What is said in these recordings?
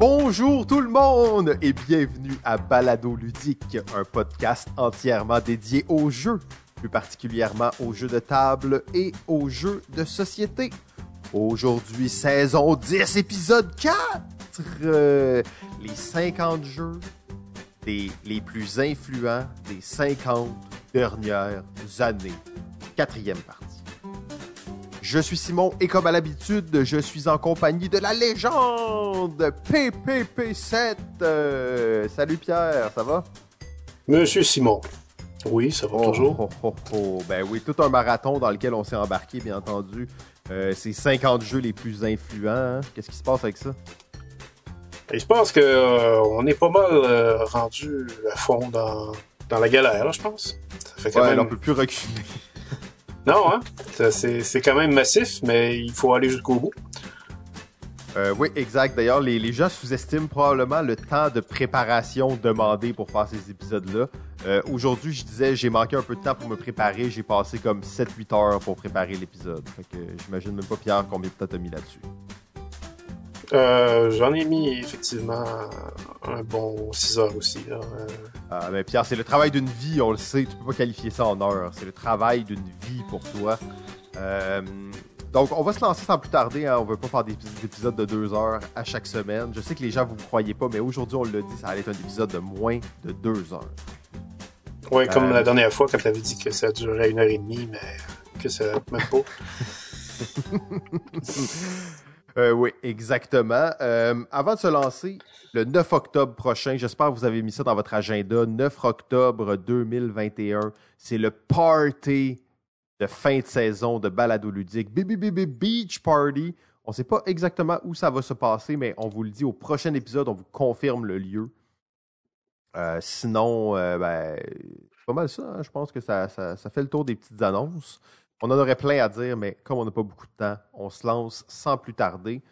Bonjour tout le monde et bienvenue à Balado Ludique, un podcast entièrement dédié aux jeux, plus particulièrement aux jeux de table et aux jeux de société. Aujourd'hui, saison 10, épisode 4, euh, les 50 jeux des, les plus influents des 50 dernières années. Quatrième partie. Je suis Simon et comme à l'habitude, je suis en compagnie de la légende PPP7. Euh, salut Pierre, ça va? Monsieur Simon. Oui, ça va Oh, toujours. oh, oh, oh. Ben oui, tout un marathon dans lequel on s'est embarqué, bien entendu. Euh, c'est 50 jeux les plus influents. hein? Qu'est-ce qui se passe avec ça? Et je pense que euh, on est pas mal euh, rendu à fond dans, dans la galère, là, je pense. Ça fait quand Ouais, même... on peut plus reculer. Non, hein? C'est quand même massif, mais il faut aller jusqu'au bout. Euh, oui, exact. D'ailleurs, les, les gens sous-estiment probablement le temps de préparation demandé pour faire ces épisodes-là. Euh, Aujourd'hui, je disais, j'ai manqué un peu de temps pour me préparer. J'ai passé comme 7-8 heures pour préparer l'épisode. Fait que j'imagine même pas, Pierre, combien de temps t'as mis là-dessus. Euh, J'en ai mis effectivement un bon 6 heures aussi. Là. Euh, Ah, mais Pierre, c'est le travail d'une vie, on le sait. Tu peux pas qualifier ça en heures. C'est le travail d'une vie pour toi. Euh, donc, on va se lancer sans plus tarder. Hein. On veut pas faire des épis- des épisodes de deux heures à chaque semaine. Je sais que les gens vous croyez pas, mais aujourd'hui, on l'a dit, ça allait être un épisode de moins de deux heures. Ouais, comme Euh, la dernière fois quand tu avais dit que ça durait une heure et demie, mais que ça même pas. Euh, oui, exactement. Euh, avant de se lancer, le 9 octobre prochain, j'espère que vous avez mis ça dans votre agenda, 9 octobre 2021, c'est le party de fin de saison de Balado Ludique, BBBB Beach Party. On ne sait pas exactement où ça va se passer, mais on vous le dit au prochain épisode, on vous confirme le lieu. Euh, sinon, ben, c'est pas mal ça. hein. Je pense que ça fait le tour des petites annonces. On en aurait plein à dire, mais comme on n'a pas beaucoup de temps, on se lance sans plus tarder.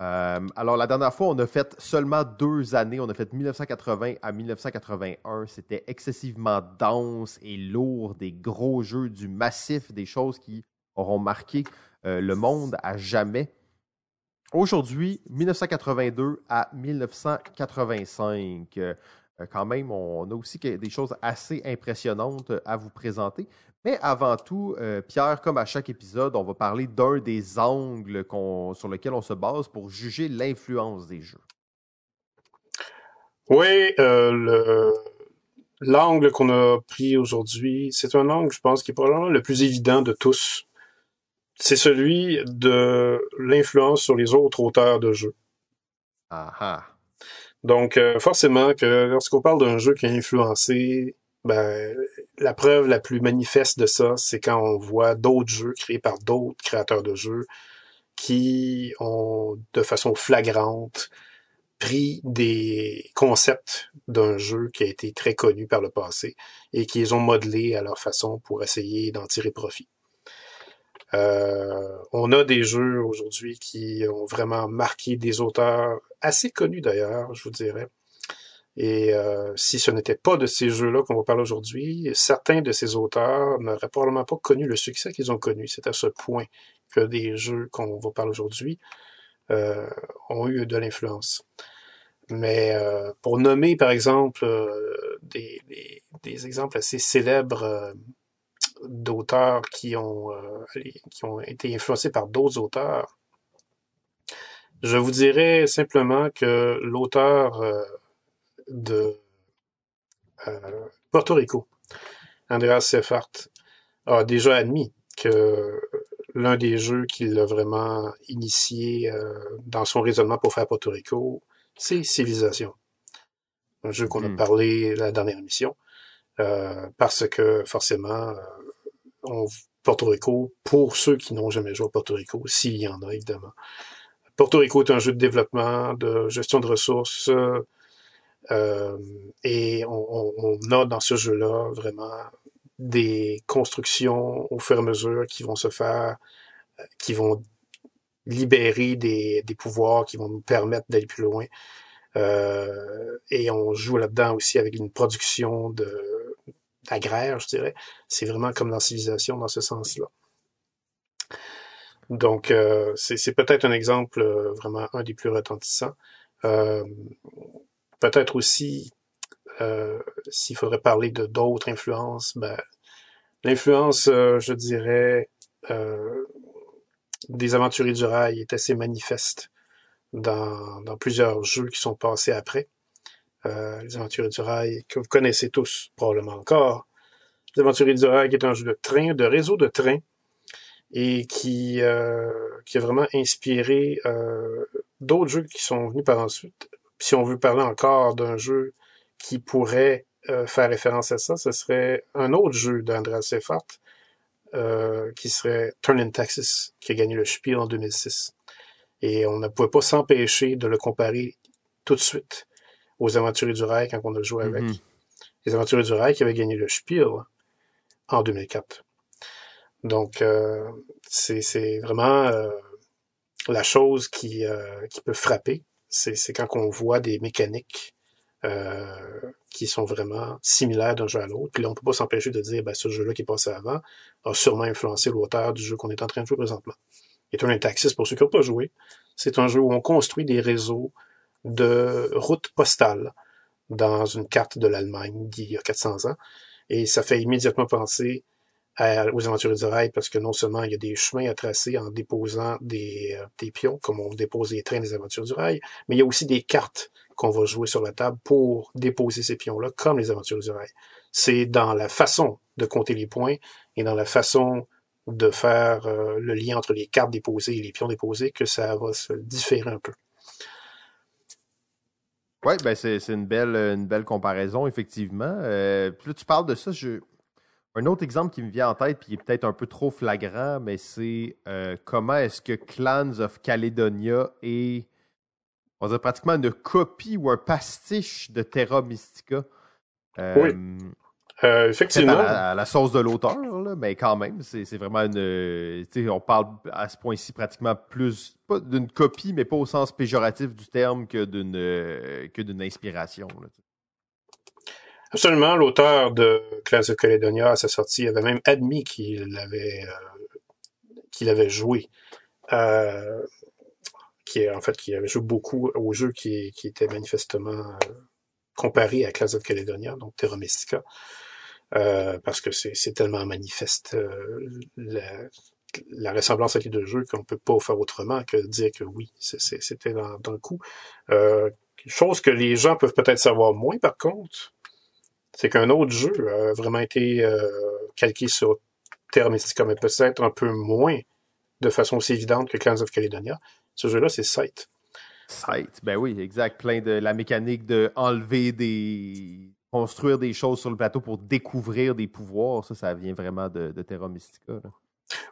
Euh, alors, la dernière fois, on a fait seulement deux années. On a fait 1980 à 1981. C'était excessivement dense et lourd, des gros jeux, du massif, des choses qui auront marqué euh, le monde à jamais. Aujourd'hui, 1982 à 1985. Euh, quand même, on a aussi des choses assez impressionnantes à vous présenter. Mais avant tout, euh, Pierre, comme à chaque épisode, on va parler d'un des angles sur lesquels on se base pour juger l'influence des jeux. Oui, euh, le l'angle qu'on a pris aujourd'hui, c'est un angle, je pense, qui est probablement le plus évident de tous. C'est celui de l'influence sur les autres auteurs de jeux. Ah ah. Donc, euh, forcément que lorsqu'on parle d'un jeu qui a influencé, ben, la preuve la plus manifeste de ça, c'est quand on voit d'autres jeux créés par d'autres créateurs de jeux qui ont, de façon flagrante, pris des concepts d'un jeu qui a été très connu par le passé et qui les ont modelés à leur façon pour essayer d'en tirer profit. Euh, on a des jeux aujourd'hui qui ont vraiment marqué des auteurs assez connus d'ailleurs, je vous dirais. Et euh, si ce n'était pas de ces jeux-là qu'on va parler aujourd'hui, certains de ces auteurs n'auraient probablement pas connu le succès qu'ils ont connu. C'est à ce point que des jeux qu'on va parler aujourd'hui euh, ont eu de l'influence. Mais euh, pour nommer, par exemple, euh, des, des, des exemples assez célèbres euh, d'auteurs qui ont, euh, qui ont été influencés par d'autres auteurs, je vous dirais simplement que l'auteur de euh, Porto Rico, Andreas Seffart, a déjà admis que l'un des jeux qui l'a vraiment initié euh, dans son raisonnement pour faire Porto Rico, c'est Civilisation. Un jeu qu'on a parlé la dernière émission. euh, parce que forcément, euh, on, Porto Rico, pour ceux qui n'ont jamais joué à Porto Rico, s'il y en a évidemment. Porto Rico est un jeu de développement, de gestion de ressources, euh, et on, a dans ce jeu-là vraiment des constructions au fur et à mesure qui vont se faire, euh, qui vont libérer des, pouvoirs qui vont nous permettre d'aller plus loin. Euh, et on joue là-dedans aussi avec une production de agraire, je dirais. C'est vraiment comme dans Civilisation dans ce sens-là. Donc, c'est peut-être un exemple vraiment un des plus retentissants. Peut-être aussi, euh, s'il faudrait parler de d'autres influences, ben, l'influence, euh, je dirais, des aventuriers du rail est assez manifeste dans, dans plusieurs jeux qui sont passés après. les aventuriers du rail que vous connaissez tous probablement encore. Les aventuriers du rail qui est un jeu de train, de réseau de train, et qui, euh, qui a vraiment inspiré euh, d'autres jeux qui sont venus par ensuite. Si on veut parler encore d'un jeu qui pourrait euh, faire référence à ça, ce serait un autre jeu d'Andreas Seifert, euh, qui serait Turn in Texas, qui a gagné le Spiel en 2006. Et on ne pouvait pas s'empêcher de le comparer tout de suite aux Aventuriers du Rail quand on a joué avec. Mm-hmm. Les Aventuriers du Rail qui avaient gagné le Spiel en 2004. Donc, euh, c'est vraiment la chose qui, qui peut frapper. C'est quand on voit des mécaniques qui sont vraiment similaires d'un jeu à l'autre. Puis là, on peut pas s'empêcher de dire, ben, ce jeu-là qui est passé avant a sûrement influencé l'auteur du jeu qu'on est en train de jouer présentement. Et un Taxis, pour ceux qui n'ont pas joué, c'est un jeu où on construit des réseaux de routes postales dans une carte de l'Allemagne d'il y a 400 ans. Et ça fait immédiatement penser aux aventuriers du rail parce que non seulement il y a des chemins à tracer en déposant des, euh, des pions, comme on dépose les trains des aventures du rail, mais il y a aussi des cartes qu'on va jouer sur la table pour déposer ces pions-là, comme les aventures du rail. C'est dans la façon de compter les points et dans la façon de faire euh, le lien entre les cartes déposées et les pions déposés que ça va se différer un peu. Oui, ben c'est une belle, une belle comparaison, effectivement. Euh, plus tu parles de ça, je, un autre exemple qui me vient en tête, puis qui est peut-être un peu trop flagrant, mais c'est euh, comment est-ce que Clans of Caledonia est, on dirait pratiquement une copie ou un pastiche de Terra Mystica. Euh, oui. Euh, effectivement. À la, sauce de l'auteur, mais quand même, c'est vraiment une. On parle à ce point-ci pratiquement plus, pas d'une copie, mais pas au sens péjoratif du terme que d'une que d'une inspiration. Absolument, l'auteur de Class of Caledonia à sa sortie avait même admis qu'il avait euh, qu'il avait joué. Euh, qui en fait qui avait joué beaucoup au jeu qui, qui était manifestement euh, comparé à Class of Caledonia, donc Terra Mystica. Euh, parce que c'est tellement manifeste la, la, ressemblance avec les deux jeux qu'on peut pas faire autrement que dire que oui, c'était dans, dans, le coup. chose que les gens peuvent peut-être savoir moins par contre, c'est qu'un autre jeu a vraiment été euh, calqué sur Terra Mystica, mais peut-être un peu moins de façon aussi évidente que Clans of Caledonia. Ce jeu-là, c'est Sight. Sight, ben oui, exact. Plein de la mécanique de enlever des. construire des choses sur le plateau pour découvrir des pouvoirs. Ça, ça vient vraiment de, Terra Mystica.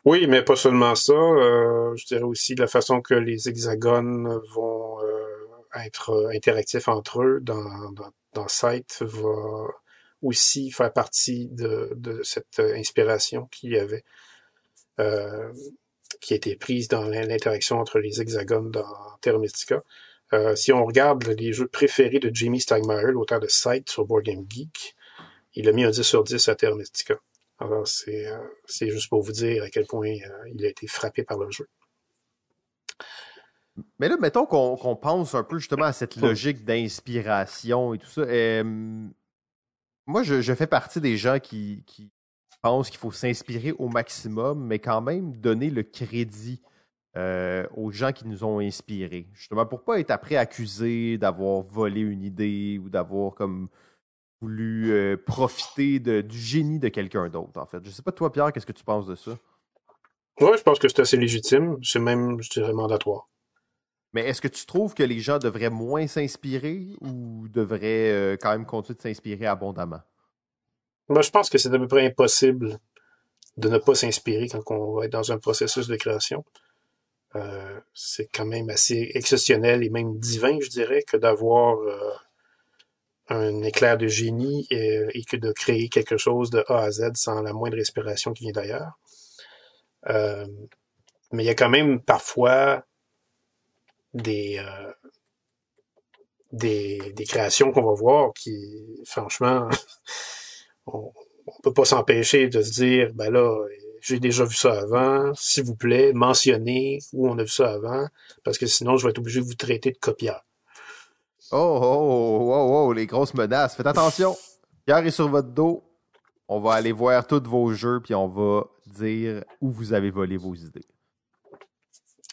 Oui, mais pas seulement ça. Euh, je dirais aussi la façon que les hexagones vont euh, être interactifs entre eux dans, dans, dans Sight va aussi faire partie de, de cette inspiration qu'il y avait, euh, qui a été prise dans l'interaction entre les hexagones dans Terra Mystica. Euh, si on regarde les jeux préférés de Jamie Stagmeyer, l'auteur de Sight sur Board Game Geek, il a mis un 10 sur 10 à Terra Mystica. Alors, c'est euh, juste pour vous dire à quel point euh, il a été frappé par le jeu. Mais là, mettons qu'on pense un peu justement à cette logique d'inspiration et tout ça. Euh, moi, je, fais partie des gens qui, pensent qu'il faut s'inspirer au maximum, mais quand même donner le crédit euh, aux gens qui nous ont inspirés. Justement, pour pas être après accusé d'avoir volé une idée ou d'avoir comme voulu euh, profiter du génie de quelqu'un d'autre, en fait. Je sais pas, toi, Pierre, qu'est-ce que tu penses de ça? Oui, je pense que c'est assez légitime. C'est même, je dirais, mandatoire. Mais est-ce que tu trouves que les gens devraient moins s'inspirer ou devraient euh, quand même continuer de s'inspirer abondamment? Moi, je pense que c'est à peu près impossible de ne pas s'inspirer quand on va être dans un processus de création. Euh, c'est quand même assez exceptionnel et même divin, je dirais, que d'avoir euh, un éclair de génie et, et, que de créer quelque chose de A à Z sans la moindre inspiration qui vient d'ailleurs. mais il y a quand même parfois des, euh, des, des, créations qu'on va voir qui, franchement, on, on peut pas s'empêcher de se dire, ben là, j'ai déjà vu ça avant, s'il vous plaît, mentionnez où on a vu ça avant, parce que sinon, je vais être obligé de vous traiter de copieur. Oh, oh, oh, oh, les grosses menaces. Faites attention. Pierre est sur votre dos. On va aller voir tous vos jeux, puis on va dire où vous avez volé vos idées.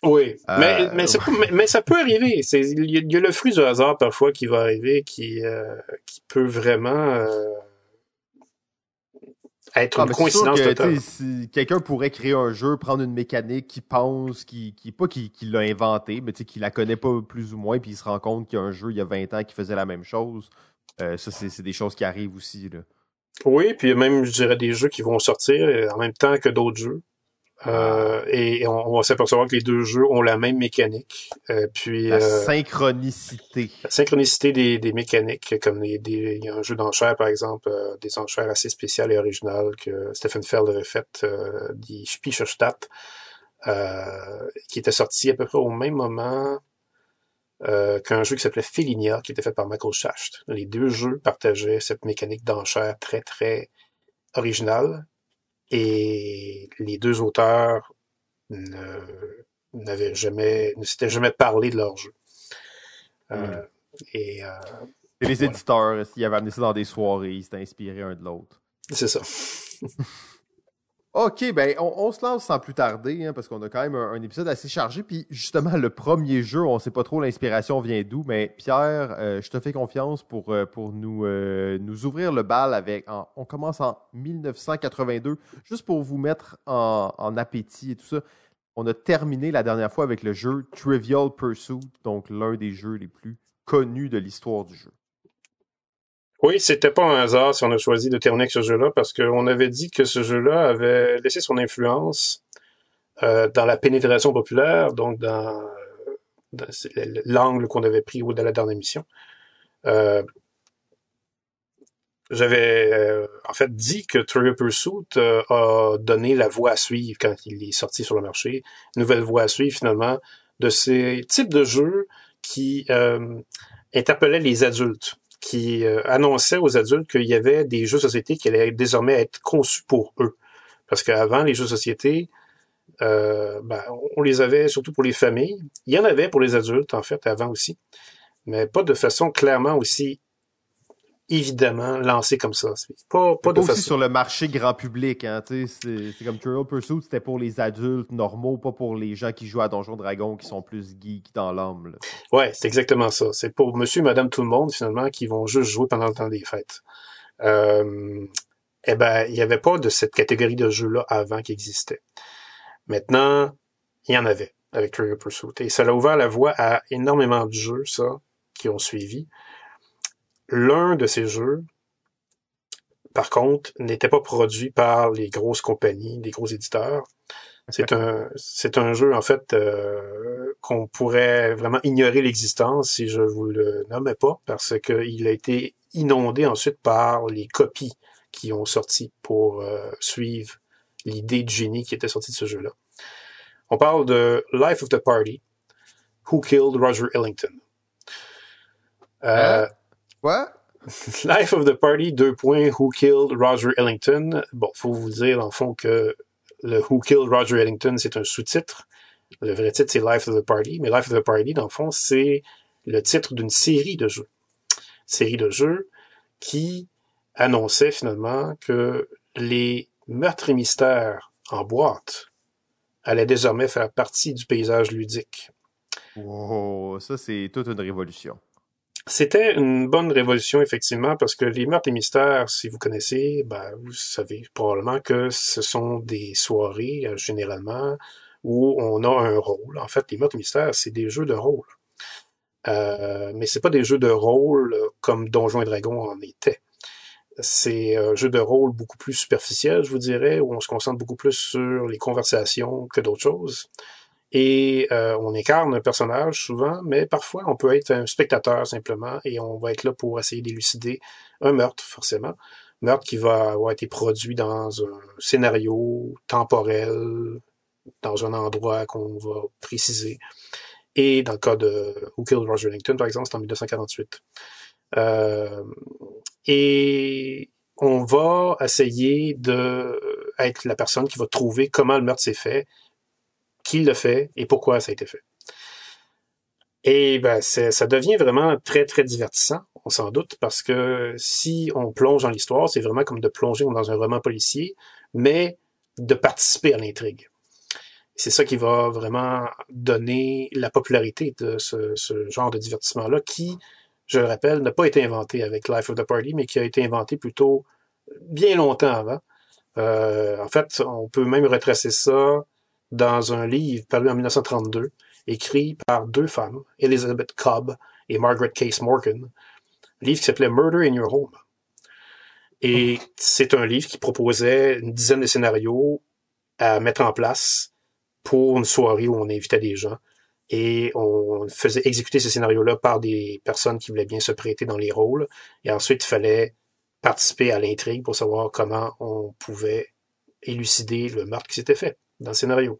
Oui, mais, euh, mais, mais, ça peut arriver. Il y, a le fruit du hasard parfois qui va arriver, qui, euh, qui peut vraiment euh, être ah, une coïncidence totale. Si quelqu'un pourrait créer un jeu, prendre une mécanique qui pense, qui, qui pas qui, l'a inventé, mais qui la connaît pas plus ou moins, puis il se rend compte qu'il y a un jeu il y a 20 ans qui faisait la même chose. ça, c'est des choses qui arrivent aussi. Là. Oui, puis même, je dirais, des jeux qui vont sortir en même temps que d'autres jeux. Euh, et, on, va s'apercevoir que les deux jeux ont la même mécanique. Euh, puis la euh, synchronicité. La synchronicité des, des mécaniques, comme des, il y a un jeu d'enchères par exemple, des enchères assez spéciales et originales que Stephen Feld avait fait, dit Spicherstadt, qui était sorti à peu près au même moment qu'un jeu qui s'appelait Felinia, qui était fait par Michael Schacht. Les deux jeux partageaient cette mécanique d'enchères très très originale et les deux auteurs n'avaient jamais, ne s'étaient jamais parlé de leur jeu. Euh, hmm. et, euh, les éditeurs, s'ils avaient amené ça dans des soirées, ils s'étaient inspirés un de l'autre. C'est ça. OK, ben on, se lance sans plus tarder, hein, parce qu'on a quand même un, épisode assez chargé. Puis justement, le premier jeu, on ne sait pas trop l'inspiration vient d'où, mais Pierre, euh, je te fais confiance pour, euh, euh, nous ouvrir le bal avec. on commence en 1982, juste pour vous mettre en, appétit et tout ça. On a terminé la dernière fois avec le jeu Trivial Pursuit, donc l'un des jeux les plus connus de l'histoire du jeu. Oui, c'était pas un hasard si on a choisi de terminer avec ce jeu-là, parce qu'on avait dit que ce jeu-là avait laissé son influence euh, dans la pénétration populaire, donc dans, l'angle qu'on avait pris au de la dernière émission. Euh, j'avais euh, en fait dit que Trivial Pursuit a donné la voie à suivre quand il est sorti sur le marché, nouvelle voie à suivre finalement de ces types de jeux qui interpellaient les adultes qui euh, annonçait aux adultes qu'il y avait des jeux de société qui allaient désormais être conçus pour eux. Parce qu'avant, les jeux de société, euh, ben, on les avait surtout pour les familles. Il y en avait pour les adultes, en fait, avant aussi. Mais pas de façon clairement aussi évidemment lancé comme ça. Pas, pas, de aussi sur le marché grand public. Hein, c'est, c'est comme Trial Pursuit, c'était pour les adultes normaux, pas pour les gens qui jouent à Donjon Dragon, qui sont plus geeks dans l'âme. Ouais, c'est exactement ça. C'est pour monsieur, madame, tout le monde, finalement, qui vont juste jouer pendant le temps des fêtes. Euh, eh ben, il n'y avait pas de cette catégorie de jeux-là avant qui existait. Maintenant, il y en avait avec Trial Pursuit. Et ça a ouvert la voie à énormément de jeux, ça, qui ont suivi. L'un de ces jeux, par contre, n'était pas produit par les grosses compagnies, les gros éditeurs. C'est un, c'est un jeu en fait euh, qu'on pourrait vraiment ignorer l'existence si je vous le nommais pas, parce qu'il a été inondé ensuite par les copies qui ont sorti pour euh, suivre l'idée de génie qui était sortie de ce jeu-là. On parle de Life of the Party, Who Killed Roger Ellington. Euh, hein? What? Life of the Party, deux points, Who Killed Roger Ellington? Bon, faut vous dire, en fond, que le Who Killed Roger Ellington, c'est un sous-titre. Le vrai titre, c'est Life of the Party. Mais Life of the Party, dans le fond, c'est le titre d'une série de jeux. Série de jeux qui annonçait finalement que les meurtres et mystères en boîte allaient désormais faire partie du paysage ludique. Wow, ça c'est toute une révolution. C'était une bonne révolution, effectivement, parce que les meurtres et mystères, si vous connaissez, ben, vous savez probablement que ce sont des soirées, euh, généralement, où on a un rôle. En fait, les meurtres et mystères, c'est des jeux de rôle. Euh, mais c'est pas des jeux de rôle comme Donjons et Dragons en était. C'est un jeu de rôle beaucoup plus superficiel, je vous dirais, où on se concentre beaucoup plus sur les conversations que d'autres choses. Et euh, on incarne un personnage souvent, mais parfois on peut être un spectateur simplement et on va être là pour essayer d'élucider un meurtre, forcément. Meurtre qui va avoir été produit dans un scénario temporel, dans un endroit qu'on va préciser. Et dans le cas de Who Killed Roger Ellington, par exemple, c'est en 1948. Euh, et on va essayer de être la personne qui va trouver comment le meurtre s'est fait qui l'a fait et pourquoi ça a été fait. Et ben, ça devient vraiment très, très divertissant, on s'en doute, parce que si on plonge dans l'histoire, c'est vraiment comme de plonger dans un roman policier, mais de participer à l'intrigue. C'est ça qui va vraiment donner la popularité de ce, ce genre de divertissement-là, qui, je le rappelle, n'a pas été inventé avec Life of the Party, mais qui a été inventé plutôt bien longtemps avant. Euh, en fait, on peut même retracer ça dans un livre paru en 1932, écrit par deux femmes, Elizabeth Cobb et Margaret Case Morgan, livre qui s'appelait Murder in Your Home. Et c'est un livre qui proposait une dizaine de scénarios à mettre en place pour une soirée où on invitait des gens. Et on faisait exécuter ces scénarios-là par des personnes qui voulaient bien se prêter dans les rôles. Et ensuite, il fallait participer à l'intrigue pour savoir comment on pouvait élucider le meurtre qui s'était fait dans le scénario.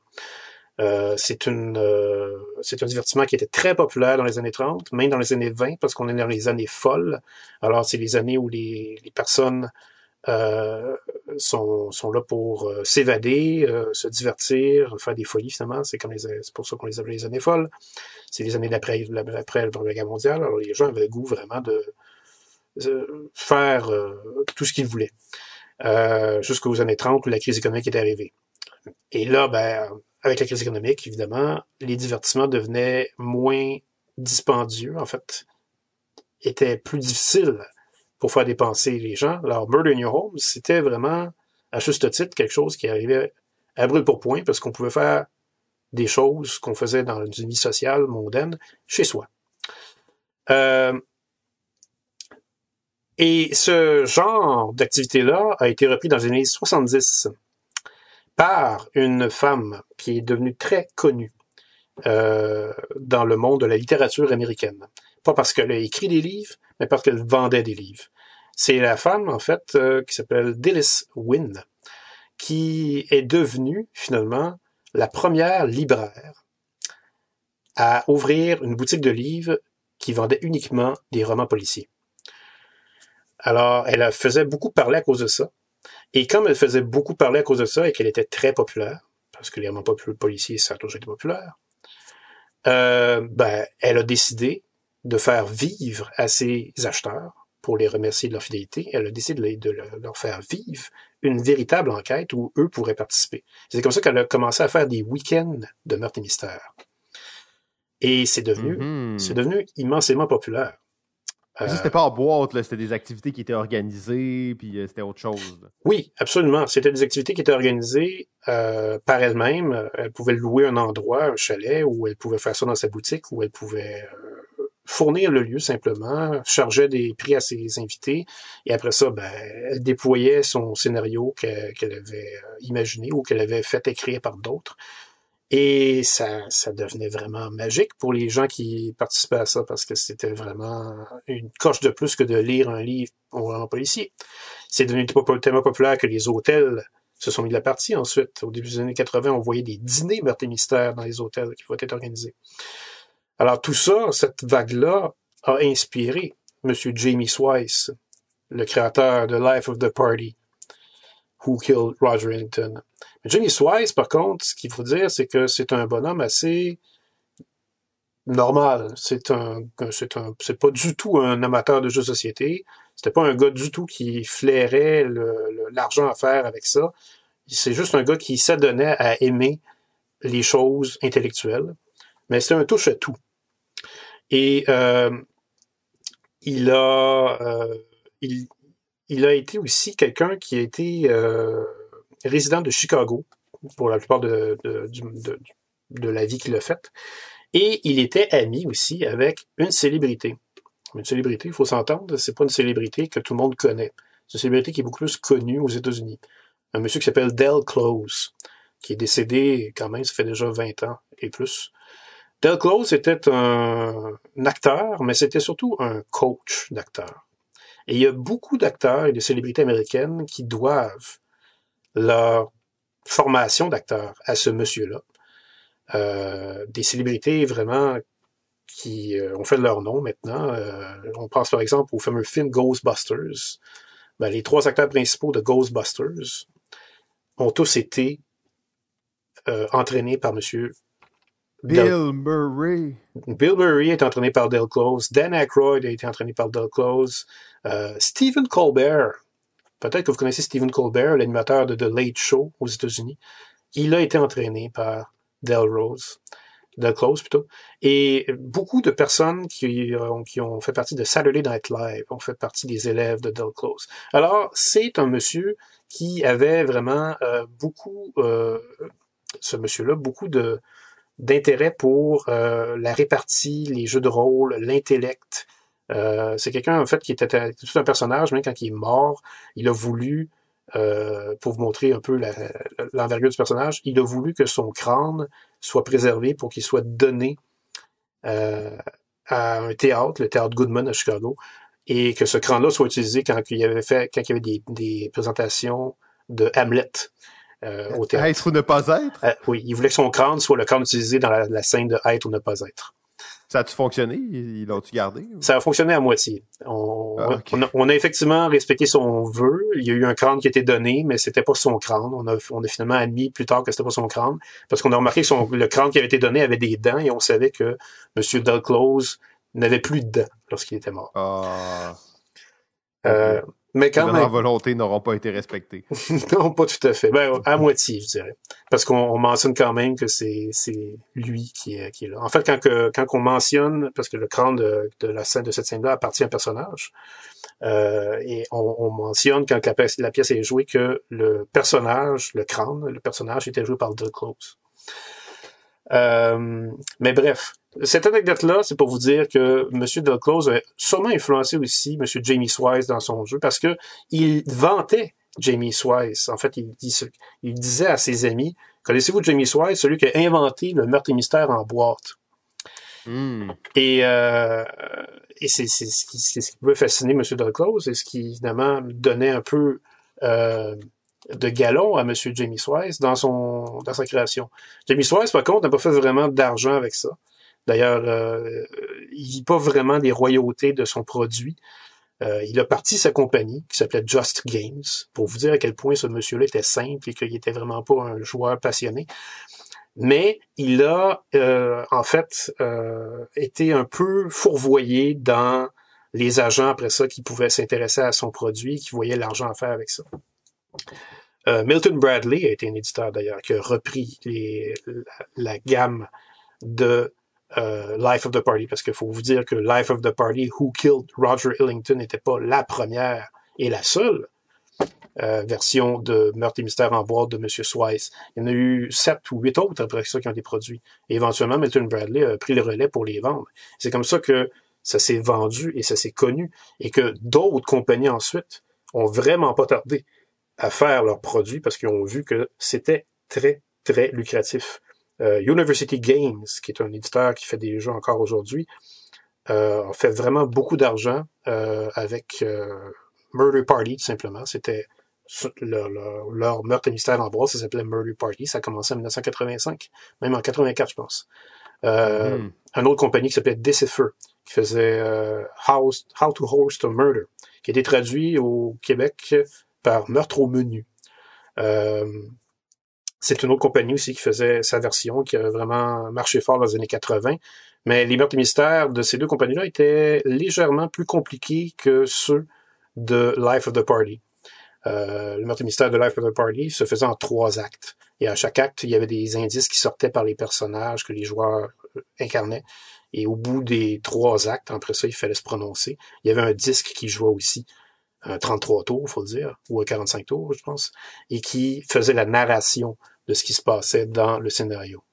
Euh, c'est euh, un divertissement qui était très populaire dans les années 30, même dans les années 20, parce qu'on est dans les années folles. Alors, c'est les années où les, les personnes euh, sont, sont là pour euh, s'évader, euh, se divertir, faire des folies finalement. C'est comme les, pour ça qu'on les appelle les années folles. C'est les années d'après après la Première Guerre mondiale. Alors, les gens avaient le goût vraiment de, de faire tout ce qu'ils voulaient. jusqu'aux années 30 où la crise économique est arrivée. Et là, ben, avec la crise économique, évidemment, les divertissements devenaient moins dispendieux, en fait, étaient plus difficiles pour faire dépenser les gens. Alors, Murder in Your Home, c'était vraiment, à juste titre, quelque chose qui arrivait à brûle pour point, parce qu'on pouvait faire des choses qu'on faisait dans une vie sociale mondaine chez soi. Euh, et ce genre d'activité-là a été repris dans les années 70 par une femme qui est devenue très connue euh, dans le monde de la littérature américaine. Pas parce qu'elle a écrit des livres, mais parce qu'elle vendait des livres. C'est la femme, en fait, euh, qui s'appelle Dilys Wynne, qui est devenue, finalement, la première libraire à ouvrir une boutique de livres qui vendait uniquement des romans policiers. Alors, elle faisait beaucoup parler à cause de ça. Et comme elle faisait beaucoup parler à cause de ça et qu'elle était très populaire, parce que les romans policiers, ça a toujours été populaire, euh, ben, elle a décidé de faire vivre à ses acheteurs, pour les remercier de leur fidélité, elle a décidé de, leur faire vivre une véritable enquête où eux pourraient participer. C'est comme ça qu'elle a commencé à faire des week-ends de meurtre et mystère. Et c'est devenu, mm-hmm. c'est devenu immensément populaire. Euh, c'était pas en boîte, c'était des activités qui étaient organisées, puis euh, c'était autre chose. Oui, absolument. C'était des activités qui étaient organisées euh, par elle-même. Elle pouvait louer un endroit, un chalet, où elle pouvait faire ça dans sa boutique, où elle pouvait fournir le lieu simplement, chargeait des prix à ses invités, et après ça, ben, elle déployait son scénario qu'elle avait imaginé ou qu'elle avait fait écrire par d'autres. Et ça, ça devenait vraiment magique pour les gens qui participaient à ça parce que c'était vraiment une coche de plus que de lire un livre en policier. C'est devenu tellement populaire que les hôtels se sont mis de la partie ensuite. Au début des années 80, on voyait des dîners meurtres mystères dans les hôtels qui vont être organisés. Alors tout ça, cette vague-là, a inspiré M. Jamie Swice, le créateur de Life of the Party, Who Killed Roger Ellington. Jimmy par contre, ce qu'il faut dire, c'est que c'est un bonhomme assez normal. C'est un, c'est un, c'est pas du tout un amateur de jeux de société. C'était pas un gars du tout qui flairait l'argent à faire avec ça. C'est juste un gars qui s'adonnait à aimer les choses intellectuelles. Mais c'est un touche à tout. Et euh, il a, euh, il, il a été aussi quelqu'un qui a été euh, résident de Chicago pour la plupart de, de, la vie qu'il a faite. Et il était ami aussi avec une célébrité. Une célébrité, il faut s'entendre, c'est pas une célébrité que tout le monde connaît. C'est une célébrité qui est beaucoup plus connue aux États-Unis. Un monsieur qui s'appelle Del Close, qui est décédé quand même, ça fait déjà 20 ans et plus. Del Close était un, un acteur, mais c'était surtout un coach d'acteurs. Et il y a beaucoup d'acteurs et de célébrités américaines qui doivent leur formation d'acteur à ce monsieur-là. Euh, des célébrités vraiment qui euh, ont fait leur nom maintenant. Euh, on pense par exemple au fameux film Ghostbusters. Ben, les trois acteurs principaux de Ghostbusters ont tous été entraînés par monsieur Bill Murray. Bill Murray est entraîné par Del Close. Dan Aykroyd a été entraîné par Del Close. Stephen Colbert. Peut-être que vous connaissez Stephen Colbert, l'animateur de The Late Show aux États-Unis. Il a été entraîné par Del Rose. Del Close plutôt. Et beaucoup de personnes qui ont, qui ont fait partie de Saturday Night Live ont fait partie des élèves de Del Close. Alors, c'est un monsieur qui avait vraiment euh, beaucoup, euh, ce monsieur-là, beaucoup de d'intérêt pour euh, la répartie, les jeux de rôle, l'intellect. Euh, c'est quelqu'un en fait qui était tout un personnage, même quand il est mort, il a voulu, euh, pour vous montrer un peu l'envergure du personnage, il a voulu que son crâne soit préservé pour qu'il soit donné à un théâtre, le théâtre Goodman à Chicago, et que ce crâne-là soit utilisé quand il y avait fait, quand il y avait des, des présentations de Hamlet. Euh, au théâtre. Être ou ne pas être? Euh, oui, il voulait que son crâne soit le crâne utilisé dans la, la scène de être ou ne pas être. Ça a-tu fonctionné? Il l'a-tu gardé? Ça a fonctionné à moitié. On, ah, okay. on, a, on, a, effectivement respecté son vœu. Il y a eu un crâne qui a été donné, mais c'était pas son crâne. On a, on a finalement admis plus tard que c'était pas son crâne, parce qu'on a remarqué que son, le crâne qui avait été donné avait des dents et on savait que M. Dalclose n'avait plus de dents lorsqu'il était mort. Ah. Euh, mais quand même. volonté n'auront pas été respectées. non, pas tout à fait. Ben, à moitié, je dirais. Parce qu'on mentionne quand même que c'est, c'est lui qui est, qui est là. En fait, quand, que, quand on mentionne, parce que le crâne de, de la scène de cette scène-là appartient à un personnage, euh, et on, on, mentionne quand la pièce, la pièce est jouée que le personnage, le crâne, le personnage était joué par Doug Close. Euh, mais bref, cette anecdote-là, c'est pour vous dire que M. Delclose a sûrement influencé aussi M. Jamie Swise dans son jeu parce que il vantait Jamie Swise. En fait, il, il disait à ses amis, connaissez-vous Jamie Swise, celui qui a inventé le meurtre et mystère en boîte? Mm. Et, euh, et c'est, ce qui, ce qui fasciner M. Delclose et ce qui, évidemment, donnait un peu euh, de galon à M. Jamie Swise dans, son, dans sa création. Jamie Swise, par contre, n'a pas fait vraiment d'argent avec ça. D'ailleurs, euh, il vit pas vraiment des royautés de son produit. Euh, il a parti sa compagnie qui s'appelait Just Games pour vous dire à quel point ce monsieur-là était simple et qu'il était vraiment pas un joueur passionné. Mais il a euh, en fait euh, été un peu fourvoyé dans les agents après ça qui pouvaient s'intéresser à son produit, qui voyaient l'argent à faire avec ça. Milton Bradley a été un éditeur d'ailleurs qui a repris la, gamme de euh, Life of the Party, parce qu'il faut vous dire que Life of the Party, Who Killed Roger Ellington, n'était pas la première et la seule euh, version de Meurtre et mystère en boîte de M. Swice. Il y en a eu sept ou huit autres après ça qui ont été produits. Et éventuellement, Milton Bradley a pris le relais pour les vendre. C'est comme ça que ça s'est vendu et ça s'est connu et que d'autres compagnies ensuite ont vraiment pas tardé à faire leurs produits parce qu'ils ont vu que c'était très, très lucratif. Euh, University Games, qui est un éditeur qui fait des jeux encore aujourd'hui, euh, a fait vraiment beaucoup d'argent euh, avec euh, Murder Party, tout simplement. C'était leur, leur, leur, meurtre et mystère en ça s'appelait Murder Party. Ça a commencé en 1985, même en 84, je pense. Euh, mm. Une autre compagnie qui s'appelait Decipher, qui faisait euh, How, How to Host a Murder, qui a été traduit au Québec par Meurtre au menu. Euh, c'est une autre compagnie aussi qui faisait sa version, qui a vraiment marché fort dans les années 80. Mais les meurtres et mystères de ces deux compagnies-là étaient légèrement plus compliqués que ceux de Life of the Party. Euh, le meurtre et mystère de Life of the Party se faisait en trois actes. Et à chaque acte, il y avait des indices qui sortaient par les personnages que les joueurs euh, incarnaient. Et au bout des trois actes, après ça, il fallait se prononcer. Il y avait un disque qui jouait aussi, 33 tours, faut le dire, ou un 45 tours, je pense, et qui faisait la narration de ce qui se passait dans le scénario.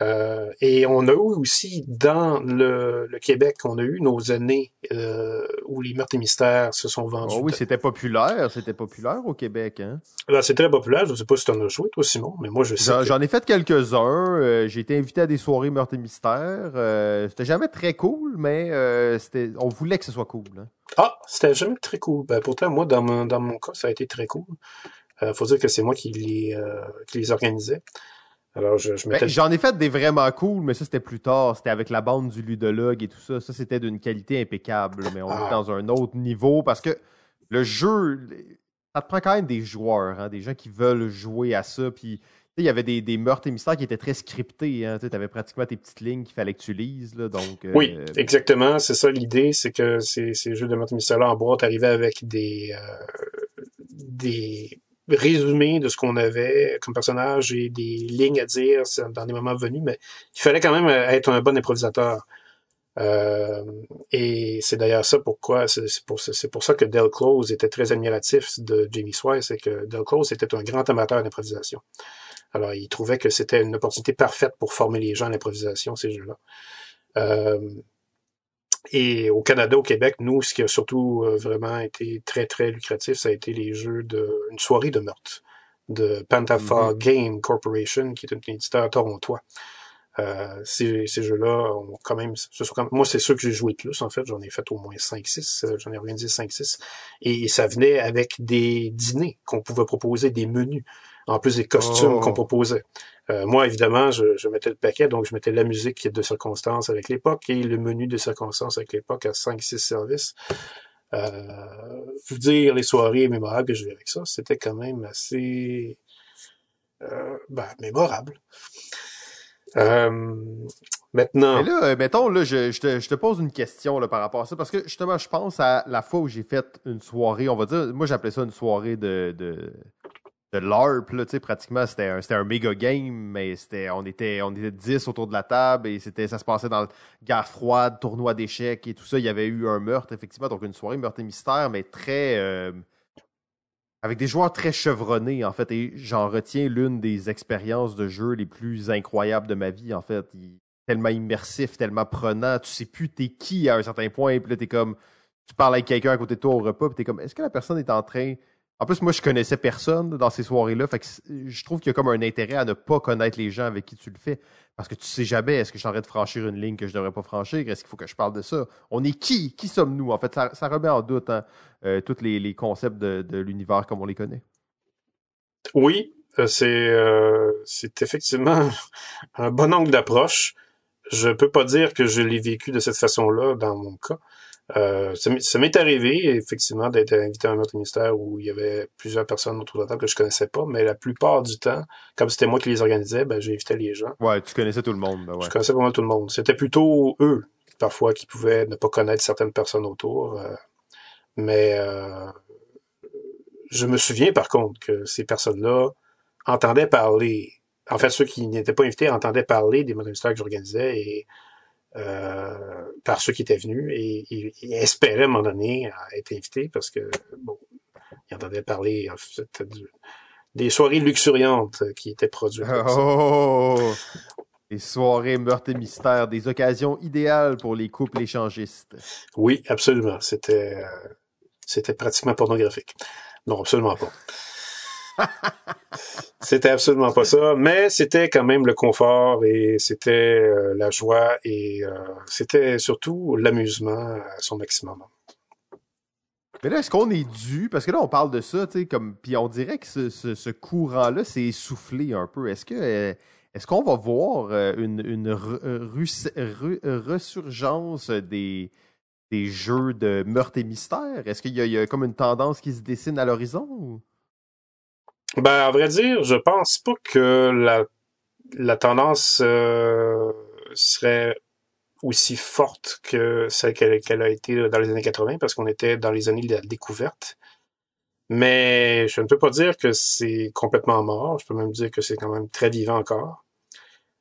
Euh, et on a eu aussi dans le, le, Québec, on a eu nos années euh, où les meurtres et mystères se sont vendus. Oh oui, c'était populaire, c'était populaire au Québec. Hein? Ben, c'est très populaire. Je ne sais pas si tu en as joué, toi, Simon, mais moi, je sais. J'en ai fait quelques-uns. Euh, j'ai été invité à des soirées meurtres et mystères. Euh, c'était jamais très cool, mais euh, c'était, on voulait que ce soit cool. Hein. Ah, c'était jamais très cool. Ben, pourtant, moi, dans mon, dans mon cas, ça a été très cool. Euh, faut dire que c'est moi qui les, euh, qui les organisais. Alors, je, je ben, J'en ai fait des vraiment cool, mais ça, c'était plus tard. C'était avec la bande du ludologue et tout ça. Ça, c'était d'une qualité impeccable. Mais on ah. est dans un autre niveau parce que le jeu, ça te prend quand même des joueurs, hein, des gens qui veulent jouer à ça. Puis il y avait des, des, meurtres et mystères qui étaient très scriptés. Hein, tu avais pratiquement tes petites lignes qu'il fallait que tu lises. Là, donc, oui, exactement. C'est ça l'idée. C'est que ces, ces jeux de meurtres et mystères-là, en boîte, arrivaient avec des, des résumés de ce qu'on avait comme personnage et des lignes à dire dans des moments venus, mais il fallait quand même être un bon improvisateur. Euh, et c'est d'ailleurs ça pourquoi, c'est pour, ça que Del Close était très admiratif de Jamie Swire, c'est que Del Close était un grand amateur d'improvisation. Alors, il trouvait que c'était une opportunité parfaite pour former les gens à l'improvisation, ces jeux-là. Euh, et au Canada, au Québec, nous, ce qui a surtout euh, vraiment été très, très lucratif, ça a été les jeux de une soirée de meurtre de Pantafa mm-hmm. Game Corporation, qui est un éditeur torontois. Euh, ces, ces jeux-là ont quand même, moi c'est ceux que j'ai joué plus en fait, j'en ai fait au moins 5-6, euh, j'en ai organisé 5-6, et, ça venait avec des dîners qu'on pouvait proposer, des menus, en plus des costumes qu'on oh. proposait. Euh, moi évidemment, je, je, mettais le paquet, donc je mettais la musique de circonstance avec l'époque et le menu de circonstance avec l'époque à 5-6 services. Euh, vous dire les soirées mémorables que je vais avec ça, c'était quand même assez euh, ben, mémorable. Euh, maintenant. Mais là, euh, mettons, là, je, je, te, je, te, pose une question là, par rapport à ça, parce que justement, je pense à la fois où j'ai fait une soirée, on va dire, moi j'appelais ça une soirée de, de, de LARP, là, pratiquement, c'était un, méga game, mais c'était, on était, on était 10 autour de la table et ça se passait dans le guerre froide, tournoi d'échecs et tout ça. Il y avait eu un meurtre, effectivement, donc une soirée meurtre et mystère, mais très, euh, avec des joueurs très chevronnés, en fait, et j'en retiens l'une des expériences de jeu les plus incroyables de ma vie, en fait. tellement immersif, tellement prenant, tu sais plus t'es qui à un certain point, puis là, t'es comme, tu parles avec quelqu'un à côté de toi au repas, puis t'es comme, est-ce que la personne est en train... En plus, moi, je connaissais personne dans ces soirées-là, fait que je trouve qu'il y a comme un intérêt à ne pas connaître les gens avec qui tu le fais. Parce que tu sais jamais, est-ce que je de franchir une ligne que je devrais pas franchir? Est-ce qu'il faut que je parle de ça? On est qui? Qui sommes-nous? En fait, ça, remet en doute hein, euh, tous les, concepts de, l'univers comme on les connaît. Oui, euh, c'est euh, c'est effectivement un bon angle d'approche. Je peux pas dire que je l'ai vécu de cette façon-là dans mon cas. Euh, ça m'est arrivé, effectivement, d'être invité à un autre ministère où il y avait plusieurs personnes autour de la table que je connaissais pas, mais la plupart du temps, comme c'était moi qui les organisais, ben, j'invitais les gens. Ouais, tu connaissais tout le monde. Ben ouais. Je connaissais vraiment tout le monde. C'était plutôt eux, parfois, qui pouvaient ne pas connaître certaines personnes autour. Euh, mais euh, je me souviens, par contre, que ces personnes-là entendaient parler. En fait, ceux qui n'étaient pas invités entendaient parler des ministères que j'organisais et par ceux qui étaient venus et, et, espéraient à un moment donné être invités parce que bon, ils entendaient parler des soirées luxuriantes qui étaient produites. Oh, des soirées meurtres et mystères, des occasions idéales pour les couples échangistes. Oui, absolument. C'était euh, c'était pratiquement pornographique. Non, absolument pas. C'était absolument pas ça, mais c'était quand même le confort et c'était euh, la joie et euh, c'était surtout l'amusement à son maximum. Mais là, est-ce qu'on est dû? Parce que là, on parle de ça, tu sais, comme. Puis on dirait que ce, courant-là s'est essoufflé un peu. Est-ce euh, qu'on va voir une, une des, jeux de meurtre et mystère? Est-ce qu'il y, a comme une tendance qui se dessine à l'horizon? Ben, à vrai dire, je pense pas que la, la tendance euh, serait aussi forte que celle qu'elle a été dans les années 80, parce qu'on était dans les années de la découverte. Mais je ne peux pas dire que c'est complètement mort. Je peux même dire que c'est quand même très vivant encore.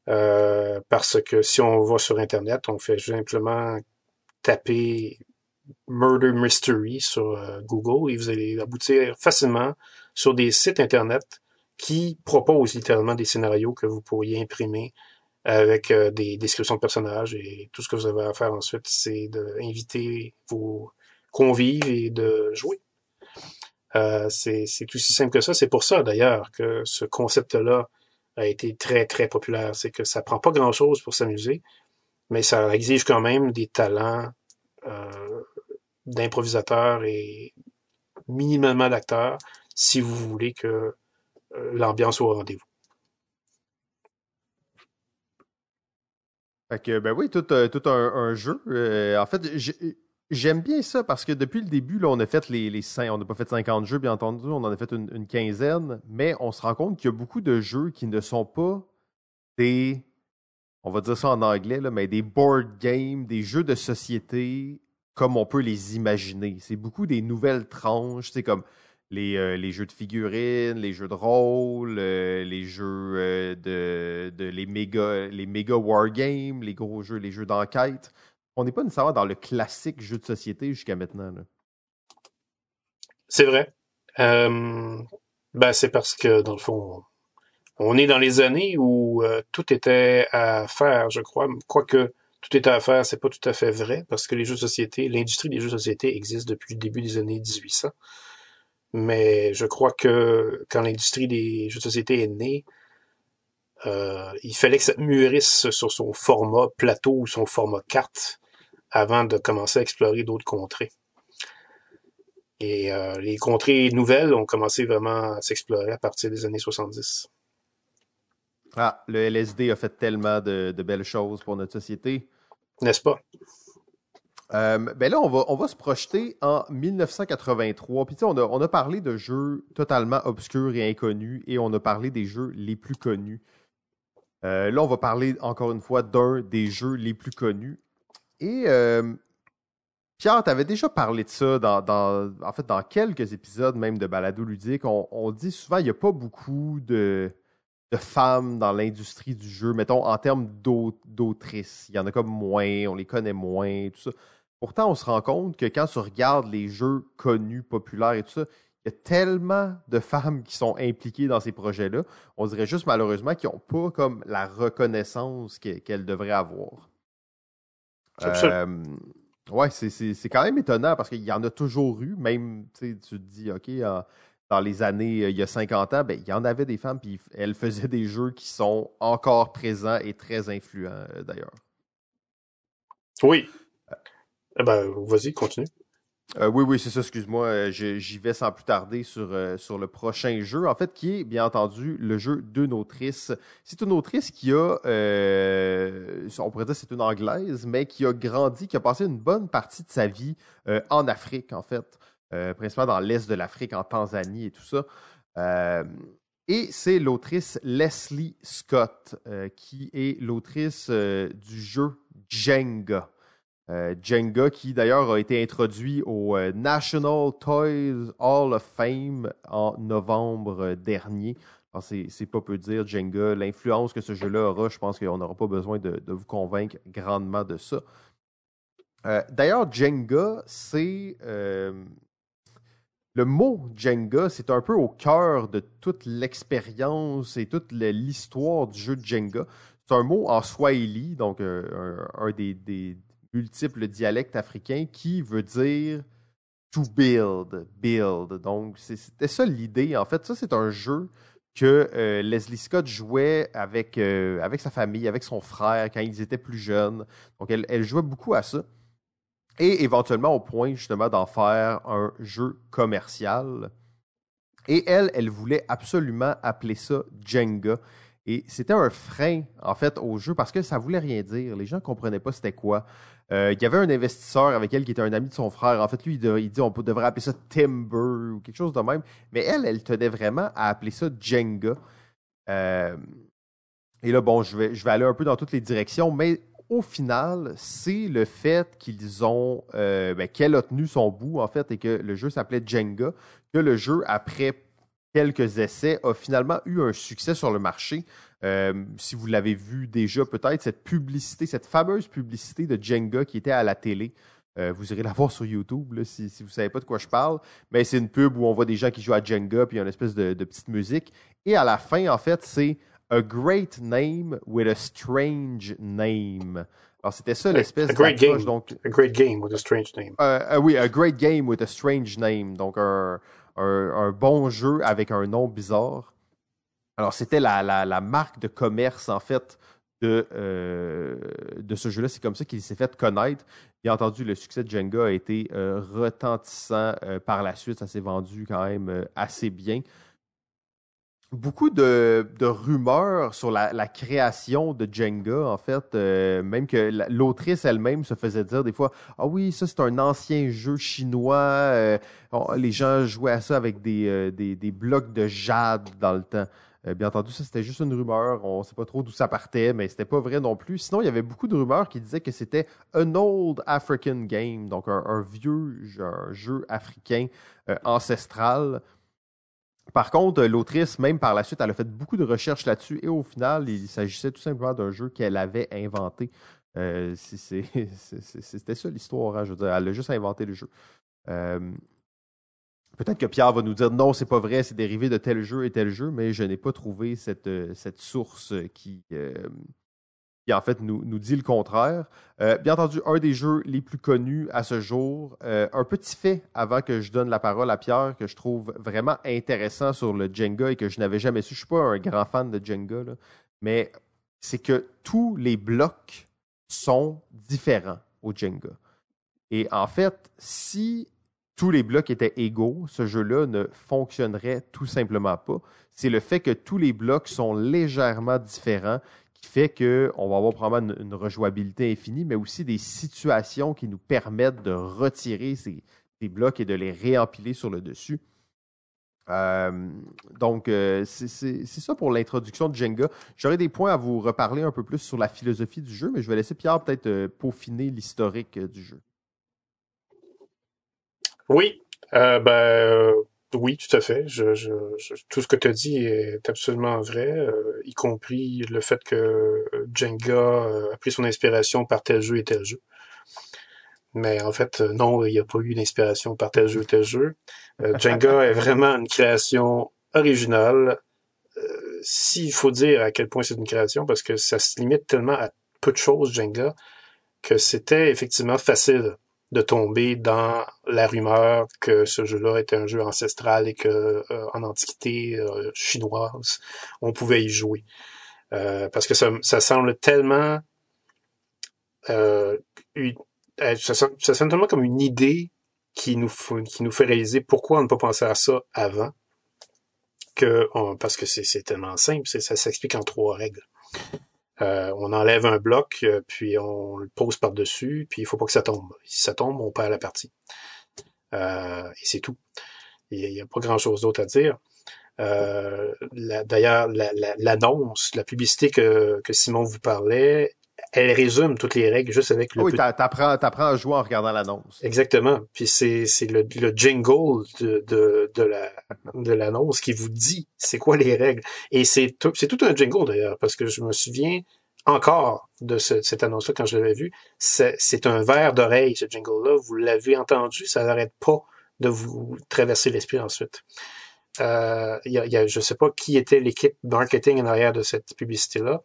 Euh, parce que si on va sur Internet, on fait simplement taper Murder Mystery sur euh, Google et vous allez aboutir facilement sur des sites Internet qui proposent littéralement des scénarios que vous pourriez imprimer avec euh, des descriptions de personnages et tout ce que vous avez à faire ensuite, c'est d'inviter vos convives et de jouer. Euh, c'est aussi simple que ça. C'est pour ça d'ailleurs que ce concept-là a été très très populaire. C'est que ça prend pas grand-chose pour s'amuser, mais ça exige quand même des talents euh, d'improvisateurs et minimalement d'acteurs si vous voulez que euh, l'ambiance soit au rendez-vous. Fait que, ben oui, tout, euh, un, jeu. Euh, en fait, J'aime bien ça parce que depuis le début, là, on a fait les, les on n'a pas fait 50 jeux, bien entendu, on en a fait une, quinzaine, mais on se rend compte qu'il y a beaucoup de jeux qui ne sont pas des, on va dire ça en anglais, là, mais des board games, des jeux de société comme on peut les imaginer. C'est beaucoup des nouvelles tranches, c'est comme les, euh, les, jeux de figurines, les jeux de rôle, euh, les jeux euh, de, les méga wargames, les gros jeux, les jeux d'enquête on n'est pas nécessairement dans le classique jeu de société jusqu'à maintenant. C'est vrai. Ben, c'est parce que, dans le fond, on est dans les années où tout était à faire, je crois. Quoique tout était à faire, c'est pas tout à fait vrai, parce que les jeux de société, l'industrie des jeux de société existe depuis le début des années 1800. Mais je crois que quand l'industrie des jeux de société est née, euh, il fallait que ça mûrisse sur son format plateau ou son format carte avant de commencer à explorer d'autres contrées. Et euh, les contrées nouvelles ont commencé vraiment à s'explorer à partir des années 70. Ah, le LSD a fait tellement de, belles choses pour notre société. N'est-ce pas? Euh, ben là, on va, on va se projeter en 1983. Puis, on a, on a parlé de jeux totalement obscurs et inconnus et on a parlé des jeux les plus connus. Euh, là, on va parler encore une fois d'un des jeux les plus connus. Et euh, Pierre, tu avais déjà parlé de ça dans, en fait, dans quelques épisodes même de Balado Ludique. On, dit souvent qu'il n'y a pas beaucoup de, femmes dans l'industrie du jeu, mettons, en termes d'autrices. Il y en a comme moins, on les connaît moins, tout ça. Pourtant, on se rend compte que quand tu regardes les jeux connus, populaires et tout ça, il y a tellement de femmes qui sont impliquées dans ces projets-là. On dirait juste malheureusement qu'ils n'ont pas comme la reconnaissance qu'elles devraient avoir. Euh, ouais, c'est quand même étonnant parce qu'il y en a toujours eu, même tu te dis, OK, dans les années, euh, il y a 50 ans, ben, il y en avait des femmes, puis elles faisaient des jeux qui sont encore présents et très influents euh, d'ailleurs. Oui. Eh ben, vas-y, continue. Euh, oui, oui, c'est ça, excuse-moi. Euh, j'y vais sans plus tarder sur, euh, sur le prochain jeu, en fait, qui est, bien entendu, le jeu d'une autrice. C'est une autrice qui a, on pourrait dire c'est une anglaise, mais qui a grandi, qui a passé une bonne partie de sa vie en Afrique, en fait, principalement dans l'est de l'Afrique, en Tanzanie et tout ça. et c'est l'autrice Leslie Scott, qui est l'autrice du jeu Jenga. Euh, Jenga, qui d'ailleurs a été introduit au euh, National Toys Hall of Fame en novembre dernier. C'est pas peu dire, Jenga. L'influence que ce jeu-là aura, je pense qu'on n'aura pas besoin de, vous convaincre grandement de ça. Euh, d'ailleurs, Jenga, c'est. le mot Jenga, c'est un peu au cœur de toute l'expérience et toute l'histoire du jeu de Jenga. C'est un mot en Swahili, donc un, des, multiples dialectes africains qui veut dire to build, build. Donc, c'était ça l'idée. En fait, ça, c'est un jeu que euh, Leslie Scott jouait avec, euh, avec sa famille, avec son frère quand ils étaient plus jeunes. Donc, elle, elle jouait beaucoup à ça. Et éventuellement au point justement d'en faire un jeu commercial. Et elle, elle voulait absolument appeler ça Jenga. Et c'était un frein, en fait, au jeu parce que ça voulait rien dire. Les gens ne comprenaient pas c'était quoi. Euh, il y avait un investisseur avec elle qui était un ami de son frère. En fait, lui, il, dit on devrait appeler ça Timber ou quelque chose de même. Mais elle, elle tenait vraiment à appeler ça Jenga. Euh, et là, bon, je vais, je aller un peu dans toutes les directions, mais au final, c'est le fait qu'ils ont, euh, ben, qu'elle a tenu son bout, en fait, et que le jeu s'appelait Jenga, que le jeu, après quelques essais, a finalement eu un succès sur le marché. Euh, si vous l'avez vu déjà, peut-être, cette publicité, cette fameuse publicité de Jenga qui était à la télé. Euh, vous irez la voir sur YouTube si, vous ne savez pas de quoi je parle. Mais c'est une pub où on voit des gens qui jouent à Jenga, puis il y a une espèce de, petite musique. Et à la fin, en fait, c'est A Great Name with a Strange Name. Alors, c'était ça l'espèce de. Donc, a Great Game with a Strange Name. Euh, oui, A Great Game with a Strange Name. Donc, un, un bon jeu avec un nom bizarre. Alors, c'était la, marque de commerce, en fait, de, euh, de ce jeu-là. C'est comme ça qu'il s'est fait connaître. Bien entendu, le succès de Jenga a été euh, retentissant euh, par la suite. Ça s'est vendu quand même assez bien. Beaucoup de, rumeurs sur la, création de Jenga, en fait. Euh, même que l'autrice elle-même se faisait dire des fois Ah oui, ça c'est un ancien jeu chinois. Euh, les gens jouaient à ça avec des, euh, blocs de jade dans le temps. bien entendu, ça c'était juste une rumeur. On ne sait pas trop d'où ça partait, mais c'était pas vrai non plus. Sinon, il y avait beaucoup de rumeurs qui disaient que c'était un old African game, donc un, vieux jeu africain ancestral. Par contre, l'autrice, même par la suite, elle a fait beaucoup de recherches là-dessus et au final, il s'agissait tout simplement d'un jeu qu'elle avait inventé. Euh, c'était ça l'histoire, hein, je veux dire. Elle a juste inventé le jeu. Euh, peut-être que Pierre va nous dire non, c'est pas vrai, c'est dérivé de tel jeu et tel jeu, mais je n'ai pas trouvé cette, source qui, euh, qui en fait nous, nous dit le contraire. Euh, bien entendu, un des jeux les plus connus à ce jour. Euh, un petit fait avant que je donne la parole à Pierre que je trouve vraiment intéressant sur le Jenga et que je n'avais jamais su. Je ne suis pas un grand fan de Jenga, mais c'est que tous les blocs sont différents au Jenga. Et en fait, si tous les blocs étaient égaux, ce jeu-là ne fonctionnerait tout simplement pas. C'est le fait que tous les blocs sont légèrement différents fait qu'on va avoir probablement une, rejouabilité infinie, mais aussi des situations qui nous permettent de retirer ces, blocs et de les réempiler sur le dessus. Euh, donc, euh, c'est ça pour l'introduction de Jenga. J'aurais des points à vous reparler un peu plus sur la philosophie du jeu, mais je vais laisser Pierre peut-être euh, peaufiner l'historique du jeu. Oui, ben, oui, tout à fait. Tout ce que tu as dit est absolument vrai, euh, y compris le fait que Jenga euh, a pris son inspiration par tel jeu et tel jeu. Mais en fait, euh, non, il n'y a pas eu d'inspiration par tel jeu et tel jeu. Jenga est vraiment une création originale. S'il faut dire à quel point c'est une création, parce que ça se limite tellement à peu de choses, Jenga, que c'était effectivement facile de tomber dans la rumeur que ce jeu-là était un jeu ancestral et que euh, en antiquité euh, chinoise, on pouvait y jouer. Euh, parce que ça, semble tellement ça, ça semble tellement comme une idée qui nous, qui nous fait réaliser pourquoi on n'a pas pensé à ça avant. Que parce que c'est tellement simple, ça s'explique en trois règles. Euh, on enlève un bloc, euh, puis on le pose par-dessus, puis il faut pas que ça tombe. Si ça tombe, on perd la partie. Euh, et c'est tout. Il n'y a, pas grand-chose d'autre à dire. D'ailleurs, l'annonce, la, publicité que Simon vous parlait, elle résume toutes les règles juste avec le. Oui, t'apprends, apprends à jouer en regardant l'annonce. Exactement. Puis c'est, c'est le, le jingle de, de, de la de l'annonce qui vous dit c'est quoi les règles. Et c'est tout, c'est tout un jingle d'ailleurs parce que je me souviens encore de cette annonce-là quand je l'avais vu. C'est, c'est un verre d'oreille ce jingle-là. Vous l'avez entendu, ça n'arrête pas de vous traverser l'esprit ensuite. Euh, y a, y a, je sais pas qui était l'équipe marketing en arrière de cette publicité-là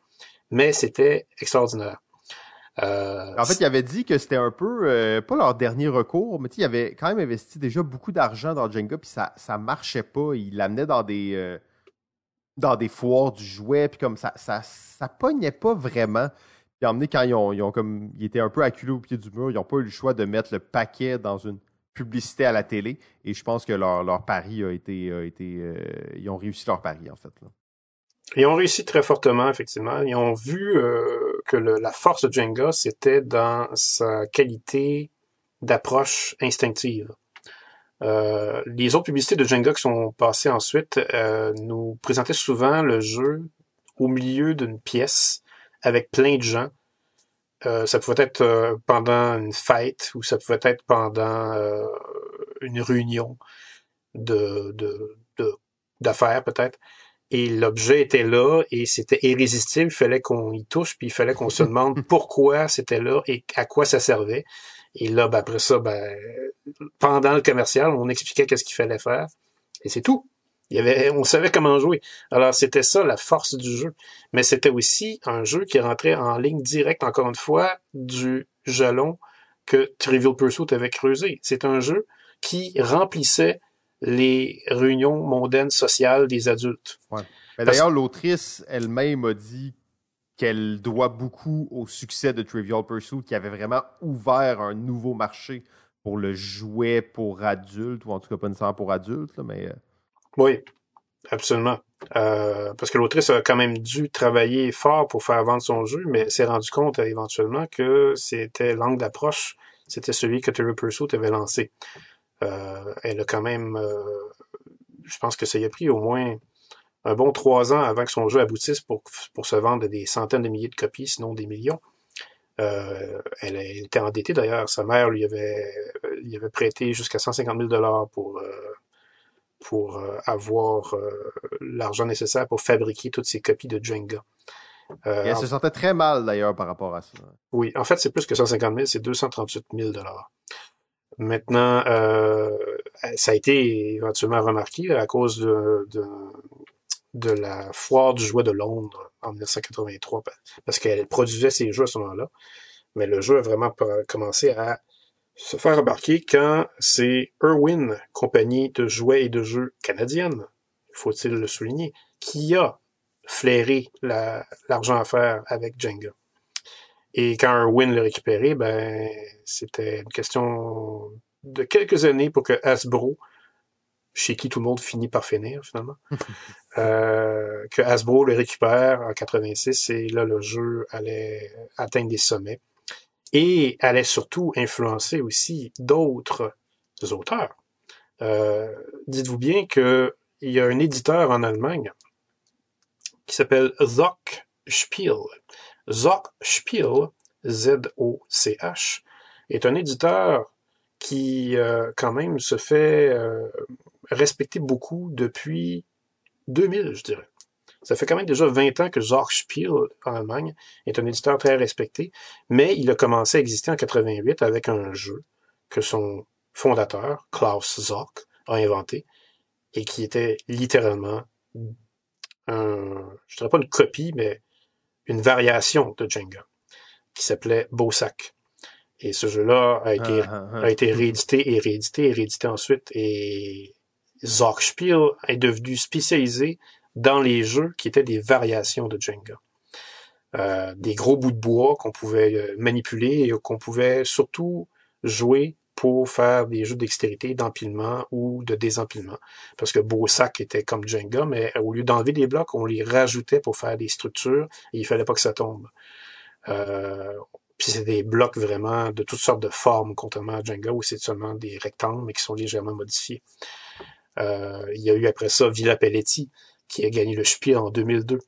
mais c'était extraordinaire. Euh, en fait, il avait dit que c'était un peu, euh, pas leur dernier recours, mais il avait quand même investi déjà beaucoup d'argent dans Jenga, puis ça, ça marchait pas. Il l'amenait dans des euh, dans des foires du jouet, puis comme ça, ça, ça pognait pas vraiment. Puis emmené quand ils ont, ils ont comme, ils étaient un peu acculés au pied du mur, ils n'ont pas eu le choix de mettre le paquet dans une publicité à la télé, et je pense que leur, leur pari a été, a été ils ont réussi leur pari en fait. Là. Ils ont réussi très fortement, effectivement. Ils ont vu euh, que la force de Jenga, c'était dans sa qualité d'approche instinctive. Euh, les autres publicités de Jenga qui sont passées ensuite euh, nous présentaient souvent le jeu au milieu d'une pièce avec plein de gens. Ça pouvait être pendant une fête ou ça pouvait être pendant une réunion de d'affaires peut-être et l'objet était là et c'était irrésistible. Il fallait qu'on y touche, puis il fallait qu'on se demande pourquoi c'était là et à quoi ça servait. Et là, ben, après ça, ben, pendant le commercial, on expliquait qu'est-ce qu'il fallait faire. Et c'est tout. Il y avait, on savait comment jouer. Alors, c'était ça la force du jeu. Mais c'était aussi un jeu qui rentrait en ligne directe, encore une fois, du jalon que Trivial Pursuit avait creusé. C'est un jeu qui remplissait les réunions mondaines sociales des adultes. Ouais. D'ailleurs, l'autrice elle-même a dit qu'elle doit beaucoup au succès de Trivial Pursuit, qui avait vraiment ouvert un nouveau marché pour le jouet pour adultes, ou en tout cas pas nécessairement pour adultes, mais... Euh, oui. absolument. Euh, parce que l'autrice a quand même dû travailler fort pour faire vendre son jeu, mais s'est rendu compte euh, éventuellement que c'était l'angle d'approche, c'était celui que Terry Pursuit avait lancé. Euh, elle a quand même, euh, je pense que ça y a pris au moins un bon trois ans avant que son jeu aboutisse pour, pour se vendre des centaines de milliers de copies, sinon des millions. Euh, elle, elle, était endettée d'ailleurs. Sa mère lui avait, lui avait prêté jusqu'à 150 000 dollars pour euh, pour euh, avoir l'argent nécessaire pour fabriquer toutes ces copies de Jenga. Et elle se sentait très mal d'ailleurs par rapport à ça. Oui, en fait, c'est plus que 150 000, c'est 238 000 dollars. Maintenant, euh, ça a été éventuellement remarqué à cause de, de, de, la foire du jouet de Londres en 1983, parce qu'elle produisait ses jeux à ce moment-là. Mais le jeu a vraiment commencé à se faire remarquer quand c'est Irwin, compagnie de jouets et de jeux canadienne, faut-il le souligner, qui a flairé l'argent à faire avec Jenga. Et quand Irwin l'a récupéré, ben, c'était une question de quelques années pour que Hasbro, chez qui tout le monde finit par finir finalement, euh, que Hasbro le récupère en 86 et là le jeu allait atteindre des sommets et allait surtout influencer aussi d'autres auteurs. Euh, Dites-vous bien qu'il y a un éditeur en Allemagne qui s'appelle Zoc Spiel. Zoc Spiel, Z-O-C-H, est un éditeur qui euh, quand même se fait euh, respecter beaucoup depuis 2000, je dirais. Ça fait quand même déjà 20 ans que Zork Spiel en Allemagne est un éditeur très respecté, mais il a commencé à exister en 88 avec un jeu que son fondateur, Klaus Zork, a inventé et qui était littéralement un, je dirais pas une copie, mais une variation de Jenga qui s'appelait Bossack. Et ce jeu-là a été, ah, ah, ah. a été réédité et réédité et réédité ensuite. Et Spiel est devenu spécialisé dans les jeux qui étaient des variations de Jenga. Euh, des gros bouts de bois qu'on pouvait euh, manipuler et qu'on pouvait surtout jouer pour faire des jeux d'extérité, d'empilement ou de désempilement. Parce que Bossack était comme Jenga, mais au lieu d'enlever des blocs, on les rajoutait pour faire des structures et il fallait pas que ça tombe. Euh, puis c'est des blocs vraiment de toutes sortes de formes, contrairement à Jenga où c'est seulement des rectangles mais qui sont légèrement modifiés. Euh, il y a eu après ça Villa Pelletti, qui a gagné le Spiel en 2002,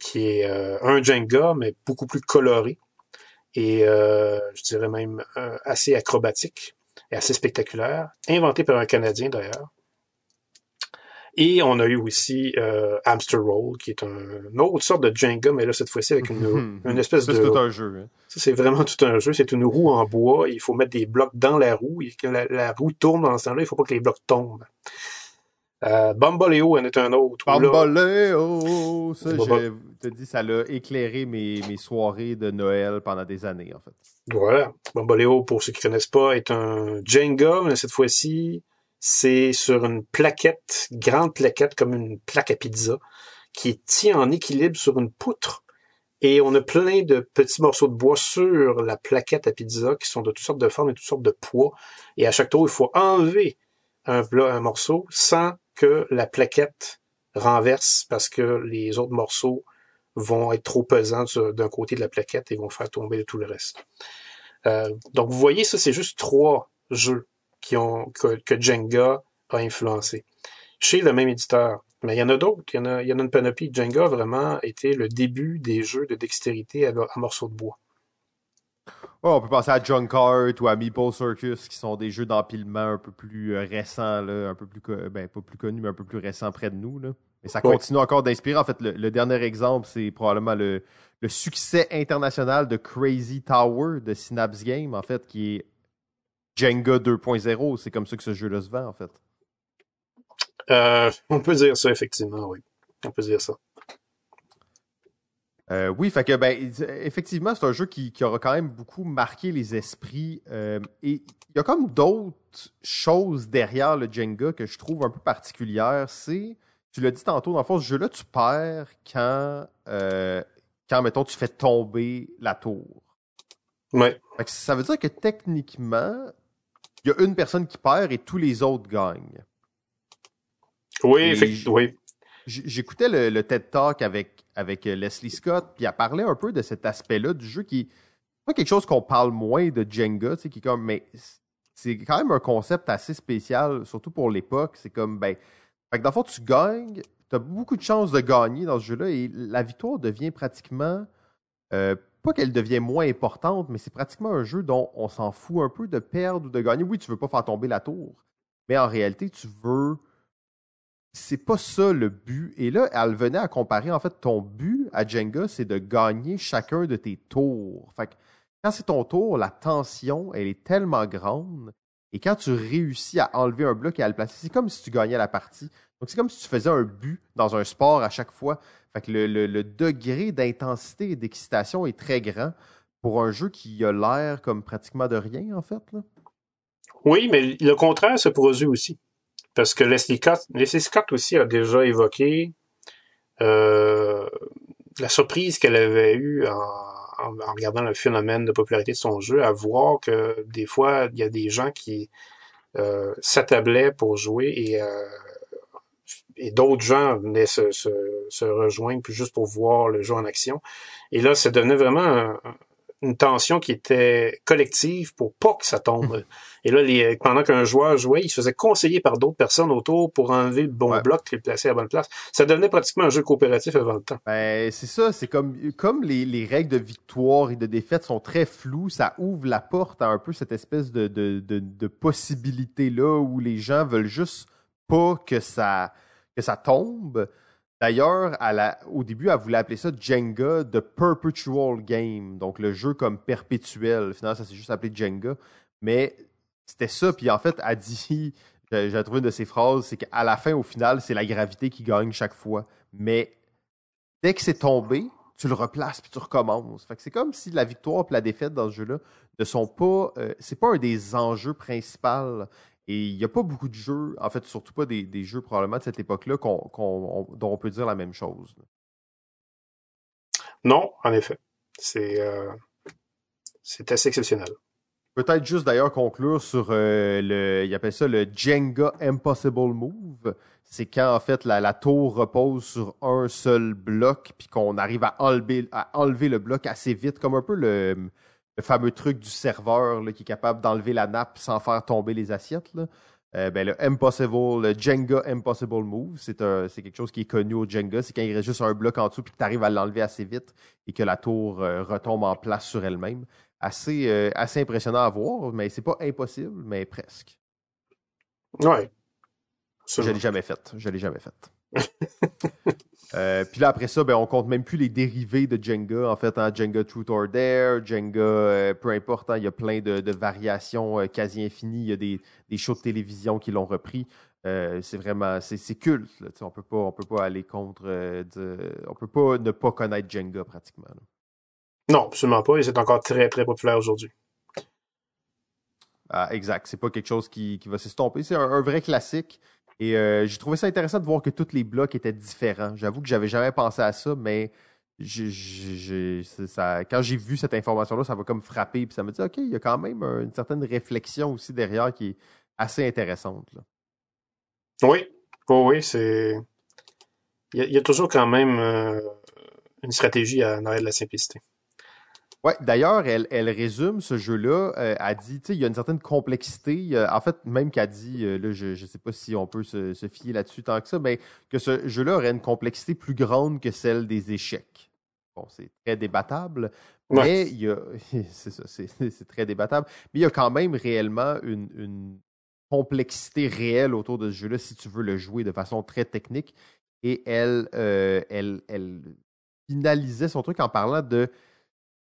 qui est euh, un Jenga, mais beaucoup plus coloré et euh, je dirais même euh, assez acrobatique et assez spectaculaire, inventé par un Canadien d'ailleurs. Et on a eu aussi euh, Hamster Roll, qui est un, une autre sorte de Jenga, mais là, cette fois-ci, avec une, une espèce de... C'est tout un jeu. Hein. Ça, c'est vraiment tout un jeu. C'est une roue en bois. Il faut mettre des blocs dans la roue. Et que la, la roue tourne dans ce temps-là, il faut pas que les blocs tombent. Euh, Bamboleo en est un autre. Bamboleo! Ça, je te dis, ça l'a éclairé mes, mes soirées de Noël pendant des années, en fait. Voilà. Bamboleo, pour ceux qui connaissent pas, est un Jenga, mais cette fois-ci, c'est sur une plaquette, grande plaquette, comme une plaque à pizza, qui tient en équilibre sur une poutre. Et on a plein de petits morceaux de bois sur la plaquette à pizza qui sont de toutes sortes de formes et toutes sortes de poids. Et à chaque tour, il faut enlever un, un morceau sans que la plaquette renverse parce que les autres morceaux vont être trop pesants d'un côté de la plaquette et vont faire tomber tout le reste. Euh, donc vous voyez, ça c'est juste trois jeux qui ont que, que, Jenga a influencé. Chez le même éditeur. Mais il y en a d'autres, il y en a, une panoplie. Jenga a vraiment été le début des jeux de dextérité à morceaux de bois on peut penser à Junkart ou à Meeple Circus, qui sont des jeux d'empilement un peu plus euh, récents, là, un peu plus, ben, pas plus connus, mais un peu plus récents près de nous. Là. Et ça continue encore d'inspirer. En fait, le, dernier exemple, c'est probablement le, le, succès international de Crazy Tower de Synapse Game, en fait, qui est Jenga 2.0. C'est comme ça que ce jeu-là se vend, en fait. Euh, on peut dire ça, effectivement, oui. On peut dire ça. Euh, oui, fait que ben effectivement, c'est un jeu qui, qui, aura quand même beaucoup marqué les esprits. Euh, et il y a comme d'autres choses derrière le Jenga que je trouve un peu particulières. C'est, tu l'as dit tantôt, dans le fond, ce jeu-là, tu perds quand, euh, quand, mettons, tu fais tomber la tour. Ouais. Fait que ça veut dire que techniquement, il y a une personne qui perd et tous les autres gagnent. Oui, effectivement. Oui. j'écoutais le, TED Talk avec, avec Leslie Scott, puis elle parlait un peu de cet aspect-là du jeu qui pas quelque chose qu'on parle moins de Jenga, qui comme, mais c'est quand même un concept assez spécial, surtout pour l'époque. C'est comme, ben, fait que dans le fond, tu gagnes, tu as beaucoup de chances de gagner dans ce jeu-là et la victoire devient pratiquement, euh, pas qu'elle devient moins importante, mais c'est pratiquement un jeu dont on s'en fout un peu de perdre ou de gagner. Oui, tu veux pas faire tomber la tour, mais en réalité, tu veux. C'est pas ça le but. Et là, elle venait à comparer, en fait, ton but à Jenga, c'est de gagner chacun de tes tours. Fait que quand c'est ton tour, la tension, elle est tellement grande. Et quand tu réussis à enlever un bloc et à le placer, c'est comme si tu gagnais la partie. Donc, c'est comme si tu faisais un but dans un sport à chaque fois. Fait que le, degré d'intensité et d'excitation est très grand pour un jeu qui a l'air comme pratiquement de rien, en fait. Oui, mais le contraire se produit aussi. Parce que Leslie Scott, aussi a déjà évoqué euh, la surprise qu'elle avait eue en en, regardant le phénomène de popularité de son jeu, à voir que des fois, il y a des gens qui euh, s'attablaient pour jouer et, euh, d'autres gens venaient se, se, se, rejoindre juste pour voir le jeu en action. Et là, ça devenait vraiment un, une tension qui était collective pour pas que ça tombe. Et là, les, pendant qu'un joueur jouait, il se faisait conseiller par d'autres personnes autour pour enlever le bon bloc et le placer à la bonne place. Ça devenait pratiquement un jeu coopératif avant le temps. Ben, c'est ça, c'est comme, comme les, les, règles de victoire et de défaite sont très floues, ça ouvre la porte à un peu cette espèce de, de, de, de possibilité-là où les gens veulent juste pas que ça, que ça tombe. D'ailleurs, au début, elle voulait appeler ça Jenga The Perpetual Game, donc le jeu comme perpétuel. Finalement, ça s'est juste appelé Jenga. Mais c'était ça, puis en fait, elle dit, j'ai trouvé une de ses phrases, c'est qu'à la fin, au final, c'est la gravité qui gagne chaque fois. Mais dès que c'est tombé, tu le replaces puis tu recommences. Fait c'est comme si la victoire et la défaite dans ce jeu-là ne sont pas. Euh, c'est pas un des enjeux principaux. Et il n'y a pas beaucoup de jeux, en fait, surtout pas des, jeux probablement de cette époque-là dont on peut dire la même chose. Non, en effet. C'est euh, assez exceptionnel. Peut-être juste d'ailleurs conclure sur euh, le. Il appelle ça le Jenga Impossible Move. C'est quand en fait la, tour repose sur un seul bloc, puis qu'on arrive à enlever, à enlever le bloc assez vite, comme un peu le, fameux truc du serveur là, qui est capable d'enlever la nappe sans faire tomber les assiettes. Là. Euh, ben, le Impossible, le Jenga Impossible Move, c'est quelque chose qui est connu au Jenga. C'est quand il reste juste un bloc en dessous puis que tu arrives à l'enlever assez vite et que la tour euh, retombe en place sur elle-même. Assez, euh, assez impressionnant à voir, mais c'est pas impossible, mais presque. Ouais. Je l'ai jamais fait. Je l'ai jamais fait. Euh, puis là, après ça, ben, on compte même plus les dérivés de Jenga. En fait, hein, Jenga Truth or Dare, Jenga, euh, peu importe, hein, il y a plein de, variations euh, quasi infinies. Il y a des, shows de télévision qui l'ont repris. c'est vraiment, c'est culte. on peut pas, on peut pas aller contre, on peut pas ne pas connaître Jenga pratiquement. Non, absolument pas. Et c'est encore très, très populaire aujourd'hui. Ah, exact. C'est pas quelque chose qui, va s'estomper. C'est un, vrai classique. Et euh, j'ai trouvé ça intéressant de voir que tous les blocs étaient différents. J'avoue que j'avais jamais pensé à ça, mais ça, quand j'ai vu cette information-là, ça m'a comme frappé. Puis ça m'a dit, OK, il y a quand même une certaine réflexion aussi derrière qui est assez intéressante. Oui, oui, c'est. Il y, a, toujours quand même euh, une stratégie à arrière de la simplicité. Ouais, d'ailleurs, elle, elle résume ce jeu-là. Euh, elle dit, tu sais, il y a une certaine complexité. en fait, même qu'elle dit, euh, là, je ne sais pas si on peut se, fier là-dessus tant que ça, mais que ce jeu-là aurait une complexité plus grande que celle des échecs. Bon, c'est très débattable, mais il y a, c'est ça, c'est très débattable, mais il y a quand même réellement une, une complexité réelle autour de ce jeu-là si tu veux le jouer de façon très technique. Et elle, euh, elle, elle finalisait son truc en parlant de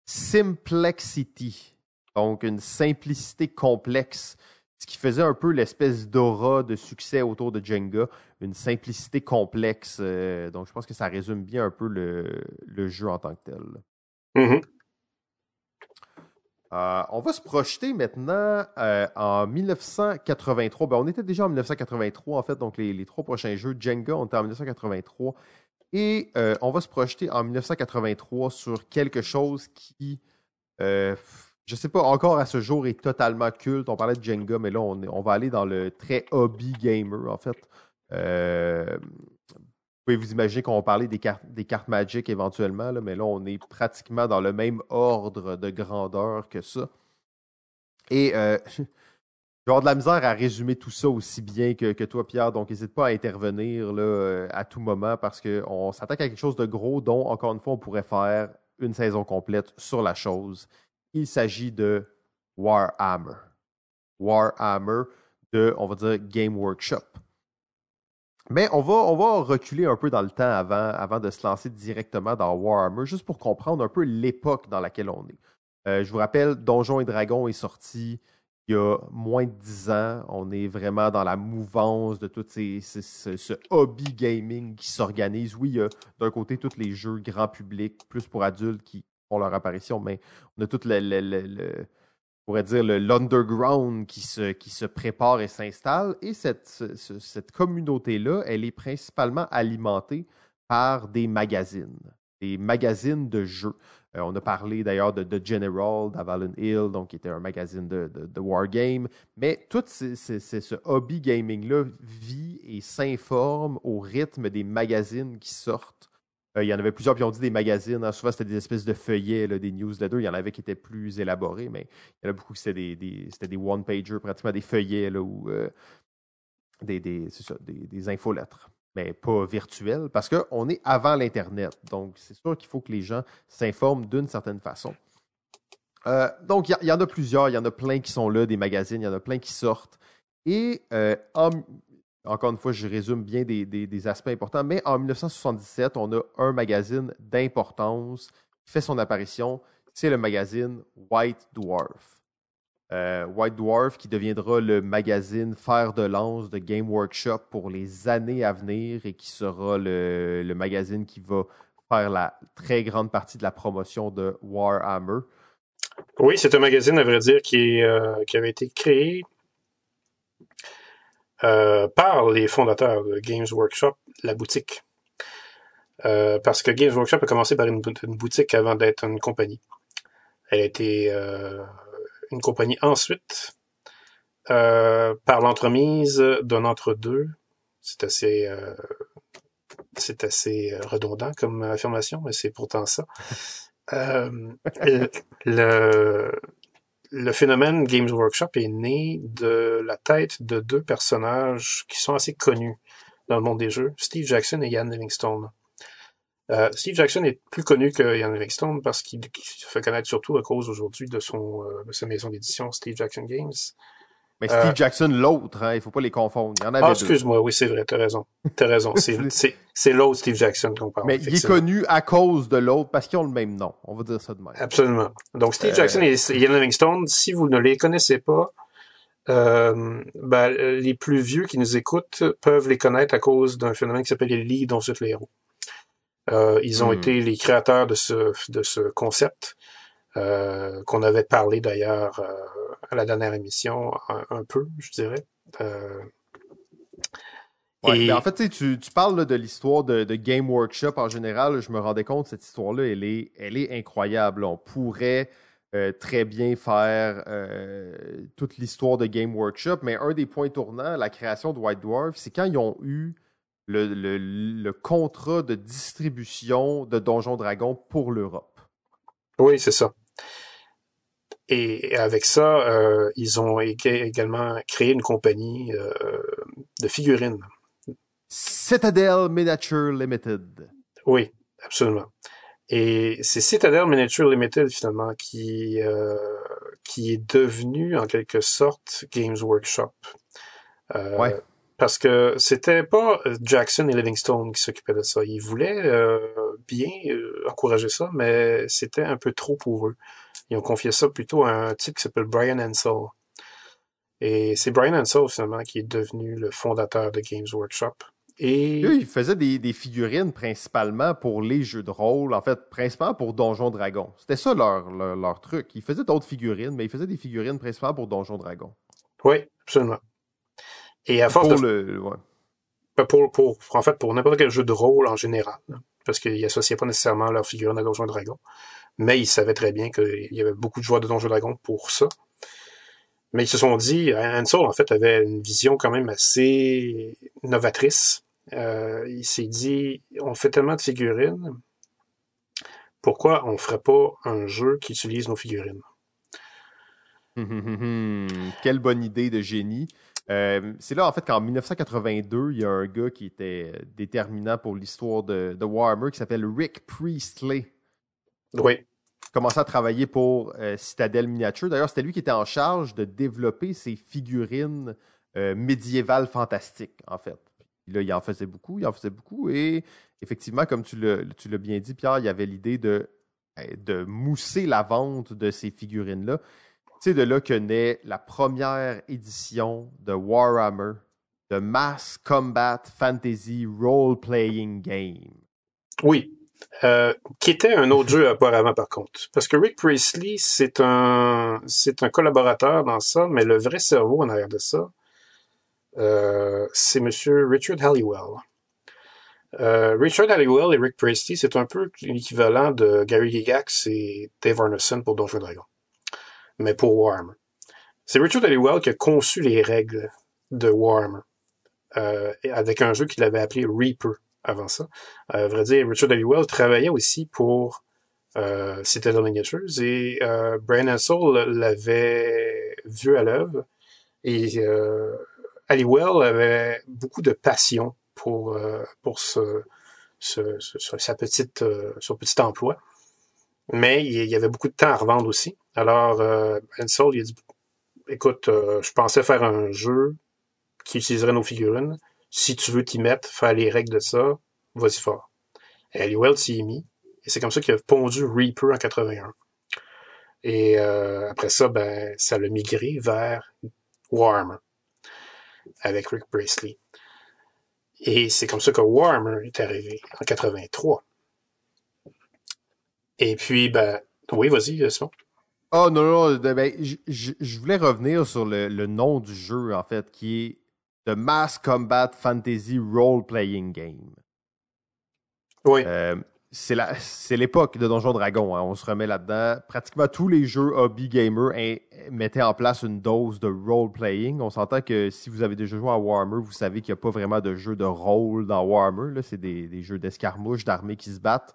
Simplexity. Donc, une simplicité complexe, ce qui faisait un peu l'espèce d'aura de succès autour de Jenga, une simplicité complexe. Euh, donc, je pense que ça résume bien un peu le, jeu en tant que tel. Mm-hmm. Euh, on va se projeter maintenant euh, en 1983. Ben, on était déjà en 1983, en fait, donc les, les trois prochains jeux. Jenga, on était en 1983. Et euh, on va se projeter en 1983 sur quelque chose qui, euh, je ne sais pas, encore à ce jour est totalement culte. On parlait de Jenga, mais là, on, va aller dans le très hobby gamer, en fait. Euh, pouvez vous imaginer qu'on parler des cartes, des cartes Magic éventuellement, mais là, on est pratiquement dans le même ordre de grandeur que ça. Et vais avoir de la misère à résumer tout ça aussi bien que, toi, Pierre, donc n'hésite pas à intervenir euh, à tout moment parce qu'on s'attaque à quelque chose de gros dont, encore une fois, on pourrait faire une saison complète sur la chose. Il s'agit de Warhammer. Warhammer de, on va dire, Game Workshop. Mais on va, reculer un peu dans le temps avant, avant de se lancer directement dans Warhammer, juste pour comprendre un peu l'époque dans laquelle on est. Euh, je vous rappelle, Donjons et Dragons est sorti il y a moins de dix ans. On est vraiment dans la mouvance de tout ce, hobby gaming qui s'organise. Oui, il y a d'un côté tous les jeux grand public, plus pour adultes qui font leur apparition, mais on a tout le, pourrait dire, l'underground qui se, qui se prépare et s'installe. Et cette communauté-là, elle est principalement alimentée par des magazines, des magazines de jeux. Euh, on a parlé d'ailleurs de, de, General, d'Avalon Hill, donc qui était un magazine de, Wargame. Mais tout ce hobby gaming-là vit et s'informe au rythme des magazines qui sortent euh, il y en avait plusieurs, qui ont dit des magazines. Hein. souvent, c'était des espèces de feuillets, des newsletters. Il y en avait qui étaient plus élaborés, mais il y en a beaucoup qui c'était des, des one-pagers, pratiquement des feuillets ou euh, des, des, des infolettres mais pas virtuelles, parce qu'on est avant l'Internet. Donc, c'est sûr qu'il faut que les gens s'informent d'une certaine façon. Euh, donc, il y, en a plusieurs, il y en a plein qui sont là, des magazines, il y en a plein qui sortent. Et en, encore une fois, je résume bien des, aspects importants, mais en 1977, on a un magazine d'importance qui fait son apparition. C'est le magazine White Dwarf. Euh, White Dwarf qui deviendra le magazine fer de lance de Game Workshop pour les années à venir et qui sera le, magazine qui va faire la très grande partie de la promotion de Warhammer. Oui, c'est un magazine, à vrai dire, qui, euh, avait été créé euh, par les fondateurs de Games Workshop, la boutique. Parce que Games Workshop a commencé par une, boutique avant d'être une compagnie. Elle a été une compagnie ensuite par l'entremise d'un entre-deux. C'est assez, c'est assez redondant comme affirmation, mais c'est pourtant ça. le, le phénomène Games Workshop est né de la tête de deux personnages qui sont assez connus dans le monde des jeux, Steve Jackson et Ian Livingstone. Euh, Steve Jackson est plus connu que Ian Livingstone parce qu'il se fait connaître surtout à cause aujourd'hui de son euh, de sa maison d'édition Steve Jackson Games. Mais Steve euh, Jackson, l'autre, hein, il faut pas les confondre. Il y en avait ah, excuse-moi, oui, c'est vrai, t'as raison. T'as raison. C'est l'autre Steve Jackson qu'on parle. Mais il est connu à cause de l'autre parce qu'ils ont le même nom. On va dire ça de même. Absolument. Donc, Steve euh, Jackson et Ian Livingstone, si vous ne les connaissez pas, euh, ben, les plus vieux qui nous écoutent peuvent les connaître à cause d'un phénomène qui s'appelle les lits dont les héros. Euh, ils ont hmm. été les créateurs de ce, de ce concept euh, qu'on avait parlé d'ailleurs euh, à la dernière émission un, peu, je dirais. Et... en fait, tu, tu parles de l'histoire de, Game Workshop en général. Je me rendais compte, cette histoire-là, elle est, elle est incroyable. On pourrait très bien faire toute l'histoire de Game Workshop, mais un des points tournants, la création de White Dwarf, c'est quand ils ont eu le, le, le contrat de distribution de Donjon Dragon pour l'Europe. Oui, c'est ça. Et avec ça, euh, ils ont également créé une compagnie euh, de figurines. Citadel Miniature Limited. Oui, absolument. Et c'est Citadel Miniature Limited finalement qui euh, qui est devenu en quelque sorte Games Workshop. ouais. Parce que c'était pas Jackson et Livingstone qui s'occupaient de ça. Ils voulaient bien encourager ça, mais c'était un peu trop pour eux. Ils ont confié ça plutôt à un type qui s'appelle Brian Ansel. Et c'est Brian Ansel, finalement, qui est devenu le fondateur de Games Workshop. Et... Eux, ils faisaient des, figurines principalement pour les jeux de rôle, en fait, principalement pour Donjon Dragon. C'était ça leur, leur, truc. Ils faisaient d'autres figurines, mais ils faisaient des figurines principalement pour Donjon Dragon. Oui, absolument. Et à force pour de... Le, ben, pour, pour, en fait, pour n'importe quel jeu de rôle en général, parce qu'ils n'associaient pas nécessairement leurs figurines à Donjon Dragon mais ils savaient très bien qu'il y avait beaucoup de joueurs de Donjons Dragons pour ça. Mais ils se sont dit, Ansel, en fait, avait une vision quand même assez novatrice Euh, il s'est dit, on fait tellement de figurines, pourquoi on ne ferait pas un jeu qui utilise nos figurines? Quelle bonne idée de génie. Euh, c'est là, en fait, qu'en 1982, il y a un gars qui était déterminant pour l'histoire de, Warhammer qui s'appelle Rick Priestley. Oui. Il commençait à travailler pour euh, Citadel Miniature. D'ailleurs, c'était lui qui était en charge de développer ces figurines euh, médiévales fantastiques, en fait. là, il en faisait beaucoup, il en faisait beaucoup. Et effectivement, comme tu l'as bien dit, Pierre, il y avait l'idée de, de mousser la vente de ces figurines-là. C'est de là que naît la première édition de Warhammer, de Mass Combat Fantasy Role Playing Game. Oui, euh, qui était un autre jeu auparavant par contre. Parce que Rick Priestley, c'est un, c'est un collaborateur dans ça, mais le vrai cerveau en arrière de ça, euh, c'est Monsieur Richard Halliwell. Euh, Richard Halliwell et Rick Priestley, c'est un peu l'équivalent de Gary Gygax et Dave Arneson pour Donjons Dragons mais pour Warhammer. C'est Richard Halliwell qui a conçu les règles de Warhammer, euh, avec un jeu qu'il avait appelé Reaper avant ça. Euh, vrai dire, Richard Halliwell travaillait aussi pour euh, Citadel Miniatures et euh, Brian Ansel l'avait vu à l'œuvre et euh, Halliwell avait beaucoup de passion pour euh, pour ce, ce, ce, sa petite son petit emploi mais il y avait beaucoup de temps à revendre aussi. Alors, euh, Ansel, il a dit, écoute, euh, je pensais faire un jeu qui utiliserait nos figurines. Si tu veux t'y mettre, faire les règles de ça, vas-y fort. Et Halliwell s'y est mis. Et c'est comme ça qu'il a pondu Reaper en 81. Et euh, après ça, ben, ça l'a migré vers Warhammer avec Rick Bracely. Et c'est comme ça que Warhammer est arrivé en 83. Et puis, ben, oui, vas-y, Simon. Oh non, non, ben, je voulais revenir sur le, nom du jeu, en fait, qui est The Mass Combat Fantasy Role Playing Game. Oui. Euh, c'est l'époque de Donjon Dragon, hein, on se remet là-dedans. Pratiquement tous les jeux hobby gamer mettaient en place une dose de role-playing. On s'entend que si vous avez déjà joué à Warhammer, vous savez qu'il n'y a pas vraiment de jeu de rôle dans Warhammer. C'est des, des, jeux d'escarmouche, d'armées qui se battent.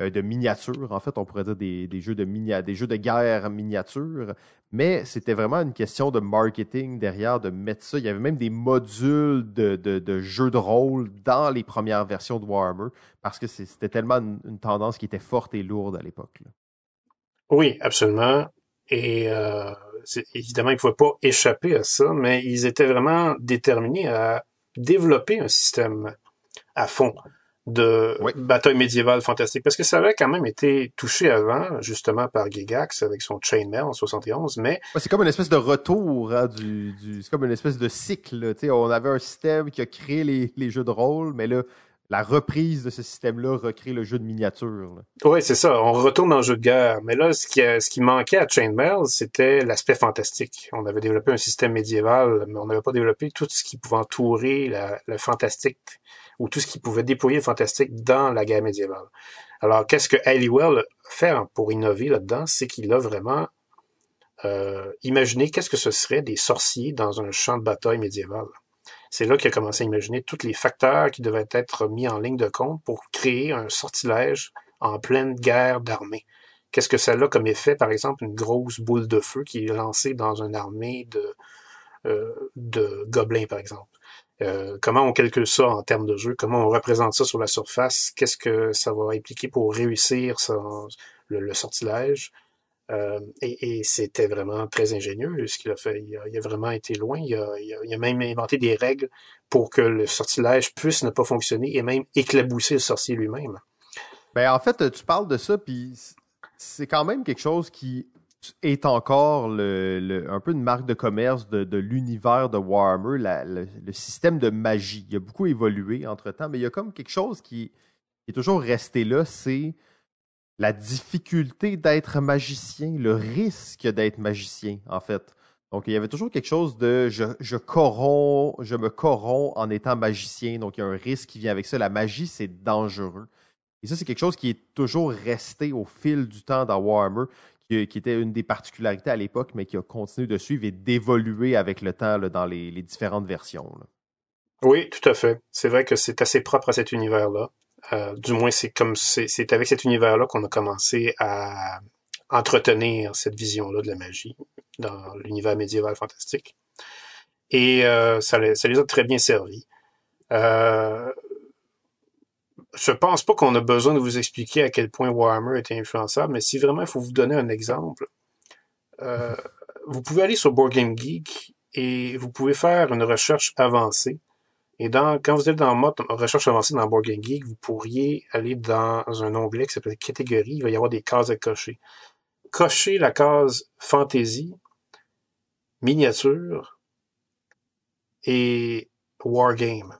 Euh, de miniatures. En fait, on pourrait dire des, jeux de des jeux de guerre miniatures. Mais c'était vraiment une question de marketing derrière, de mettre ça. Il y avait même des modules de, jeux de rôle dans les premières versions de Warhammer, parce que c'était tellement une, tendance qui était forte et lourde à l'époque. Oui, absolument. Et euh, évidemment, il ne pouvaient pas échapper à ça, mais ils étaient vraiment déterminés à développer un système à fond de bataille médiévale fantastique, parce que ça avait quand même été touché avant, justement, par Gigax avec son Chainmail en 71, mais... c'est comme une espèce de retour, hein, du, du c'est comme une espèce de cycle, tu sais, on avait un système qui a créé les, les, jeux de rôle, mais là, la reprise de ce système-là recrée le jeu de miniature. Oui, c'est ça, on retourne dans le jeu de guerre, mais là, ce qui, ce qui manquait à Chainmail, c'était l'aspect fantastique. On avait développé un système médiéval, mais on n'avait pas développé tout ce qui pouvait entourer la, le fantastique ou tout ce qui pouvait déployer le fantastique dans la guerre médiévale. Alors, qu'est-ce que Halliwell fait pour innover là-dedans? C'est qu'il a vraiment euh, imaginé qu'est-ce que ce serait des sorciers dans un champ de bataille médiéval. C'est là qu'il a commencé à imaginer tous les facteurs qui devaient être mis en ligne de compte pour créer un sortilège en pleine guerre d'armée. Qu'est-ce que ça a comme effet, par exemple, une grosse boule de feu qui est lancée dans une armée de, euh, de gobelins, par exemple? Euh, comment on calcule ça en termes de jeu, comment on représente ça sur la surface, qu'est-ce que ça va impliquer pour réussir le, sortilège? Euh, et, c'était vraiment très ingénieux ce qu'il a fait. Il a, vraiment été loin. Il a, même inventé des règles pour que le sortilège puisse ne pas fonctionner et même éclabousser le sorcier lui-même. Ben, en fait, tu parles de ça, puis c'est quand même quelque chose qui est encore un peu une marque de commerce de, l'univers de Warhammer, le, système de magie. Il a beaucoup évolué entre-temps, mais il y a comme quelque chose qui, est toujours resté là, c'est la difficulté d'être magicien, le risque d'être magicien, en fait. Donc, il y avait toujours quelque chose de je, je corromps, je me corromps en étant magicien. Donc, il y a un risque qui vient avec ça. La magie, c'est dangereux. Et ça, c'est quelque chose qui est toujours resté au fil du temps dans Warhammer qui, était une des particularités à l'époque, mais qui a continué de suivre et d'évoluer avec le temps dans les, différentes versions. Oui, tout à fait. C'est vrai que c'est assez propre à cet univers-là. Euh, du moins, c'est comme c'est avec cet univers-là qu'on a commencé à entretenir cette vision-là de la magie dans l'univers médiéval fantastique. Et euh, ça, ça, les, a très bien servis. Euh, je pense pas qu'on a besoin de vous expliquer à quel point Warhammer était influençable, mais si vraiment il faut vous donner un exemple, euh, vous pouvez aller sur Board Game Geek et vous pouvez faire une recherche avancée. Et quand vous êtes dans mode recherche avancée dans Board Game Geek, vous pourriez aller dans un onglet qui s'appelle catégorie. Il va y avoir des cases à cocher. Cochez la case fantasy, miniature et wargame.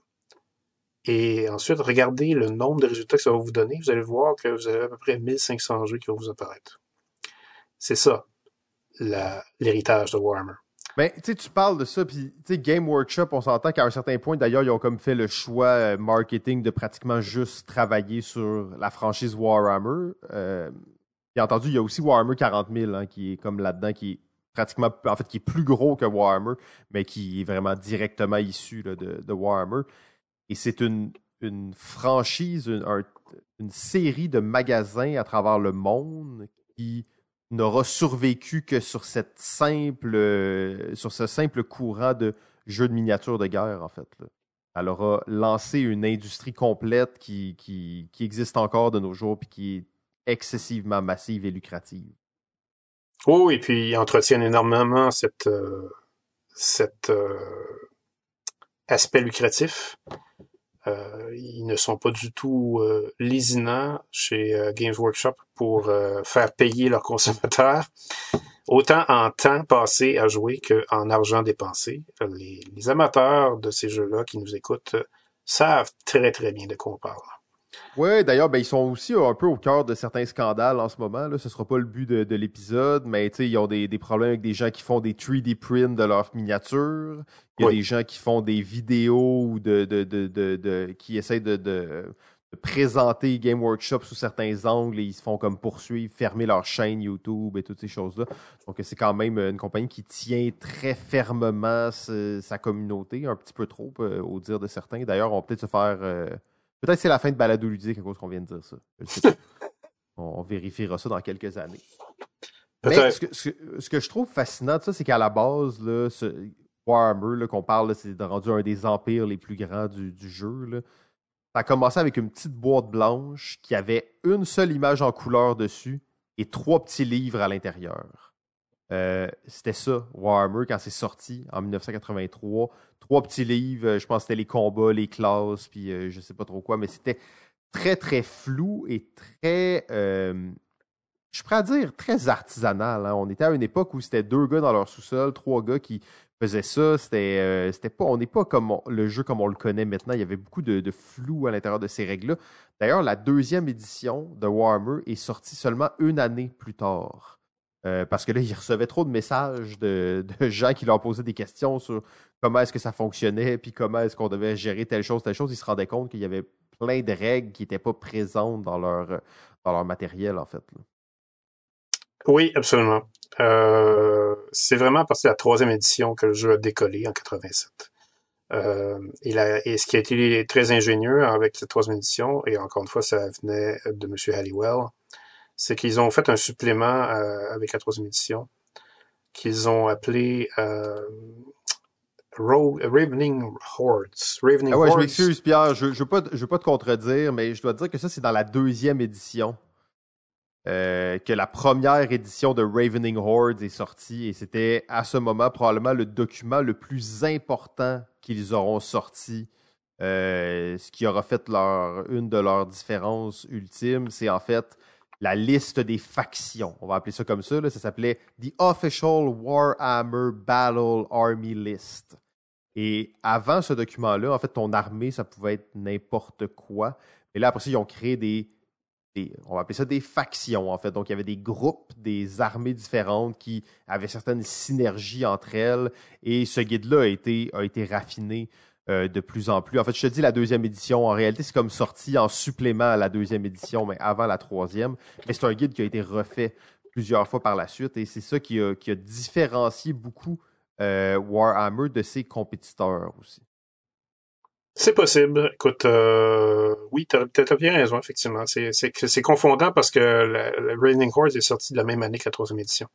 Et ensuite, regardez le nombre de résultats que ça va vous donner. Vous allez voir que vous avez à peu près 1500 jeux qui vont vous apparaître. C'est ça, l'héritage de Warhammer. Ben, tu tu parles de ça, puis Game Workshop, on s'entend qu'à un certain point, d'ailleurs, ils ont comme fait le choix euh, marketing de pratiquement juste travailler sur la franchise Warhammer. Euh, bien entendu, il y a aussi Warhammer 40 000 hein, qui est comme là-dedans, qui est pratiquement, en fait, qui est plus gros que Warhammer, mais qui est vraiment directement issu de, de, Warhammer. Et c'est une, franchise, une, série de magasins à travers le monde qui n'aura survécu que sur cette simple, sur ce simple courant de jeux de miniatures de guerre, en fait. Elle aura lancé une industrie complète qui, existe encore de nos jours et qui est excessivement massive et lucrative. Oh, et puis ils entretiennent énormément cette, euh, cet euh, aspect lucratif. Euh, ils ne sont pas du tout euh, lésinants chez euh, Games Workshop pour faire payer leurs consommateurs, autant en temps passé à jouer qu'en argent dépensé. Les, les, amateurs de ces jeux-là qui nous écoutent savent très très bien de quoi on parle. Oui, d'ailleurs, ben, ils sont aussi un peu au cœur de certains scandales en ce moment. Là. Ce ne sera pas le but de, de l'épisode, mais ils ont des, des, problèmes avec des gens qui font des 3D prints de leurs miniatures. Il y a des gens qui font des vidéos ou de, de, de qui essayent de, présenter Game Workshop sous certains angles et ils se font comme poursuivre, fermer leur chaîne YouTube et toutes ces choses-là. Donc c'est quand même une compagnie qui tient très fermement sa, communauté, un petit peu trop euh, au dire de certains. D'ailleurs, on va peut-être se faire... Euh, Peut-être que c'est la fin de balado ludique à cause qu'on vient de dire ça. on, vérifiera ça dans quelques années. Mais ce que, ce, que, je trouve fascinant de ça, c'est qu'à la base, là, ce Warhammer qu'on parle, c'est rendu un des empires les plus grands du, jeu. Là. Ça a commencé avec une petite boîte blanche qui avait une seule image en couleur dessus et trois petits livres à l'intérieur. Euh, c'était ça, Warhammer, quand c'est sorti en 1983. Trois petits livres, euh, je pense que c'était les combats, les classes, puis euh, je sais pas trop quoi, mais c'était très, très flou et très, je pourrais dire, très artisanal. Hein. On était à une époque où c'était deux gars dans leur sous-sol, trois gars qui faisaient ça. C'était, c'était pas, on n'est pas comme le jeu comme on le connaît maintenant. Il y avait beaucoup de, de flou à l'intérieur de ces règles-là. D'ailleurs, la deuxième édition de Warhammer est sortie seulement une année plus tard. Euh, parce que là, ils recevaient trop de messages de, gens qui leur posaient des questions sur comment est-ce que ça fonctionnait, puis comment est-ce qu'on devait gérer telle chose, telle chose. Ils se rendaient compte qu'il y avait plein de règles qui n'étaient pas présentes dans leur, dans leur matériel, en fait. Oui, absolument. Euh, c'est vraiment à partir de la troisième édition que le jeu a décollé en 87. Euh, et, et, ce qui a été très ingénieux avec cette troisième édition, et encore une fois, ça venait de M. Halliwell, c'est qu'ils ont fait un supplément euh, avec la troisième édition qu'ils ont appelé euh, Ravening Hordes. Ravening ah ouais, je m'excuse, Pierre, je ne veux, pas, veux pas te contredire, mais je dois te dire que ça, c'est dans la deuxième édition. Euh, que la première édition de Ravening Hordes est sortie et c'était à ce moment probablement le document le plus important qu'ils auront sorti. ce qui aura fait leur, une de leurs différences ultimes, c'est en fait la liste des factions. On va appeler ça comme ça. Ça s'appelait The Official Warhammer Battle Army List. Et avant ce document-là, en fait, ton armée, ça pouvait être n'importe quoi. Mais là, après ça, ils ont créé des, on va appeler ça des factions, en fait. Donc, il y avait des groupes, des armées différentes qui avaient certaines synergies entre elles. Et ce guide-là a été raffiné euh, de plus en plus. En fait, je te dis la deuxième édition. En réalité, c'est comme sorti en supplément à la deuxième édition, mais avant la troisième. Mais c'est un guide qui a été refait plusieurs fois par la suite et c'est ça qui a, qui a, différencié beaucoup euh, Warhammer de ses compétiteurs aussi. C'est possible. Écoute, euh, oui, t'as as bien raison, effectivement. C'est confondant parce que le, Raining Horse est sorti de la même année que la troisième édition.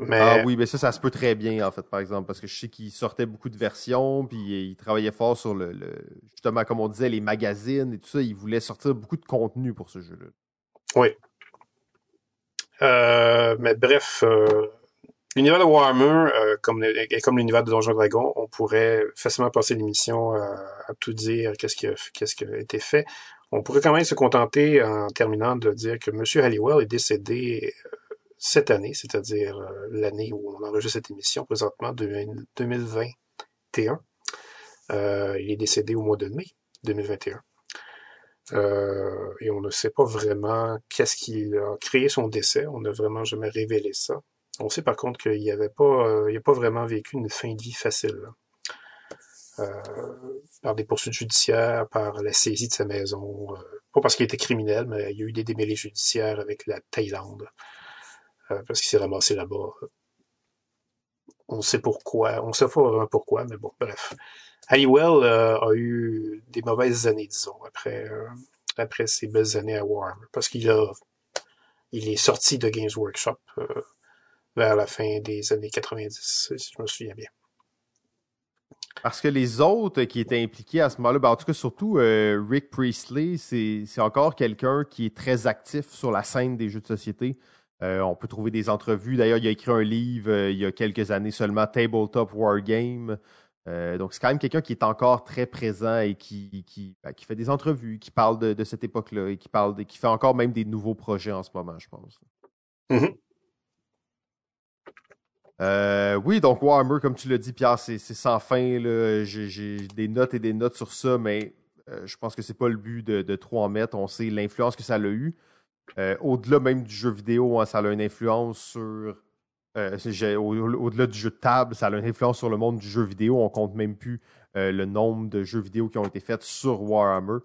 Mais... Ah oui, mais ça, ça se peut très bien, en fait, par exemple, parce que je sais qu'il sortait beaucoup de versions, puis il travaillait fort sur le, justement, comme on disait, les magazines et tout ça. Il voulait sortir beaucoup de contenu pour ce jeu-là. Oui. Euh, mais bref, euh, l'univers de Warhammer, euh, comme, comme l'univers de Donjon Dragon, on pourrait facilement passer l'émission à, à, tout dire, qu'est-ce qui, a, qu'est-ce qui a été fait. On pourrait quand même se contenter, en terminant, de dire que M. Halliwell est décédé cette année, c'est-à-dire euh, l'année où on enregistre cette émission présentement, 2021. Euh, il est décédé au mois de mai 2021. Euh, et on ne sait pas vraiment qu'est-ce qui a créé son décès. On n'a vraiment jamais révélé ça. On sait par contre qu'il n'y avait pas, il n'a pas vraiment vécu une fin de vie facile. par des poursuites judiciaires, par la saisie de sa maison, pas parce qu'il était criminel, mais il y a eu des démêlés judiciaires avec la Thaïlande. Euh, parce qu'il s'est ramassé là-bas. On sait pourquoi, on sait pas vraiment pourquoi, mais bon, bref. Halliwell euh, a eu des mauvaises années, disons, après, euh, après ses belles années à Warhammer, parce qu'il a, il est sorti de Games Workshop vers la fin des années 90, si je me souviens bien. Parce que les autres qui étaient impliqués à ce moment-là, ben, en tout cas surtout Rick Priestley, c'est encore quelqu'un qui est très actif sur la scène des jeux de société. Euh, on peut trouver des entrevues. D'ailleurs, il a écrit un livre euh, il y a quelques années seulement, Tabletop Wargame. Euh, donc, c'est quand même quelqu'un qui est encore très présent et qui, qui, ben, fait des entrevues, qui parle de, cette époque-là et qui, parle qui fait encore même des nouveaux projets en ce moment, je pense. Mm-hmm. oui, donc Warhammer, comme tu l'as dit, Pierre, c'est sans fin. J'ai des notes et des notes sur ça, mais je pense que c'est pas le but de, de, trop en mettre. On sait l'influence que ça a eu. Euh, au-delà même du jeu vidéo, hein, ça a une influence sur. Euh, au-delà du jeu de table, ça a une influence sur le monde du jeu vidéo. On compte même plus euh, le nombre de jeux vidéo qui ont été faits sur Warhammer.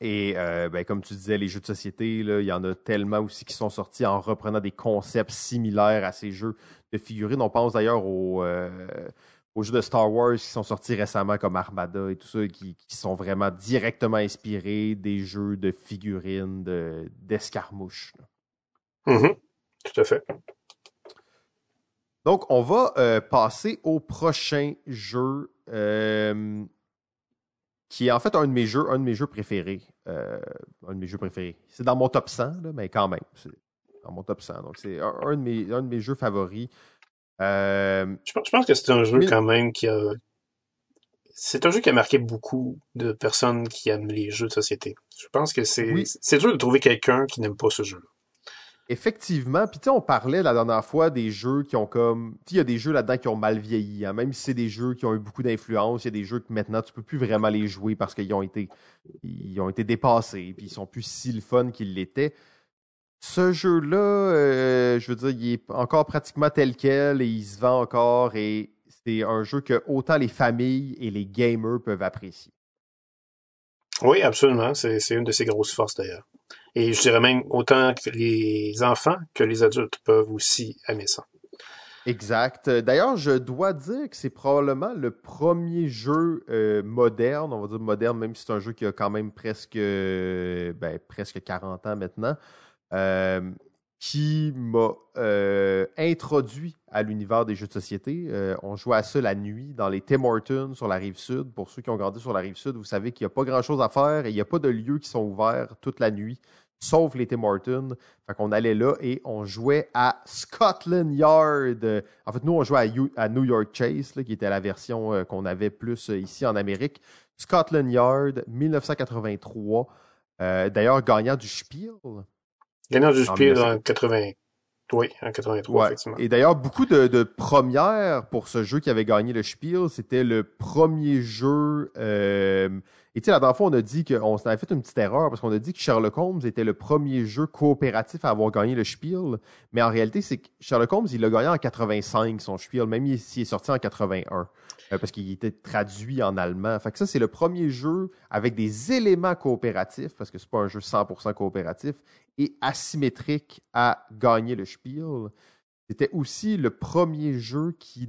Et ben, comme tu disais, les jeux de société, il y en a tellement aussi qui sont sortis en reprenant des concepts similaires à ces jeux de figurines. On pense d'ailleurs au aux jeux de Star Wars qui sont sortis récemment comme Armada et tout ça, qui, sont vraiment directement inspirés des jeux de figurines, d'escarmouches. Mm-hmm. Tout à fait. Donc, on va euh, passer au prochain jeu, euh, qui est en fait un de mes jeux, un de mes jeux préférés. Euh, un de mes jeux préférés. C'est dans mon top 100, mais quand même. C'est dans mon top 100. Donc, c'est un, de mes, un de mes jeux favoris. Euh, je, pense, que c'est un jeu quand même qui a. C'est un jeu qui a marqué beaucoup de personnes qui aiment les jeux de société. Je pense que c'est c'est dur de trouver quelqu'un qui n'aime pas ce jeu-là. Effectivement. Puis tu sais, on parlait la dernière fois des jeux qui ont comme. Tu il y a des jeux là-dedans qui ont mal vieilli. Hein. Même si c'est des jeux qui ont eu beaucoup d'influence, il y a des jeux que maintenant tu peux plus vraiment les jouer parce qu'ils ont été ils ont été dépassés. Puis ils sont plus si le fun qu'ils l'étaient. Ce jeu-là, euh, je veux dire, il est encore pratiquement tel quel et il se vend encore et c'est un jeu que autant les familles et les gamers peuvent apprécier. Oui, absolument. C'est une de ses grosses forces d'ailleurs. Et je dirais même autant que les enfants que les adultes peuvent aussi aimer ça. Exact. D'ailleurs, je dois dire que c'est probablement le premier jeu euh, moderne, on va dire moderne, même si c'est un jeu qui a quand même presque, ben, presque 40 ans maintenant, euh, qui m'a euh, introduit à l'univers des jeux de société. Euh, on jouait à ça la nuit dans les Tim Hortons sur la rive sud. Pour ceux qui ont grandi sur la rive sud, vous savez qu'il n'y a pas grand-chose à faire et il n'y a pas de lieux qui sont ouverts toute la nuit, sauf les Tim Hortons. Fait qu'on allait là et on jouait à Scotland Yard. En fait, nous, on jouait à, New York Chase, qui était la version qu'on avait plus ici en Amérique. Scotland Yard, 1983. D'ailleurs, gagnant du Spiel. Gagnant du Spiel en 80. Oui, en 83, effectivement. Et d'ailleurs, beaucoup de, premières pour ce jeu qui avait gagné le Spiel. C'était le premier jeu. Euh, et tu sais, la dernière fois, on a dit qu'on avait fait une petite erreur parce qu'on a dit que Sherlock Holmes était le premier jeu coopératif à avoir gagné le Spiel. Mais en réalité, c'est que Sherlock Holmes, il l'a gagné en 85, son Spiel, même s'il est sorti en 81. Euh, parce qu'il était traduit en allemand. Fait que ça, c'est le premier jeu avec des éléments coopératifs, parce que c'est pas un jeu 100% coopératif, et asymétrique à gagner le Spiel. C'était aussi le premier jeu qui,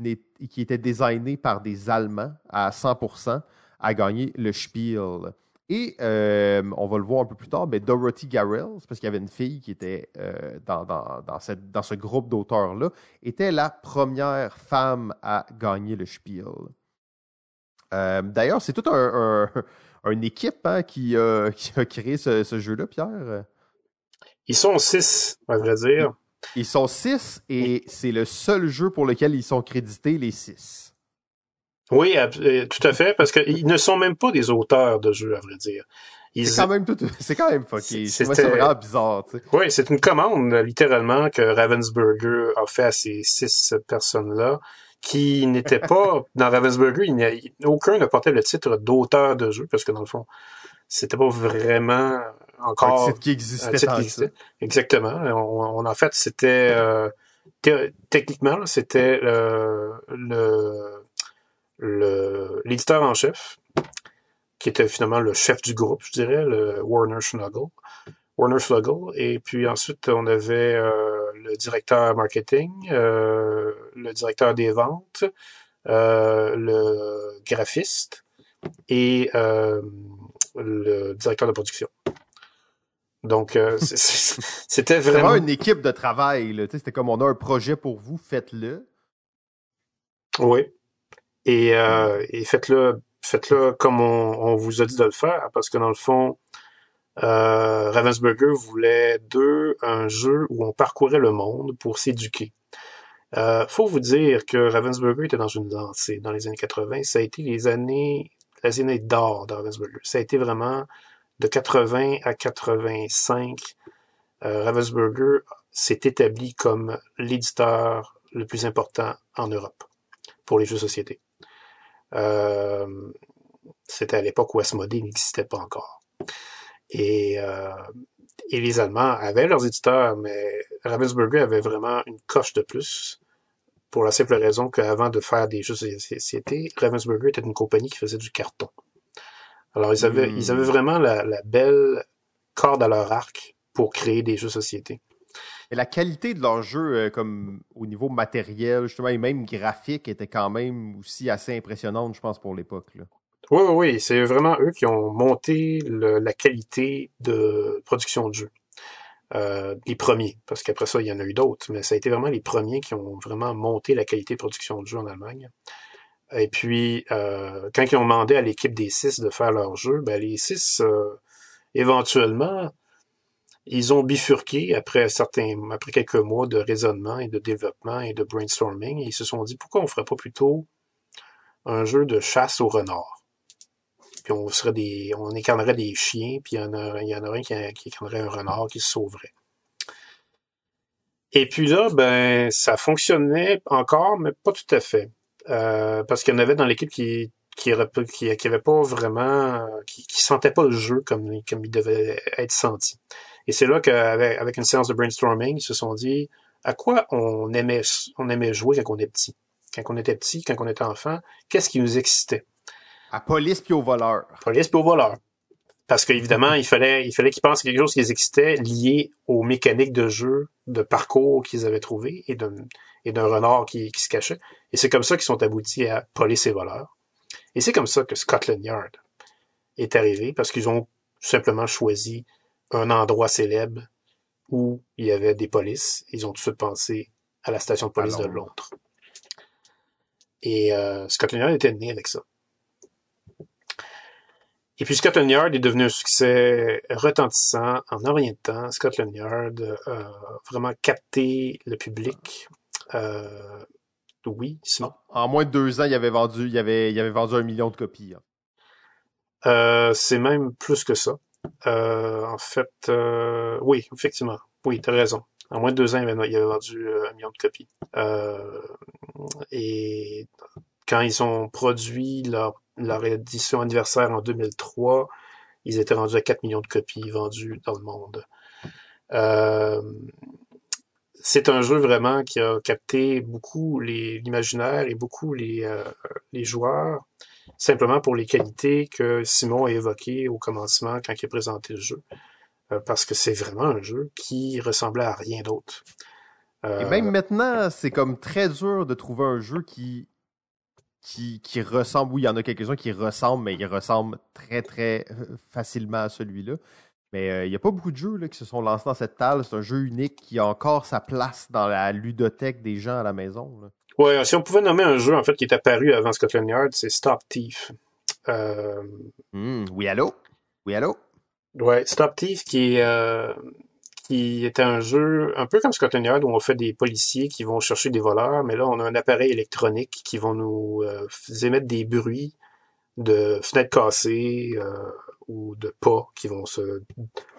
qui était designé par des Allemands à 100%, à gagner le Spiel. Et euh, on va le voir un peu plus tard, mais Dorothy Garrels, parce qu'il y avait une fille qui était euh, dans, dans, dans, cette, dans, ce groupe d'auteurs-là, était la première femme à gagner le Spiel. Euh, D'ailleurs, c'est toute un, un, une équipe hein, qui, qui, a créé ce, ce jeu-là, Pierre. Ils sont six, à vrai dire. Ils sont six et c'est le seul jeu pour lequel ils sont crédités, les six. Oui, euh, tout à fait, parce qu'ils ne sont même pas des auteurs de jeux, à vrai dire. C'est quand même tout, c'est quand même fucké. C'est vraiment bizarre, tu sais. Oui, c'est une commande, littéralement, que Ravensburger a fait à ces six personnes-là, qui n'étaient pas, dans Ravensburger, il aucun ne portait le titre d'auteur de jeu, parce que dans le fond, c'était pas vraiment encore un titre qui existait. Un titre qui existait. Exactement. On, en fait, c'était, euh, techniquement, c'était euh, le l'éditeur en chef, qui était finalement le chef du groupe, je dirais, le Warner Schnuggle. Warner Schnuggle. Et puis ensuite, on avait euh, le directeur marketing, euh, le directeur des ventes, euh, le graphiste et le directeur de production. Donc, c'était vraiment... vraiment une équipe de travail. C'était comme on a un projet pour vous, faites-le. Oui. Et, euh, et faites-le faites-le comme on, on, vous a dit de le faire, parce que dans le fond, euh, Ravensburger voulait deux, un jeu où on parcourait le monde pour s'éduquer. Euh, faut vous dire que Ravensburger était dans une lancée dans les années 80. Ça a été les années, les années d'or de Ravensburger. Ça a été vraiment de 80 à 85. Euh, Ravensburger s'est établi comme l'éditeur le plus important en Europe pour les jeux de société. Euh, c'était à l'époque où Asmodee n'existait pas encore. Et, euh, et les Allemands avaient leurs éditeurs, mais Ravensburger avait vraiment une coche de plus pour la simple raison qu'avant de faire des jeux de société, Ravensburger était une compagnie qui faisait du carton. Alors, ils avaient, ils avaient hmm. vraiment la, la, belle corde à leur arc pour créer des jeux de société. La qualité de leur jeu, euh, comme au niveau matériel, justement, et même graphique, était quand même aussi assez impressionnante, je pense, pour l'époque. Oui, oui, oui. C'est vraiment eux qui ont monté la qualité de production de jeu. Euh, les premiers, parce qu'après ça, il y en a eu d'autres, mais ça a été vraiment les premiers qui ont vraiment monté la qualité de production de jeu en Allemagne. Et puis, euh, quand ils ont demandé à l'équipe des six de faire leur jeu, ben, les six, éventuellement, ils ont bifurqué après certains, après quelques mois de raisonnement et de développement et de brainstorming, et ils se sont dit pourquoi on ferait pas plutôt un jeu de chasse au renard? Puis on serait des, on incarnerait des chiens, puis il y en a, il y en a un qui, qui un renard qui se sauverait. Et puis là, ben, ça fonctionnait encore, mais pas tout à fait. Euh, parce qu'il y en avait dans l'équipe qui qui, qui, qui avait pas vraiment, qui, qui sentait pas le jeu comme, comme il devait être senti. Et c'est là qu'avec avec une séance de brainstorming, ils se sont dit à quoi on aimait, on aimait jouer quand on était petit? Quand on était petit, quand on était enfant, qu'est-ce qui nous excitait? À police puis au voleur. Police puis au voleur. Parce qu'évidemment, il fallait, il fallait qu'ils pensent quelque chose qui les excitait lié aux mécaniques de jeu, de parcours qu'ils avaient trouvé et d'un, et d'un renard qui, qui se cachait. Et c'est comme ça qu'ils sont aboutis à police et voleur. Et c'est comme ça que Scotland Yard est arrivé parce qu'ils ont simplement choisi un endroit célèbre où il y avait des polices. Ils ont tout de suite pensé à la station de police de Londres. Et euh, Scotland Yard était né avec ça. Et puis Scotland Yard est devenu un succès retentissant en un rien de temps. Scotland Yard a euh, vraiment capté le public. Euh, oui, sinon. En moins de deux ans, il avait vendu, il avait, il avait vendu un million de copies. Hein. Euh, c'est même plus que ça. Euh, en fait, euh, oui, effectivement. Oui, tu as raison. En moins de deux ans, il avait, vendu euh, un million de copies. et quand ils ont produit leur, édition anniversaire en 2003, ils étaient rendus à 4 millions de copies vendues dans le monde. c'est un jeu vraiment qui a capté beaucoup l'imaginaire et beaucoup les joueurs simplement pour les qualités que Simon a évoquées au commencement quand il a présenté le jeu. Euh, parce que c'est vraiment un jeu qui ressemblait à rien d'autre. Et même euh, maintenant, c'est comme très dur de trouver un jeu qui qui, qui ressemble, oui, il y en a quelques-uns qui ressemblent, mais ils ressemblent très, très facilement à celui-là. Mais il n'y a pas beaucoup de jeux là, qui se sont lancés dans cette table. C'est un jeu unique qui a encore sa place dans la ludothèque des gens à la maison. Ouais, si on pouvait nommer un jeu en fait qui est apparu avant Scotland Yard, c'est Stop Thief. Euh... Hmm, oui, allô? Oui, allô? Ouais, Stop Thief qui est, euh, qui était un jeu un peu comme Scotland Yard où on fait des policiers qui vont chercher des voleurs, mais là on a un appareil électronique qui vont nous euh, émettre des bruits de fenêtres cassées euh, ou de pas qui vont se,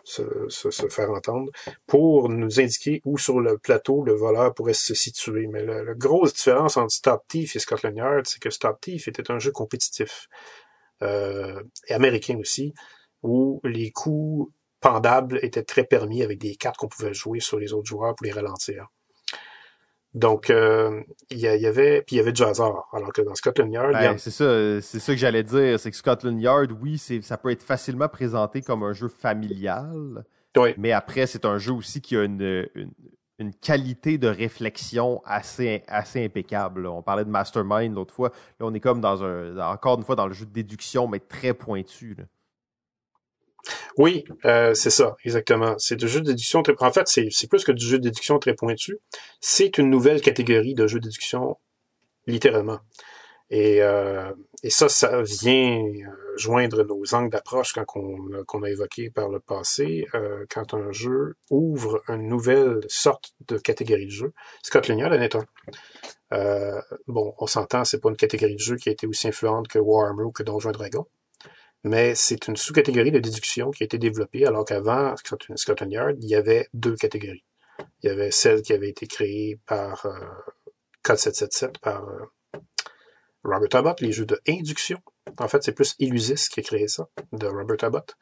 se, se, faire entendre pour nous indiquer où sur le plateau le voleur pourrait se situer. Mais la, grosse différence entre Stop Thief et Scotland Yard, c'est que Stop Thief était un jeu compétitif euh, et américain aussi, où les coups pendables étaient très permis avec des cartes qu'on pouvait jouer sur les autres joueurs pour les ralentir. Donc, euh, il y, avait, puis il y avait du hasard. Alors que dans Scotland Yard, ben, c'est ça, c'est ça que j'allais dire, c'est que Scotland Yard, oui, c'est, ça peut être facilement présenté comme un jeu familial, oui. mais après, c'est un jeu aussi qui a une, une, qualité de réflexion assez, assez impeccable. On parlait de Mastermind l'autre fois, là, on est comme dans un, encore une fois dans le jeu de déduction, mais très pointu. Là. Oui, euh, c'est ça, exactement. C'est du jeu d'éducation très... En fait, c'est plus que du jeu d'éduction très pointu. C'est une nouvelle catégorie de jeu d'éducation, littéralement. Et, euh, ça, ça vient euh, joindre nos angles d'approche quand on, qu'on a évoqué par le passé, quand un jeu ouvre une nouvelle sorte de catégorie de jeu. Scotland Yard en est un. Bon, on s'entend, c'est pas une catégorie de jeu qui a été aussi influente que Warhammer ou que Donjons Dragons mais c'est une sous-catégorie de déduction qui a été développée, alors qu'avant Scotland Yard, il y avait deux catégories. Il y avait celle qui avait été créée par euh, Code 777, par euh, Robert Abbott, les jeux de induction. En fait, c'est plus Illusis qui a créé ça, de Robert Abbott.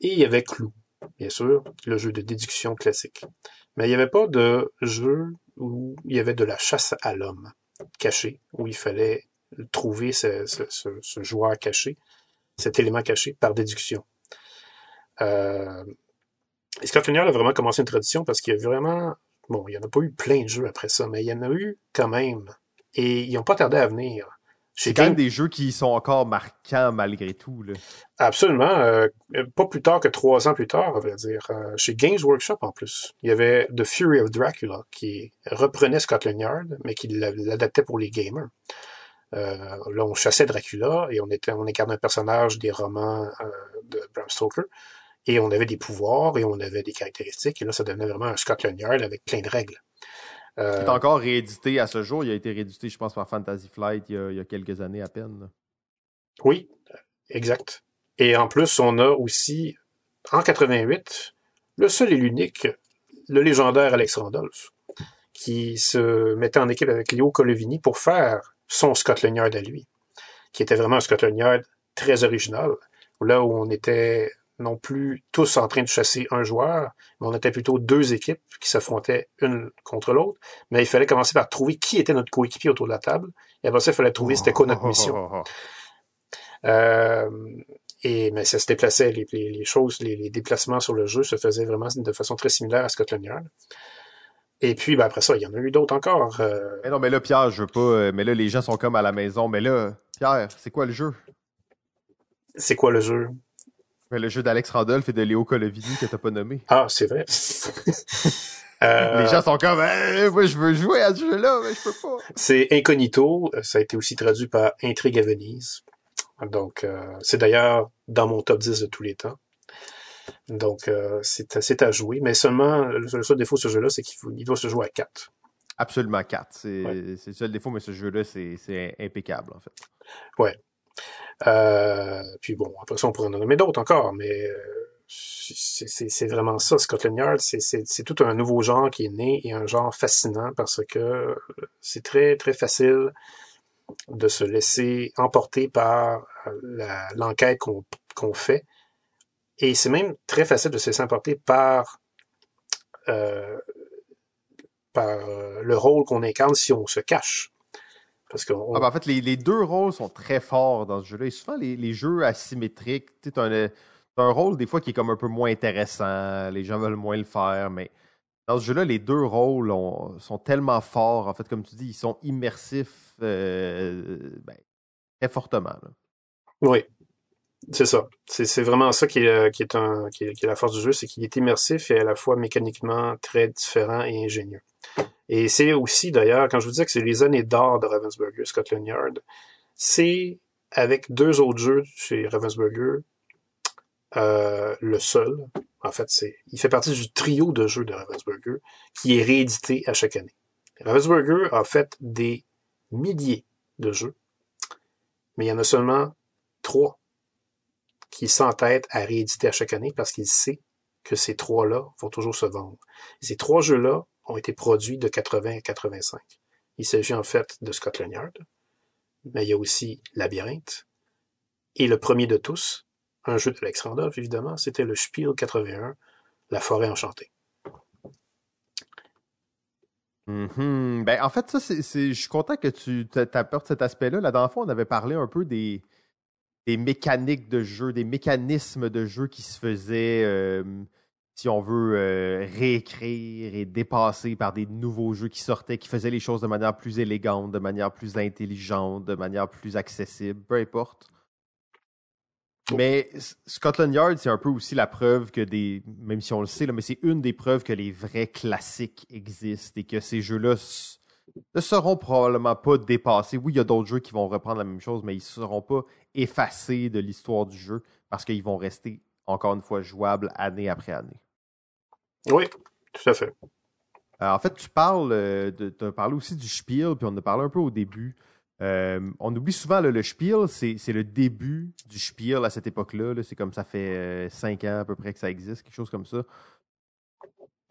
Et il y avait Clou, bien sûr, le jeu de déduction classique. Mais il n'y avait pas de jeu où il y avait de la chasse à l'homme caché, où il fallait trouver ce, ce, ce joueur caché cet élément caché par déduction. Euh, et Scott a vraiment commencé une tradition parce qu'il y a vraiment, bon, il n'y en a pas eu plein de jeux après ça, mais il y en a eu quand même. Et ils n'ont pas tardé à venir. C'est quand même des jeux qui sont encore marquants malgré tout. Là. Absolument. Euh, pas plus tard que trois ans plus tard, on va dire. Euh, chez Games Workshop, en plus. Il y avait The Fury of Dracula, qui reprenait Scotland Yard, mais qui l'adaptait pour les gamers. Euh, là, on chassait Dracula et on, était, on incarnait un personnage des romans euh, de Bram Stoker. Et on avait des pouvoirs et on avait des caractéristiques. Et là, ça devenait vraiment un Scotland Yard avec plein de règles. Euh, il est encore réédité à ce jour. Il a été réédité, je pense, par Fantasy Flight il y a, quelques années à peine. Oui, exact. Et en plus, on a aussi, en 88, le seul et l'unique, le légendaire Alex Randolph, qui se mettait en équipe avec Léo Colovini pour faire son Scotland Yard à lui, qui était vraiment un Scotland Yard très original, là où on était non plus tous en train de chasser un joueur, mais on était plutôt deux équipes qui s'affrontaient une contre l'autre, mais il fallait commencer par trouver qui était notre coéquipier autour de la table, et après ça, il fallait trouver c'était quoi notre mission. Euh, et mais ça se déplaçait, les, les, choses, les, les, déplacements sur le jeu se faisaient vraiment de façon très similaire à Scotland Yard. Et puis, ben, après ça, il y en a eu d'autres encore. Euh. Mais non, mais là, Pierre, je veux pas. Euh, mais là, les gens sont comme à la maison. Mais là, Pierre, c'est quoi le jeu? C'est quoi le jeu? le jeu d'Alex Randolph et de Léo Colovini que t'as pas nommé. Ah, c'est vrai. Euh, les gens sont comme, eh, moi, je veux jouer à ce jeu-là, mais je peux pas. C'est Incognito. Ça a été aussi traduit par Intrigue à Venise. Donc, c'est d'ailleurs dans mon top 10 de tous les temps. Donc, euh, c'est à jouer. Mais seulement, le seul défaut de ce jeu-là, c'est qu'il doit se jouer à 4. Absolument 4. C'est le seul défaut, mais ce jeu-là, c'est impeccable, en fait. Ouais. Euh, puis bon, après ça, on pourrait en nommer d'autres encore, mais euh, c'est vraiment ça, Scotland Yard. C'est tout un nouveau genre qui est né et un genre fascinant parce que c'est très, très facile de se laisser emporter par l'enquête qu'on fait et c'est même très facile de se laisser emporter par, euh, par euh, le rôle qu'on incarne si on se cache. Parce que ah, ben, en fait, les, deux rôles sont très forts dans ce jeu-là. Et souvent, les, jeux asymétriques, tu un rôle des fois qui est comme un peu moins intéressant. Les gens veulent moins le faire, mais dans ce jeu-là, les deux rôles sont tellement forts. En fait, comme tu dis, ils sont immersifs. Euh, ben, très fortement. Oui, c'est ça. C'est vraiment ça qui est, est un, qui, est, la force du jeu, c'est qu'il est immersif et à la fois mécaniquement très différent et ingénieux. Et c'est aussi, d'ailleurs, quand je vous disais que c'est les années d'or de Ravensburger, Scotland Yard, c'est avec deux autres jeux chez Ravensburger, euh, le seul, en fait, c'est, il fait partie du trio de jeux de Ravensburger qui est réédité à chaque année. Ravensburger a fait des milliers de jeux, mais il y en a seulement trois qui s'entête à rééditer à chaque année parce qu'il sait que ces trois-là vont toujours se vendre. ces trois jeux-là ont été produits de 80 à 85. Il s'agit en fait de Scotland Yard, mais il y a aussi Labyrinthe, et le premier de tous, un jeu d'Alex Randolph, évidemment, c'était le Spiel 81, La forêt enchantée. Mm-hmm. ben, en fait, ça, c'est, je suis content que tu t'apportes cet aspect-là. Là, dans le fond, on avait parlé un peu des, des mécaniques de jeu, des mécanismes de jeu qui se faisaient, euh, si on veut, euh, réécrire et dépasser par des nouveaux jeux qui sortaient, qui faisaient les choses de manière plus élégante, de manière plus intelligente, de manière plus accessible, peu importe. Mais Scotland Yard, c'est un peu aussi la preuve que des, même si on le sait, là, mais c'est une des preuves que les vrais classiques existent et que ces jeux-là ne seront probablement pas dépassés. Oui, il y a d'autres jeux qui vont reprendre la même chose, mais ils ne seront pas effacés de l'histoire du jeu parce qu'ils vont rester, encore une fois, jouables année après année. Oui, tout à fait. Euh, en fait, tu parles, euh, de, tu as parlé aussi du Spiel, puis on a parlé un peu au début. Euh, on oublie souvent le Spiel, c'est le début du Spiel à cette époque-là. c'est comme ça fait cinq ans à peu près que ça existe, quelque chose comme ça.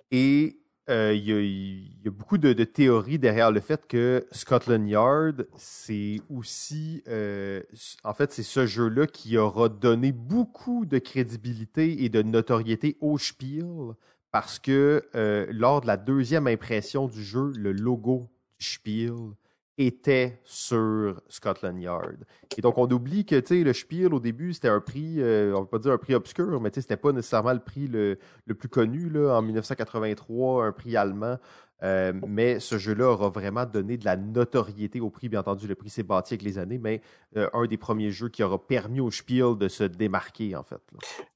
Et euh, il y, a beaucoup de, théories derrière le fait que Scotland Yard, c'est aussi, euh, en fait, c'est ce jeu-là qui aura donné beaucoup de crédibilité et de notoriété au Spiel parce que euh, lors de la deuxième impression du jeu, le logo du Spiel était sur Scotland Yard. Et donc, on oublie que le Spiel, au début, c'était un prix, euh, on ne va pas dire un prix obscur, mais c'était pas nécessairement le prix le, le plus connu. Là, en 1983, un prix allemand. Euh, mais ce jeu-là aura vraiment donné de la notoriété au prix. Bien entendu, le prix s'est bâti avec les années, mais euh, un des premiers jeux qui aura permis au Spiel de se démarquer, en fait.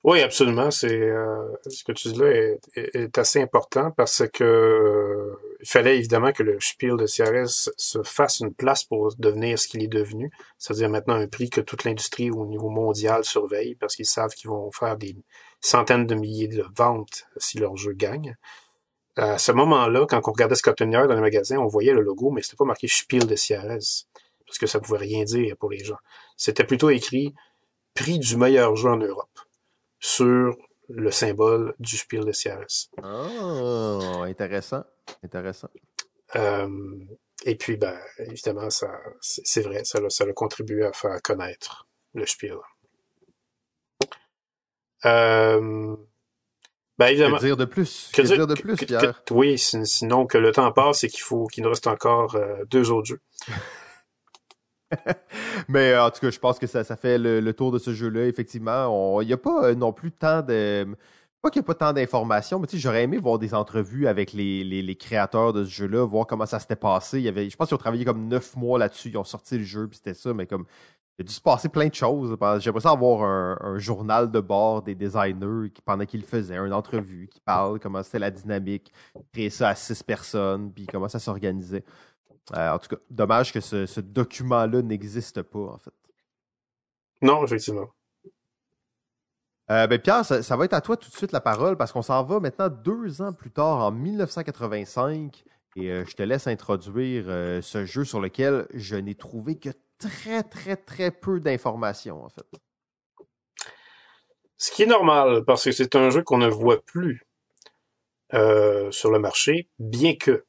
Oui, absolument. C'est euh, ce que tu dis là est, assez important parce que il fallait évidemment que le Spiel de CRS se fasse une place pour devenir ce qu'il est devenu, c'est-à-dire maintenant un prix que toute l'industrie au niveau mondial surveille parce qu'ils savent qu'ils vont faire des centaines de milliers de ventes si leur jeu gagne à ce moment-là, quand on regardait Scotland Yard dans le magasin, on voyait le logo, mais c'était pas marqué Spiel de CRS, parce que ça pouvait rien dire pour les gens. C'était plutôt écrit prix du meilleur jeu en Europe sur le symbole du Spiel de CRS. Oh, intéressant, intéressant. Euh, et puis, ben, évidemment, ça, c'est vrai, ça, ça a contribué à faire connaître le Spiel. Euh, ben, évidemment. Que dire de plus? Que, dire, de plus, Pierre? oui, sinon que le temps passe et qu'il faut qu'il nous reste encore euh, deux autres jeux. Mais euh, en tout cas, je pense que ça, ça fait le, tour de ce jeu-là. Effectivement, il n'y a pas euh, non plus tant de. Pas qu'il n'y a pas tant d'informations, mais j'aurais aimé voir des entrevues avec les, les, les créateurs de ce jeu-là, voir comment ça s'était passé. Il y avait, je pense qu'ils ont travaillé comme neuf mois là-dessus, ils ont sorti le jeu, puis c'était ça, mais comme il a dû se passer plein de choses. J'aimerais ça avoir un, journal de bord des designers qui, pendant qu'ils le faisaient, une entrevue qui parle comment c'était la dynamique, créer ça à six personnes, puis comment ça s'organisait. Euh, en tout cas, dommage que ce, document-là n'existe pas, en fait. Non, effectivement. Euh, ben Pierre, ça, va être à toi tout de suite la parole parce qu'on s'en va maintenant deux ans plus tard, en 1985, et euh, je te laisse introduire ce jeu sur lequel je n'ai trouvé que très, très, très peu d'informations, en fait. Ce qui est normal, parce que c'est un jeu qu'on ne voit plus euh, sur le marché, bien que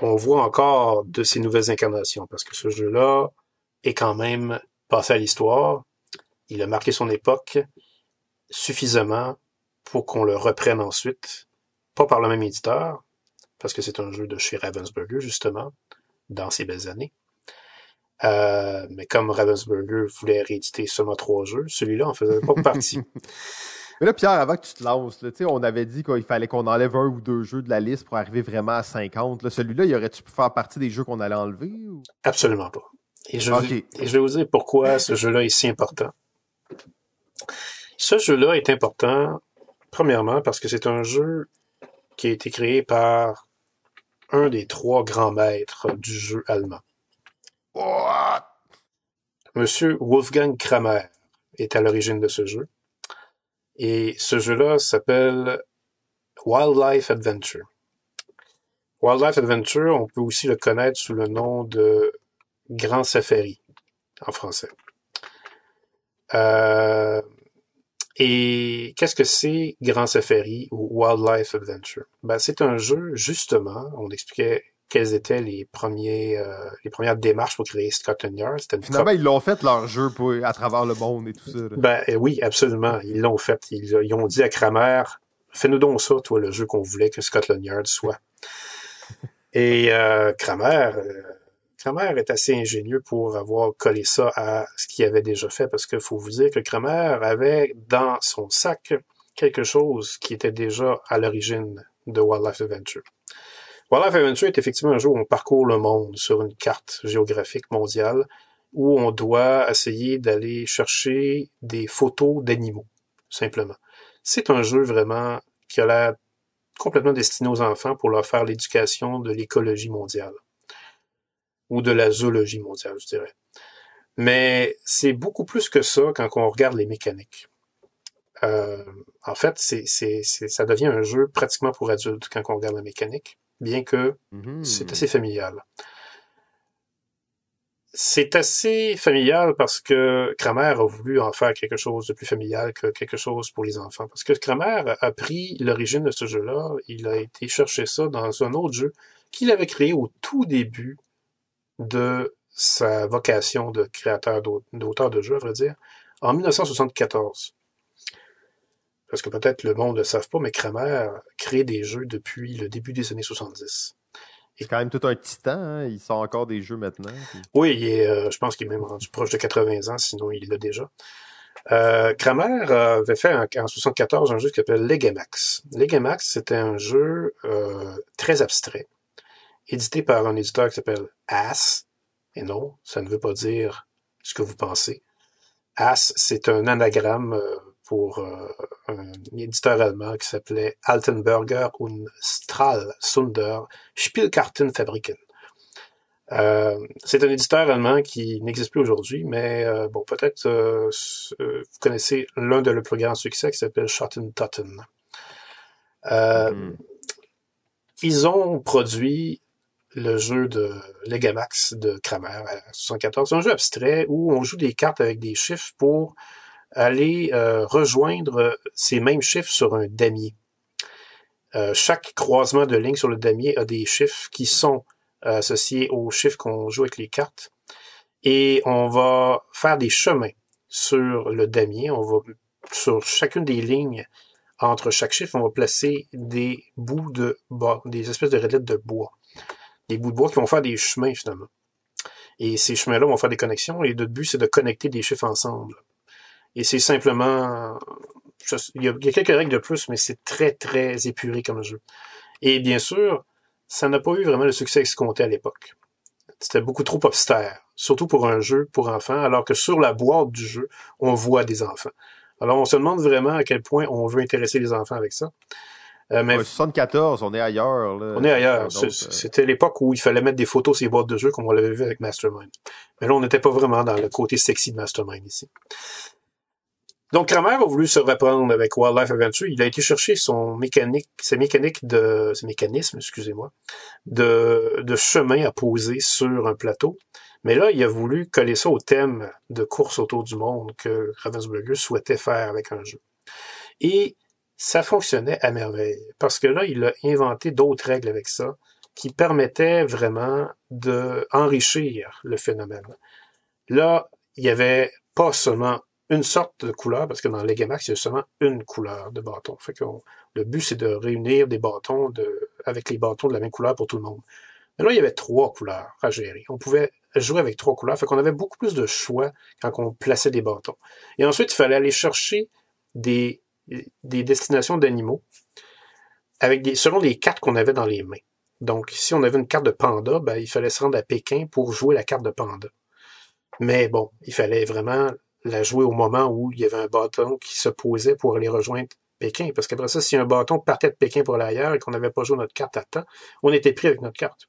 on voit encore de ces nouvelles incarnations, parce que ce jeu-là est quand même passé à l'histoire. Il a marqué son époque suffisamment pour qu'on le reprenne ensuite, pas par le même éditeur, parce que c'est un jeu de chez Ravensburger, justement, dans ces belles années. Euh, mais comme Ravensburger voulait rééditer seulement trois jeux, celui-là en faisait pas partie. mais là, Pierre, avant que tu te lances, là, on avait dit qu'il fallait qu'on enlève un ou deux jeux de la liste pour arriver vraiment à 50. Celui-là, il aurait-tu pu faire partie des jeux qu'on allait enlever? Absolument pas. Et je, et je vais vous dire pourquoi ce jeu-là est si important. Ce jeu-là est important, premièrement, parce que c'est un jeu qui a été créé par un des trois grands maîtres du jeu allemand. Monsieur Wolfgang Kramer est à l'origine de ce jeu. Et ce jeu-là s'appelle Wildlife Adventure. Wildlife Adventure, on peut aussi le connaître sous le nom de Grand Safari en français. Euh, et qu'est-ce que c'est Grand Safari ou Wildlife Adventure? Ben, c'est un jeu, justement, on expliquait quelles étaient les premiers, euh, les premières démarches pour créer Scotland Yard. Une Finalement, ils l'ont fait leur jeu pour, à travers le monde et tout ça. là. Ben euh, oui, absolument. Ils l'ont fait. Ils, ils ont dit à Kramer, fais-nous donc ça, toi, le jeu qu'on voulait que Scotland Yard soit. Et euh, Kramer, euh, Kramer est assez ingénieux pour avoir collé ça à ce qu'il avait déjà fait, parce qu'il faut vous dire que Kramer avait dans son sac quelque chose qui était déjà à l'origine de Wildlife Adventure. Adventure est effectivement un jeu où on parcourt le monde sur une carte géographique mondiale où on doit essayer d'aller chercher des photos d'animaux, simplement. C'est un jeu vraiment qui a l'air complètement destiné aux enfants pour leur faire l'éducation de l'écologie mondiale. Ou de la zoologie mondiale, je dirais. Mais c'est beaucoup plus que ça quand on regarde les mécaniques. Euh, en fait, c'est- ça devient un jeu pratiquement pour adultes quand on regarde la mécanique, bien que c'est assez familial. C'est assez familial parce que Kramer a voulu en faire quelque chose de plus familial que quelque chose pour les enfants. Parce que Kramer a pris l'origine de ce jeu-là, il a été chercher ça dans un autre jeu qu'il avait créé au tout début de sa vocation de créateur d'aut- d'auteur de jeux, à vrai dire, en 1974. Parce que peut-être le monde ne le savent pas, mais Kramer crée des jeux depuis le début des années 70. C'est quand même tout un titan. Hein? Ils sont encore des jeux maintenant. puis- Oui, il est, euh, je pense qu'il est même rendu proche de 80 ans, sinon il l'a déjà. Euh, Kramer euh, avait fait en, en 74 un jeu qui s'appelle Legamax. Legamax, c'était un jeu euh, très abstrait, édité par un éditeur qui s'appelle As. Et non, ça ne veut pas dire ce que vous pensez. As, c'est un anagramme euh, pour euh, un éditeur allemand qui s'appelait Altenberger und Stralsunder Spielkartenfabriken. Euh, c'est un éditeur allemand qui n'existe plus aujourd'hui, mais euh, bon, peut-être euh, vous connaissez l'un de leurs plus grands succès qui s'appelle Schotten Totten. Mhm. Ils ont produit le jeu de Legamax de Kramer à 74. C'est un jeu abstrait où on joue des cartes avec des chiffres pour aller euh, rejoindre ces mêmes chiffres sur un damier. Euh, chaque croisement de lignes sur le damier a des chiffres qui sont euh, associés aux chiffres qu'on joue avec les cartes. Et on va faire des chemins sur le damier. On va, sur chacune des lignes entre chaque chiffre, on va placer des bouts de bois, des espèces de rillettes de bois. Des bouts de bois qui vont faire des chemins, finalement. Et ces chemins-là vont faire des connexions. Et le but, c'est de connecter des chiffres ensemble. Et c'est simplement... Il y, a, il y a quelques règles de plus, mais c'est très, très épuré comme jeu. Et bien sûr, ça n'a pas eu vraiment le succès escompté à l'époque. C'était beaucoup trop austère, surtout pour un jeu pour enfants, alors que sur la boîte du jeu, on voit des enfants. Alors on se demande vraiment à quel point on veut intéresser les enfants avec ça. Euh, mais Ouais, 74, on est ailleurs. Là. on est ailleurs. Euh, C'était l'époque où il fallait mettre des photos sur les boîtes de jeu, comme on l'avait vu avec Mastermind. Mais là, on n'était pas vraiment dans le côté sexy de Mastermind ici. Donc, Kramer a voulu se reprendre avec Wildlife Adventure. Il a été chercher son mécanique, ses mécaniques de, ses mécanismes, excusez-moi, de, de chemin à poser sur un plateau. Mais là, il a voulu coller ça au thème de course autour du monde que Ravensburger souhaitait faire avec un jeu. Et ça fonctionnait à merveille. Parce que là, il a inventé d'autres règles avec ça qui permettaient vraiment de enrichir le phénomène. Là, il y avait pas seulement une sorte de couleur, parce que dans Legamax, il y a seulement une couleur de bâton. Fait le but, c'est de réunir des bâtons avec les bâtons de la même couleur pour tout le monde. Mais là, il y avait trois couleurs à gérer. On pouvait jouer avec trois couleurs, fait qu'on avait beaucoup plus de choix quand on plaçait des bâtons. Et ensuite, il fallait aller chercher des, des destinations d'animaux avec selon les cartes qu'on avait dans les mains. Donc, si on avait une carte de panda, ben, il fallait se rendre à Pékin pour jouer la carte de panda. Mais bon, il fallait vraiment la jouer au moment où il y avait un bâton qui se posait pour aller rejoindre Pékin. Parce qu'après ça, si un bâton partait de Pékin pour l'ailleurs et qu'on n'avait pas joué notre carte à temps, on était pris avec notre carte.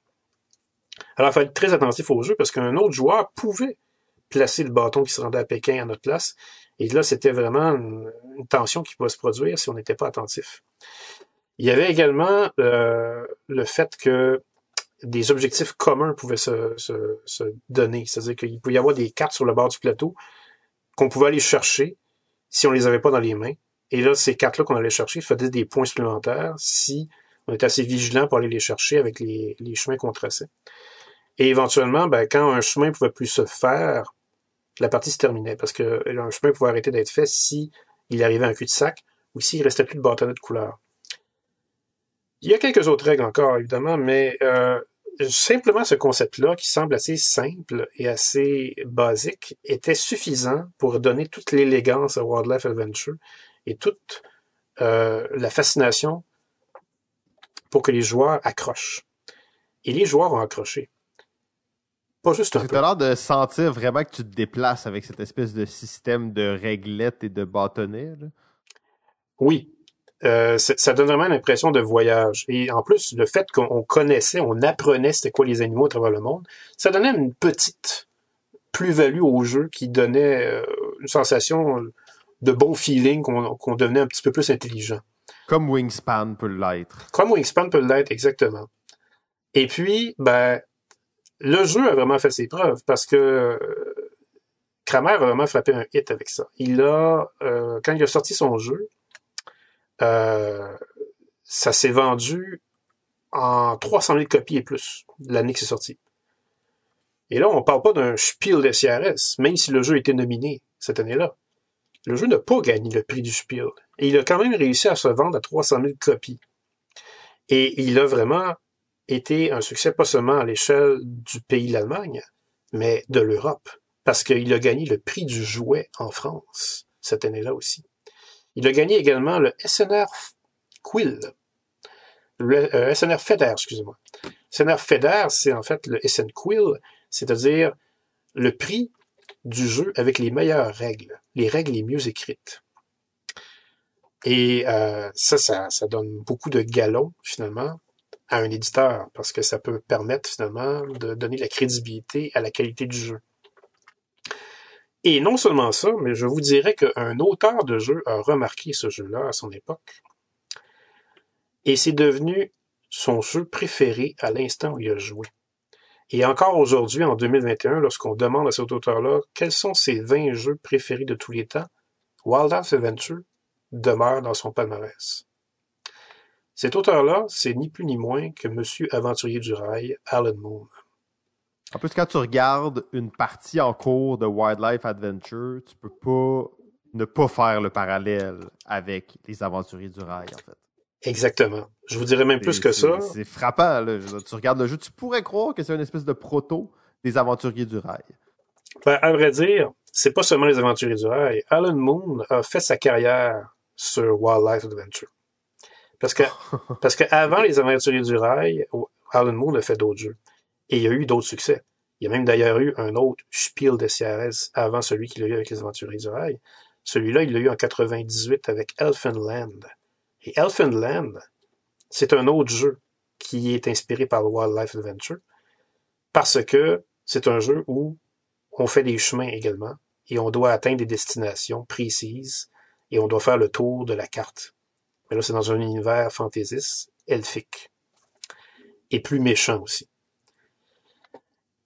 Alors, il fallait être très attentif au jeu parce qu'un autre joueur pouvait placer le bâton qui se rendait à Pékin à notre place. Et là, c'était vraiment une, tension qui pouvait se produire si on n'était pas attentif. Il y avait également euh, le fait que des objectifs communs pouvaient se, se donner. C'est-à-dire qu'il pouvait y avoir des cartes sur le bord du plateau qu'on pouvait aller chercher si on les avait pas dans les mains. Et là, ces cartes-là qu'on allait chercher faisaient des points supplémentaires si on était assez vigilant pour aller les chercher avec les, les chemins qu'on traçait. Et éventuellement, ben, quand un chemin pouvait plus se faire, la partie se terminait parce que un chemin pouvait arrêter d'être fait si il arrivait un cul-de-sac ou s'il restait plus de bâtonnet de couleur. Il y a quelques autres règles encore, évidemment, mais euh, simplement ce concept-là, qui semble assez simple et assez basique, était suffisant pour donner toute l'élégance à Wildlife Adventure et toute euh, la fascination pour que les joueurs accrochent. Et les joueurs ont accroché. Pas juste un peu. l'air de sentir vraiment que tu te déplaces avec cette espèce de système de réglettes et de bâtonnets. Oui, euh, ça donne vraiment l'impression de voyage. Et en plus, le fait qu'on connaissait, on apprenait c'était quoi les animaux à travers le monde, ça donnait une petite plus-value au jeu qui donnait euh, une sensation de bon feeling, qu'on devenait un petit peu plus intelligent. Comme Wingspan peut l'être. Comme Wingspan peut l'être, exactement. Et puis, ben, le jeu a vraiment fait ses preuves parce que euh, Kramer a vraiment frappé un hit avec ça. Il a, quand il a sorti son jeu, euh, ça s'est vendu en 300 000 copies et plus l'année que c'est sorti. Et là, on parle pas d'un Spiel des CRS, même si le jeu était nominé cette année-là. Le jeu n'a pas gagné le prix du Spiel. Et il a quand même réussi à se vendre à 300 000 copies. Et il a vraiment été un succès pas seulement à l'échelle du pays de l'Allemagne, mais de l'Europe. Parce qu'il a gagné le prix du jouet en France cette année-là aussi. Il a gagné également le SNR Quill. Le euh, SNR FEDER, excusez-moi. SNR FEDER, c'est en fait le SN Quill, c'est-à-dire le prix du jeu avec les meilleures règles, les règles les mieux écrites. Et euh, ça, ça, ça donne beaucoup de galons, finalement, à un éditeur, parce que ça peut permettre, finalement, de donner la crédibilité à la qualité du jeu. Et non seulement ça, mais je vous dirais qu'un auteur de jeu a remarqué ce jeu-là à son époque. Et c'est devenu son jeu préféré à l'instant où il a joué. Et encore aujourd'hui, en 2021, lorsqu'on demande à cet auteur-là quels sont ses 20 jeux préférés de tous les temps, Wild House Adventure demeure dans son palmarès. Cet auteur-là, c'est ni plus ni moins que Monsieur Aventurier du Rail, Alan Moon. En plus, quand tu regardes une partie en cours de Wildlife Adventure, tu peux pas ne pas faire le parallèle avec les aventuriers du rail, en fait. Exactement. Je vous dirais même plus que ça. C'est frappant. Là. Tu regardes le jeu, tu pourrais croire que c'est une espèce de proto des aventuriers du rail. Ben, à vrai dire, c'est pas seulement les aventuriers du rail. Alan Moon a fait sa carrière sur Wildlife Adventure. Parce que, parce que avant les aventuriers du rail, Alan Moon a fait d'autres jeux. Et il y a eu d'autres succès. Il y a même d'ailleurs eu un autre Spiel de CRS avant celui qu'il a eu avec les Aventuriers du Rail. Celui-là, il l'a eu en 98 avec Elfenland. Et Elfenland, c'est un autre jeu qui est inspiré par Wildlife Adventure parce que c'est un jeu où on fait des chemins également et on doit atteindre des destinations précises et on doit faire le tour de la carte. Mais là, c'est dans un univers fantaisiste, elfique et plus méchant aussi.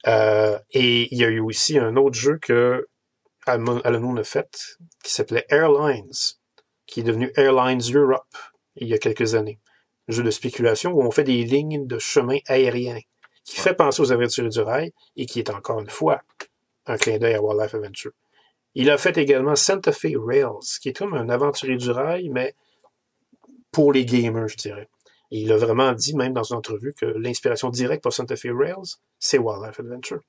Euh, et il y a eu aussi un autre jeu que Alan a fait, qui s'appelait Airlines, qui est devenu Airlines Europe il y a quelques années. Un jeu de spéculation où on fait des lignes de chemin aérien, qui fait penser aux aventures du rail et qui est encore une fois un clin d'œil à Wildlife Adventure. Il a fait également Santa Fe Rails, qui est comme un aventurier du rail, mais pour les gamers, je dirais. Et il a vraiment dit, même dans une entrevue, que l'inspiration directe pour Santa Fe Rails, c'est Wildlife Adventure.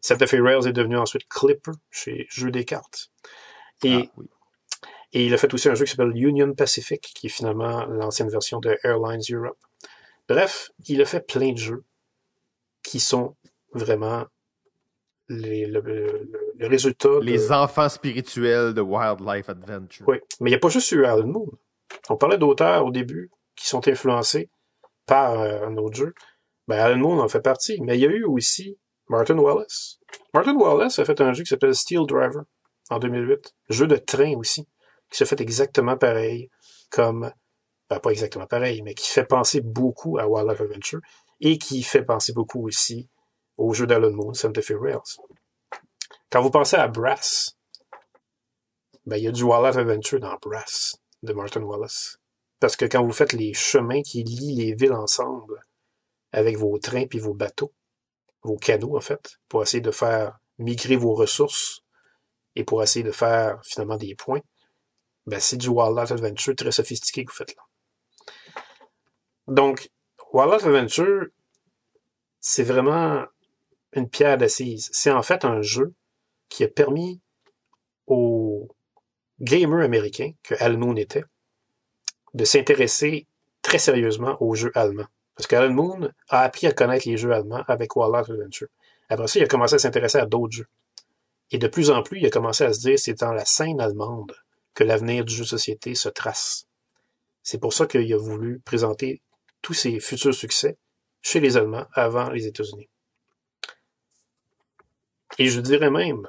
Santa Fe Rails est devenu ensuite Clipper chez Jeux des cartes. Et, ah, et il a fait aussi un jeu qui s'appelle Union Pacific, qui est finalement l'ancienne version de Airlines Europe. Bref, il a fait plein de jeux qui sont vraiment les, le, le, le résultat. de- Les enfants spirituels de Wildlife Adventure. Oui, mais il n'y a pas juste eu Alan Moon. On parlait d'auteurs au début qui sont influencés par euh, un autre jeu. Ben, Alan Moon en fait partie, mais il y a eu aussi Martin Wallace. Martin Wallace a fait un jeu qui s'appelle Steel Driver en 2008. Jeu de train aussi, qui se fait exactement pareil comme, ben, pas exactement pareil, mais qui fait penser beaucoup à Wildlife Adventure et qui fait penser beaucoup aussi au jeu d'Alan Moon, Santa Fe Rails. Quand vous pensez à Brass, ben, il y a du Wildlife Adventure dans Brass de Martin Wallace. Parce que quand vous faites les chemins qui lient les villes ensemble avec vos trains puis vos bateaux, vos canaux en fait, pour essayer de faire migrer vos ressources et pour essayer de faire finalement des points, ben c'est du Wildlife Adventure très sophistiqué que vous faites là. Donc, Wildlife Adventure, c'est vraiment une pierre d'assise. C'est en fait un jeu qui a permis aux gamers américains, que Alan Moon était, de s'intéresser très sérieusement aux jeux allemands. Parce qu'Alan Moon a appris à connaître les jeux allemands avec Wildlife Adventure. Après ça, il a commencé à s'intéresser à d'autres jeux. Et de plus en plus, il a commencé à se dire c'est dans la scène allemande que l'avenir du jeu de société se trace. C'est pour ça qu'il a voulu présenter tous ses futurs succès chez les Allemands avant les États-Unis. Et je dirais même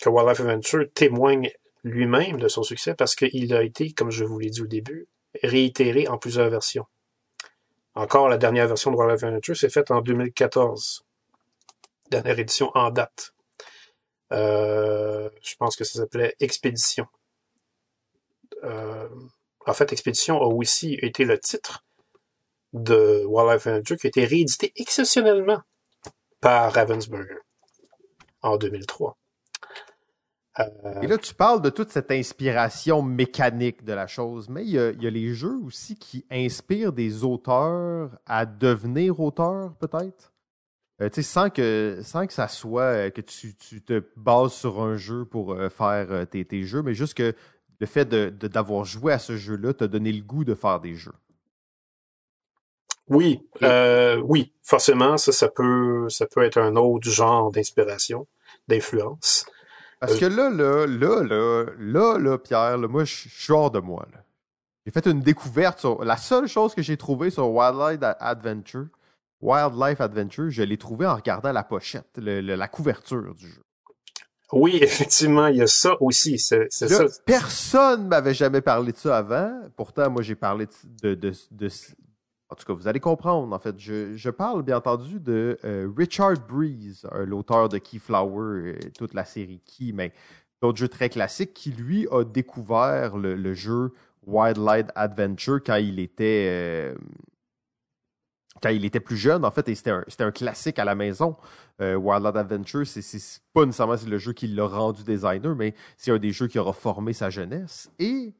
que Wildlife Adventure témoigne lui-même de son succès parce qu'il a été, comme je vous l'ai dit au début, réitéré en plusieurs versions. Encore, la dernière version de Wildlife Adventure s'est faite en 2014. Dernière édition en date. Euh, je pense que ça s'appelait Expédition. Euh, en fait, Expédition a aussi été le titre de Wildlife Adventure qui a été réédité exceptionnellement par Ravensburger en 2003. Euh, Et là, tu parles de toute cette inspiration mécanique de la chose, mais il y a, il y a les jeux aussi qui inspirent des auteurs à devenir auteurs, peut-être? Euh, tu sais, sans que, sans que ça soit euh, que tu, tu te bases sur un jeu pour euh, faire tes, tes jeux, mais juste que le fait de, de- d'avoir joué à ce jeu-là t'a donné le goût de faire des jeux. Oui, euh, oui, forcément, ça, ça peut, ça peut être un autre genre d'inspiration, d'influence. Parce Euh, que là, là, là, là, là, là, Pierre, là, moi, je suis hors de moi. J'ai fait une découverte sur. La seule chose que j'ai trouvée sur Wildlife Adventure, Wildlife Adventure, je l'ai trouvée en regardant la pochette, le- le- la couverture du jeu. Oui, effectivement, il y a ça aussi. C'est ça. personne m'avait jamais parlé de ça avant. Pourtant, moi, j'ai parlé de, de, de- de- En tout cas, vous allez comprendre. En fait, je, je parle bien entendu de euh, Richard Breeze, l'auteur de Keyflower et toute la série Key, mais d'autres jeux très classiques, qui lui a découvert le, jeu Wildlife Adventure quand il était. euh, quand il était plus jeune, en fait, et c'était un, un classique à la maison. Euh, Adventure, c'est, pas nécessairement le jeu qui l'a rendu designer, mais c'est un des jeux qui aura formé sa jeunesse. Et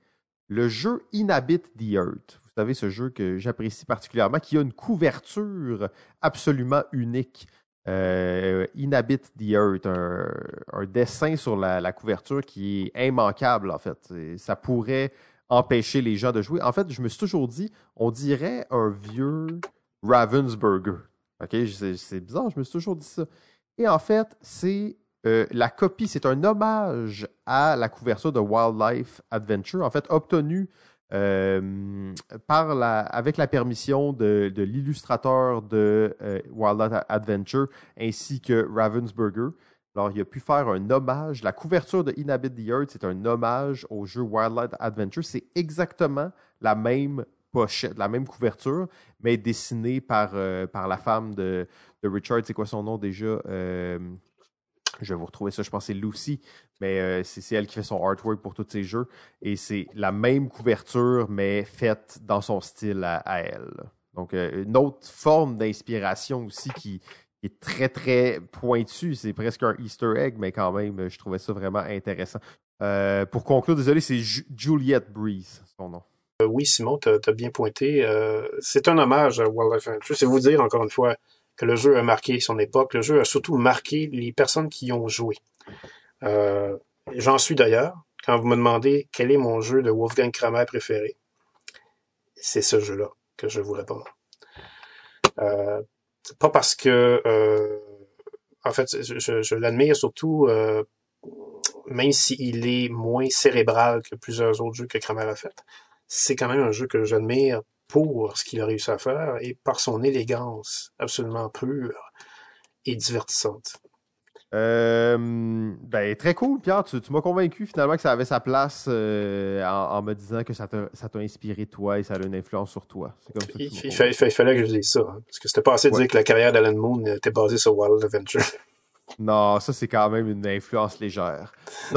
le jeu Inhabit the Earth, vous savez, ce jeu que j'apprécie particulièrement, qui a une couverture absolument unique. Euh, Inhabit the Earth, un, dessin sur la, couverture qui est immanquable, en fait. Ça pourrait empêcher les gens de jouer. En fait, je me suis toujours dit, on dirait un vieux Ravensburger. C'est bizarre, je me suis toujours dit ça. Et en fait, c'est euh, la copie, c'est un hommage à la couverture de Wildlife Adventure, en fait, obtenue euh, avec la permission de, l'illustrateur de euh, Wildlife Adventure ainsi que Ravensburger. Alors, il a pu faire un hommage. La couverture de Inhabit the Earth, c'est un hommage au jeu Wildlife Adventure. C'est exactement la même pochette, la même couverture, mais dessinée par, euh, par la femme de, de Richard. C'est quoi son nom déjà? Je vais vous retrouver ça, je pense que c'est Lucy, mais euh, c'est elle qui fait son artwork pour tous ses jeux. Et c'est la même couverture, mais faite dans son style à, elle. Donc, euh, une autre forme d'inspiration aussi qui, est très, très pointue. C'est presque un Easter egg, mais quand même, je trouvais ça vraiment intéressant. Euh, pour conclure, désolé, c'est Ju- Juliette Breeze, son nom. Oui, Simon, tu as, bien pointé. c'est un hommage à Wildlife Adventure. C'est vous dire, encore une fois, que le jeu a marqué son époque. Le jeu a surtout marqué les personnes qui y ont joué. Euh, J'en suis d'ailleurs. Quand vous me demandez quel est mon jeu de Wolfgang Kramer préféré, c'est ce jeu-là que je vous réponds. Euh, pas parce que... euh, en fait, je, je l'admire surtout, euh, même s'il est moins cérébral que plusieurs autres jeux que Kramer a fait. C'est quand même un jeu que j'admire pour ce qu'il a réussi à faire et par son élégance absolument pure et divertissante. Euh, ben, très cool, Pierre. Tu, m'as convaincu finalement que ça avait sa place euh, en, me disant que ça t'a inspiré toi et ça a une influence sur toi. Comme ça il, il, fallait, que je dise ça. Hein, parce que c'était pas assez de dire que la carrière d'Alan Moon était basée sur Wild Adventure. Non, ça c'est quand même une influence légère.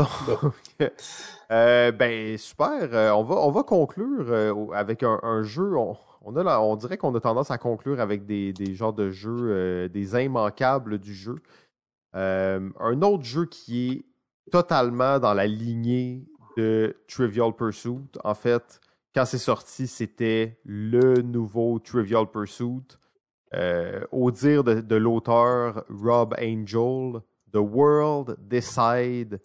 euh, ben super. Euh, on va on va conclure avec un, jeu. On, dirait qu'on a tendance à conclure avec des, genres de jeux, des immanquables du jeu. Euh, un autre jeu qui est totalement dans la lignée de Trivial Pursuit. En fait, quand c'est sorti, c'était le nouveau Trivial Pursuit. Euh, au dire de, l'auteur Rob Angel, The world decided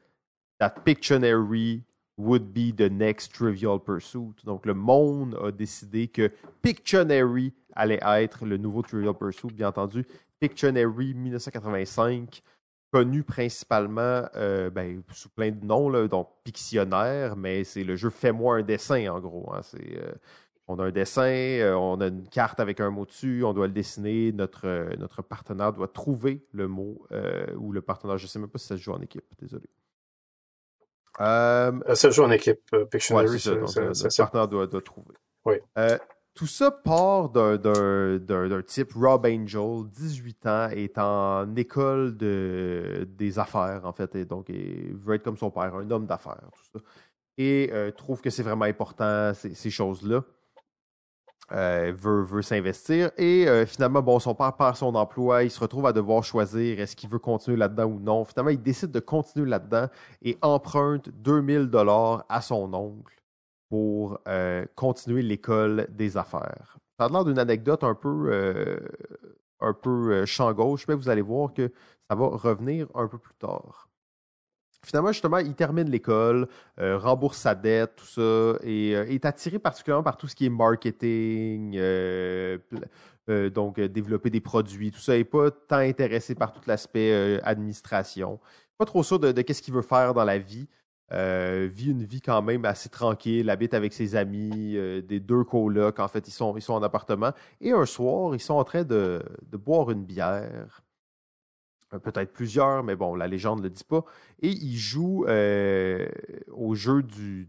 that Pictionary would be the next Trivial Pursuit. Donc, le monde a décidé que Pictionary allait être le nouveau Trivial Pursuit. Bien entendu, Pictionary 1985 connu principalement euh, ben, sous plein de noms, donc Pictionnaire, mais c'est le jeu Fais-moi un dessin, en gros. Hein. euh, on a un dessin, euh, on a une carte avec un mot dessus, on doit le dessiner, notre, notre partenaire doit trouver le mot, ou le partenaire, je ne sais même pas si ça se joue en équipe, désolé. Ça se joue en équipe, Pictionary. Ouais, ça, le partenaire doit, doit trouver. Oui. Tout ça part d'un type Rob Angel, 18 ans, est en école de, des affaires, en fait, et donc il veut être comme son père, un homme d'affaires, tout ça. Et euh, trouve que c'est vraiment important, ces, choses-là. Euh, veut, veut s'investir. Et euh, finalement, bon, son père perd son emploi, il se retrouve à devoir choisir est-ce qu'il veut continuer là-dedans ou non. Finalement, il décide de continuer là-dedans et emprunte 2000 dollars à son oncle pour euh, continuer l'école des affaires. Ça a l'air d'une anecdote un peu, un peu champ gauche, mais vous allez voir que ça va revenir un peu plus tard. Finalement, justement, il termine l'école, rembourse sa dette, tout ça, et est attiré particulièrement par tout ce qui est marketing, donc développer des produits, tout ça, et pas tant intéressé par tout l'aspect administration. Pas trop sûr de, de qu'est-ce qu'il veut faire dans la vie. Euh, vit une vie quand même assez tranquille, habite avec ses amis, euh, des deux colocs, en fait, ils sont, ils sont en appartement. Et un soir, ils sont en train de, boire une bière. Euh, peut-être plusieurs, mais bon, la légende ne le dit pas. Et ils jouent au jeu du,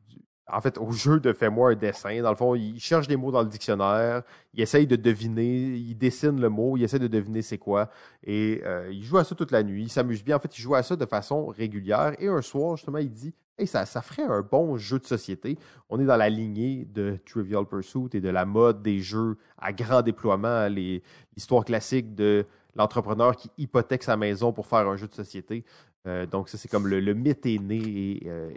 en fait, au jeu de fais-moi un dessin. Dans le fond, il cherche des mots dans le dictionnaire, il essaye de deviner, il dessine le mot, il essaie de deviner c'est quoi. Et il joue à ça toute la nuit, il s'amuse bien. En fait, il joue à ça de façon régulière. Et un soir, justement, il dit Hey, ça, ça ferait un bon jeu de société. On est dans la lignée de Trivial Pursuit et de la mode des jeux à grand déploiement, l'histoire classique de l'entrepreneur qui hypothèque sa maison pour faire un jeu de société. Euh, donc, ça, c'est comme le, mythe est né et, euh,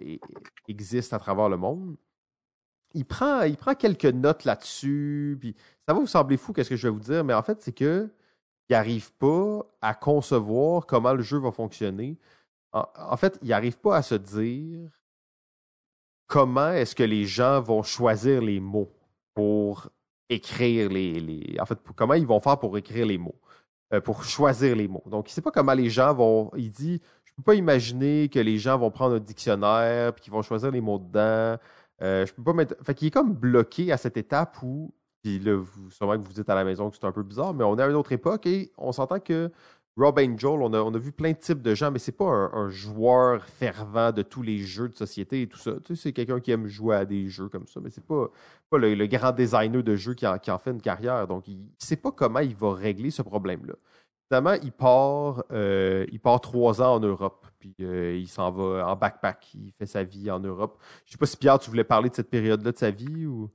existe à travers le monde. Il prend, quelques notes là-dessus, ça va vous sembler fou, qu'est-ce que je vais vous dire, mais en fait, c'est que il n'arrive pas à concevoir comment le jeu va fonctionner en, fait, il n'arrive pas à se dire comment est-ce que les gens vont choisir les mots pour écrire les, en fait comment ils vont faire pour écrire les mots euh, pour choisir les mots. Donc il ne sait pas comment les gens vont il dit je peux pas imaginer que les gens vont prendre un dictionnaire puis qu'ils vont choisir les mots dedans. Euh, je peux pas mettre fait qu'il est comme bloqué à cette étape où puis là vous sûrement que vous dites à la maison que c'est un peu bizarre mais on est à une autre époque et on s'entend que Rob Angel, on a, on a vu plein de types de gens, mais c'est pas un, joueur fervent de tous les jeux de société et tout ça. Tu sais, c'est quelqu'un qui aime jouer à des jeux comme ça, mais c'est pas, pas le, grand designer de jeux qui en, fait une carrière. Donc, il ne sait pas comment il va régler ce problème-là. Finalement, il part, euh, il part trois ans en Europe, puis euh, il s'en va en backpack. Il fait sa vie en Europe. Je sais pas si Pierre, tu voulais parler de cette période-là de sa vie ou?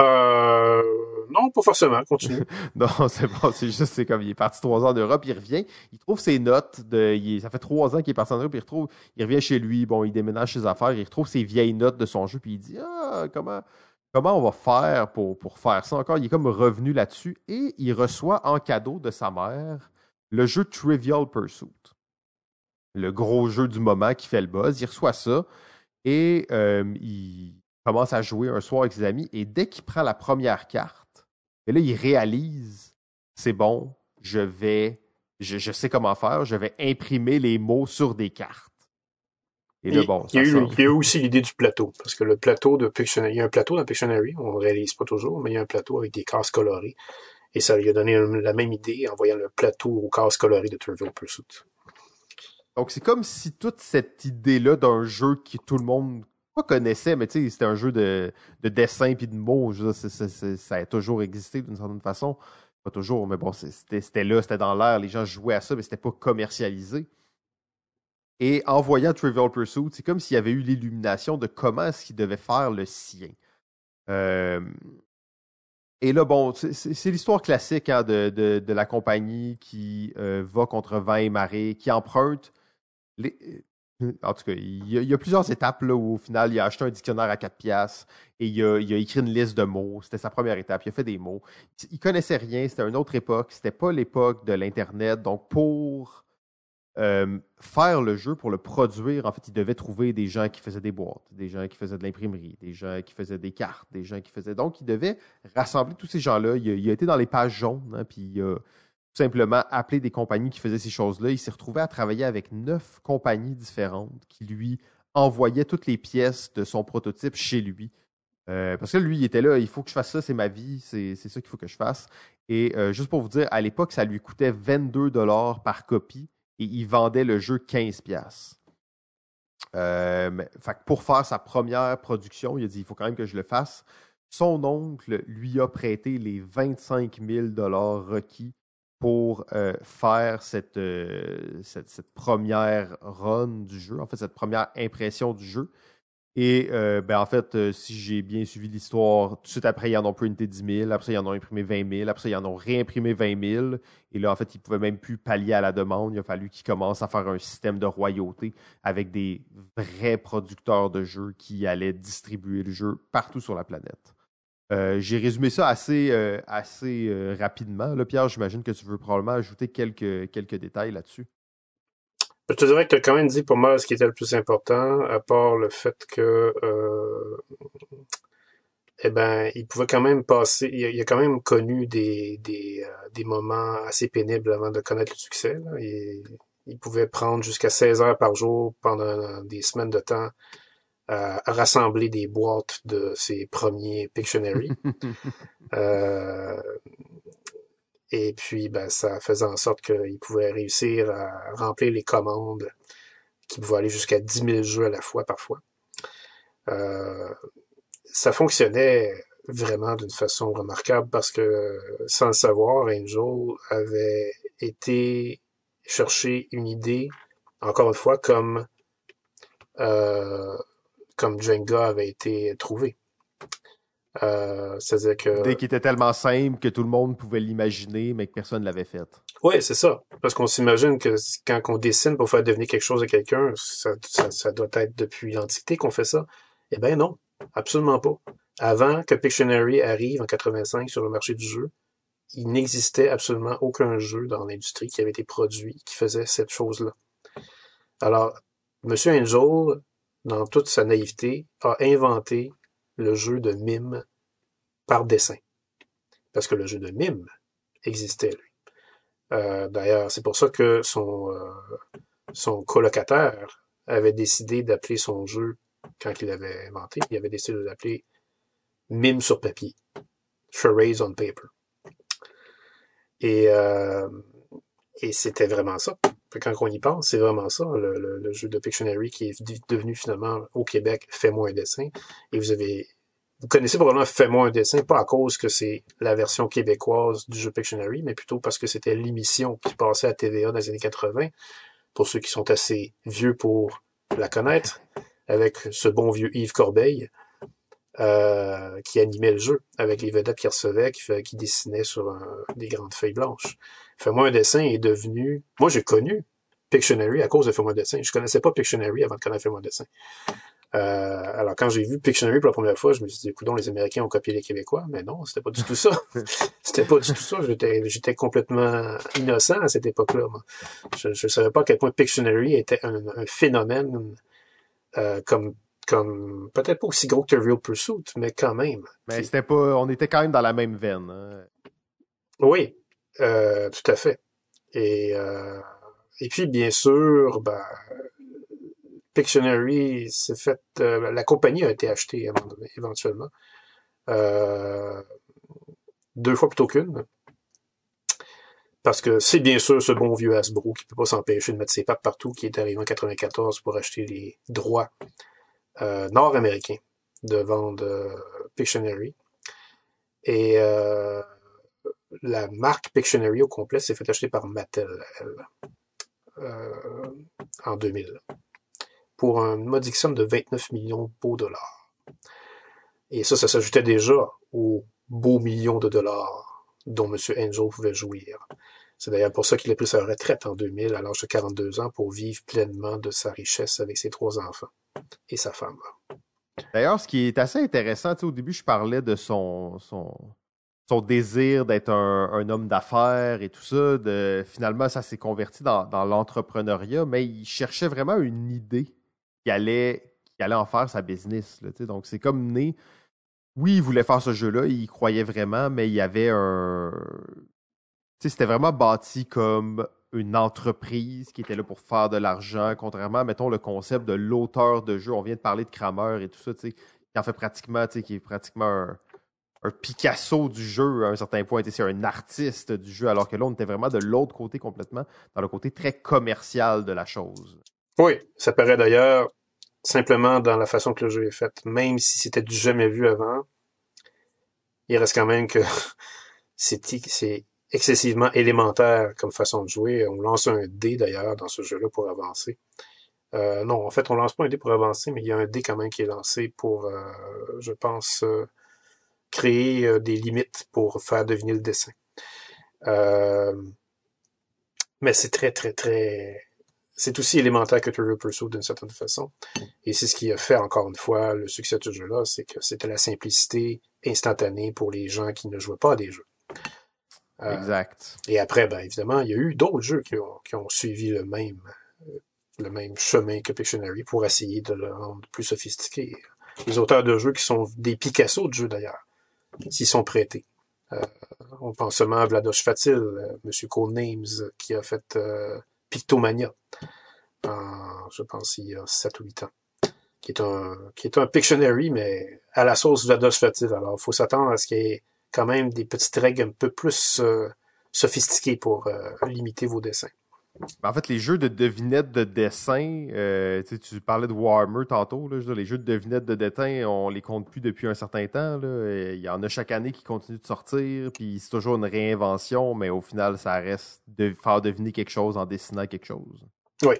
Euh, non, pas forcément. Continue. non, c'est bon. C'est juste, c'est comme il est parti trois ans en Europe, il revient, il trouve ses notes. De, ça fait trois ans qu'il est parti en Europe, il retrouve, il revient chez lui. Bon, il déménage ses affaires, il retrouve ses vieilles notes de son jeu, puis il dit ah comment comment on va faire pour, pour faire ça encore? Il est comme revenu là-dessus et il reçoit en cadeau de sa mère le jeu Trivial Pursuit, le gros jeu du moment qui fait le buzz. Il reçoit ça et euh, il commence à jouer un soir avec ses amis et dès qu'il prend la première carte, et là, il réalise c'est bon, je vais je, sais comment faire, je vais imprimer les mots sur des cartes. Et là, bon, il, y a eu, il y a aussi l'idée du plateau, parce que le plateau de Pictionary, il y a un plateau dans Pictionary, on ne réalise pas toujours, mais il y a un plateau avec des cases colorées. Et ça lui a donné la même idée en voyant le plateau aux cases colorées de Trivial Pursuit. Donc c'est comme si toute cette idée-là d'un jeu que tout le monde pas connaissait, mais tu sais, c'était un jeu de, de dessin puis de mots. ça a toujours existé d'une certaine façon. Pas toujours, mais bon, c'était là, c'était dans l'air, les gens jouaient à ça, mais c'était pas commercialisé. Et en voyant Trivial Pursuit, c'est comme s'il y avait eu l'illumination de comment est-ce qu'il devait faire le sien. Euh, et là, bon, c'est l'histoire classique hein, de, de, la compagnie qui euh, va contre vent et marée, qui emprunte. Les... En tout cas, il y, a, plusieurs étapes là, où au final, il a acheté un dictionnaire à 4 piastres et il a, il écrit une liste de mots. C'était sa première étape. Il a fait des mots. Il connaissait rien. C'était une autre époque. C'était pas l'époque de l'Internet. Donc, pour euh, faire le jeu, pour le produire, en fait, il devait trouver des gens qui faisaient des boîtes, des gens qui faisaient de l'imprimerie, des gens qui faisaient des cartes, des gens qui faisaient. Donc, il devait rassembler tous ces gens-là. Il, a été dans les pages jaunes, hein, puis il a simplement appelé des compagnies qui faisaient ces choses-là. Il s'est retrouvé à travailler avec neuf compagnies différentes qui lui envoyaient toutes les pièces de son prototype chez lui. Euh, parce que lui, il était là, il faut que je fasse ça, c'est ma vie, c'est ça qu'il faut que je fasse. Et euh, juste pour vous dire, à l'époque, ça lui coûtait 22 dollars par copie et il vendait le jeu 15$. Euh, pour faire sa première production, il a dit il faut quand même que je le fasse. Son oncle lui a prêté les 25 000 requis pour euh, faire euh, cette, cette, première run du jeu, en fait, cette première impression du jeu. Et euh, ben, en fait, si j'ai bien suivi l'histoire, tout de suite après, ils en ont printé 10 000, après, ils en ont imprimé 20 000, après, ils en ont réimprimé 20 000. Et là, en fait, ils ne pouvaient même plus pallier à la demande. Il a fallu qu'ils commencent à faire un système de royauté avec des vrais producteurs de jeux qui allaient distribuer le jeu partout sur la planète. Euh, j'ai résumé ça assez, assez rapidement. Là, Pierre, j'imagine que tu veux probablement ajouter quelques, quelques détails là-dessus. Je te dirais que tu as quand même dit pour moi ce qui était le plus important, à part le fait que euh, eh ben, il pouvait quand même passer, il a, quand même connu des, des, euh, des, moments assez pénibles avant de connaître le succès. il pouvait prendre jusqu'à 16 heures par jour pendant des semaines de temps à, rassembler des boîtes de ses premiers Pictionary. euh, et puis, ben, ça faisait en sorte qu'il pouvait réussir à remplir les commandes qui pouvaient aller jusqu'à 10 000 jeux à la fois parfois. Euh, ça fonctionnait vraiment d'une façon remarquable parce que, sans le savoir, Angel avait été chercher une idée, encore une fois, comme, euh, comme Jenga avait été trouvé. Euh, c'est-à-dire que. Dès qu'il était tellement simple que tout le monde pouvait l'imaginer, mais que personne ne l'avait fait. Oui, c'est ça. Parce qu'on s'imagine que quand on dessine pour faire devenir quelque chose à quelqu'un, ça, ça, doit être depuis l'Antiquité qu'on fait ça. Eh bien non, absolument pas. Avant que Pictionary arrive en 85 sur le marché du jeu, il n'existait absolument aucun jeu dans l'industrie qui avait été produit qui faisait cette chose-là. Alors, M. Angel, dans toute sa naïveté, a inventé le jeu de mime par dessin. Parce que le jeu de mime existait, lui. Euh, d'ailleurs, c'est pour ça que son, euh, son colocataire avait décidé d'appeler son jeu, quand il l'avait inventé, il avait décidé de l'appeler Mime sur papier. Charades on paper. Et, euh, et c'était vraiment ça. Quand on y pense, c'est vraiment ça, le, jeu de Pictionary qui est devenu finalement au Québec Fais-moi un dessin. Et vous avez vous connaissez probablement Fais-moi un dessin, pas à cause que c'est la version québécoise du jeu Pictionary, mais plutôt parce que c'était l'émission qui passait à TVA dans les années 80, pour ceux qui sont assez vieux pour la connaître, avec ce bon vieux Yves Corbeil, euh, qui animait le jeu, avec les vedettes qu'il recevait, qui, qui dessinaient sur des grandes feuilles blanches. Fais-moi un dessin est devenu... Moi, j'ai connu Pictionary à cause de Fais-moi un dessin. Je connaissais pas Pictionary avant de connaître Fais-moi un dessin. Euh, alors, quand j'ai vu Pictionary pour la première fois, je me suis dit, écoute, les Américains ont copié les Québécois, mais non, c'était pas du tout ça. c'était pas du tout ça. J'étais, complètement innocent à cette époque-là. Je, ne savais pas à quel point Pictionary était un, phénomène euh, comme comme peut-être pas aussi gros que Real Pursuit, mais quand même. Mais c'était pas, on était quand même dans la même veine. Hein. Oui, euh, tout à fait. Et, euh, et puis, bien sûr, ben, Pictionary s'est fait... Euh, la compagnie a été achetée éventuellement. Euh, deux fois plutôt qu'une. Parce que c'est bien sûr ce bon vieux Hasbro qui peut pas s'empêcher de mettre ses pattes partout, qui est arrivé en 94 pour acheter les droits euh, nord-américains de vendre Pictionary. Et euh, la marque Pictionary au complet s'est fait acheter par Mattel euh, en 2000 pour un modique somme de 29 millions de dollars. Et ça, ça s'ajoutait déjà aux beaux millions de dollars dont M. Angel pouvait jouir. C'est d'ailleurs pour ça qu'il a pris sa retraite en 2000 à l'âge de 42 ans pour vivre pleinement de sa richesse avec ses trois enfants et sa femme. D'ailleurs, ce qui est assez intéressant, au début, je parlais de son, son désir d'être un, homme d'affaires et tout ça. Finalement, ça s'est converti dans, l'entrepreneuriat, mais il cherchait vraiment une idée qui allait, en faire sa business. Donc, c'est comme né. Oui, il voulait faire ce jeu-là, il croyait vraiment, mais il y avait un. C'était vraiment bâti comme une entreprise qui était là pour faire de l'argent, contrairement, mettons, le concept de l'auteur de jeu. On vient de parler de Kramer et tout ça, qui en fait pratiquement, qui est pratiquement un, Picasso du jeu à un certain point. C'est un artiste du jeu, alors que là, on était vraiment de l'autre côté complètement, dans le côté très commercial de la chose. Oui, ça paraît d'ailleurs simplement dans la façon que le jeu est fait. Même si c'était du jamais vu avant, il reste quand même que c'est excessivement élémentaire comme façon de jouer. On lance un dé d'ailleurs dans ce jeu-là pour avancer. Euh, non, en fait, on lance pas un dé pour avancer, mais il y a un dé quand même qui est lancé pour, euh, je pense, euh, créer des limites pour faire deviner le dessin. mais c'est très, très, très... C'est aussi élémentaire que Trivial Pursuit d'une certaine façon. Et c'est ce qui a fait, encore une fois, le succès de ce jeu-là, c'est que c'était la simplicité instantanée pour les gens qui ne jouaient pas à des jeux. Euh, exact. Et après, ben, évidemment, il y a eu d'autres jeux qui ont, qui ont suivi le même, euh, le même chemin que Pictionary pour essayer de le rendre plus sophistiqué. Les auteurs de jeux qui sont des Picasso de jeux d'ailleurs, s'y sont prêtés. Euh, on pense seulement à Vlados Fatil, Monsieur Codenames, qui a fait euh, Pictomania, je pense, il y a 7 ou 8 ans, qui est un, qui est un Pictionary, mais à la sauce Vlados Fatil. Alors, il faut s'attendre à ce qu'il y ait quand même des petites règles un peu plus euh, sophistiquées pour limiter vos dessins. Ben, en fait, les jeux de devinettes de dessin, euh, tu parlais de Warhammer tantôt, là, les jeux de devinettes de dessin, on les compte plus depuis un certain temps. Il y en a chaque année qui continuent de sortir, puis c'est toujours une réinvention, mais au final, ça reste de faire deviner quelque chose en dessinant quelque chose. Oui,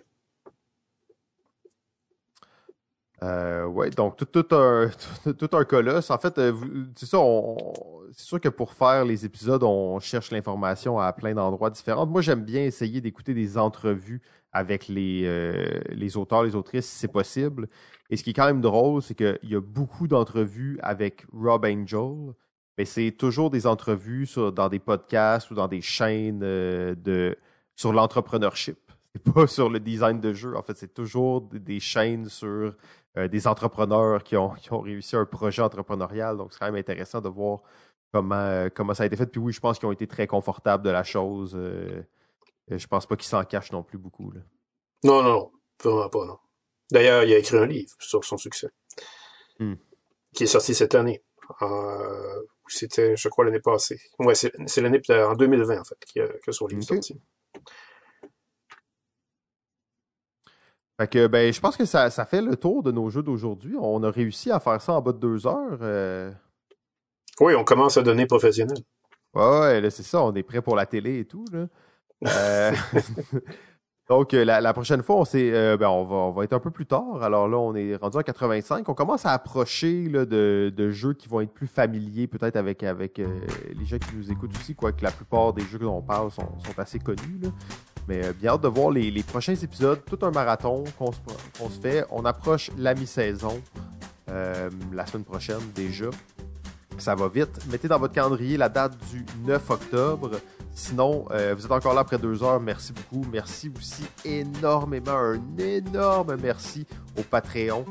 euh, oui, donc tout, un, tout, un colosse. En fait, euh, c'est ça, c'est sûr que pour faire les épisodes, on cherche l'information à plein d'endroits différents. Moi, j'aime bien essayer d'écouter des entrevues avec les, euh, les auteurs, les autrices, si c'est possible. Et ce qui est quand même drôle, c'est qu'il y a beaucoup d'entrevues avec Rob Angel, mais c'est toujours des entrevues dans des podcasts ou dans des chaînes de, sur l'entrepreneurship. C'est pas sur le design de jeu. En fait, c'est toujours des chaînes sur euh, des entrepreneurs qui ont, qui ont réussi un projet entrepreneurial. Donc, c'est quand même intéressant de voir comment, euh, comment ça a été fait. Puis oui, je pense qu'ils ont été très confortables de la chose. Euh, je pense pas qu'ils s'en cachent non plus beaucoup. Là. Non, non, non. Vraiment pas, non. D'ailleurs, il a écrit un livre sur son succès. Hmm. Qui est sorti cette année. C'était, je crois, l'année passée. Ouais, c'est l'année en 2020, en fait, que, son livre est sorti. Fait que, ben, je pense que ça, ça fait le tour de nos jeux d'aujourd'hui. On a réussi à faire ça en bas de deux heures. Euh. Oui, on commence à donner professionnel. Ouais, ouais c'est ça. On est prêt pour la télé et tout. Là. Euh, donc, euh, la, prochaine fois, on, ben, on, va, on va être un peu plus tard. Alors là, on est rendu à 85. On commence à approcher là, de, de jeux qui vont être plus familiers, peut-être avec, avec les gens qui nous écoutent aussi, quoique la plupart des jeux dont on parle sont, sont assez connus. Là. Mais euh, bien hâte de voir les, prochains épisodes, tout un marathon qu'on se, fait. On approche la mi-saison euh, la semaine prochaine déjà. Ça va vite. Mettez dans votre calendrier la date du 9 octobre. Sinon, euh, vous êtes encore là après deux heures. Merci beaucoup. Merci aussi énormément, un énorme merci aux Patreons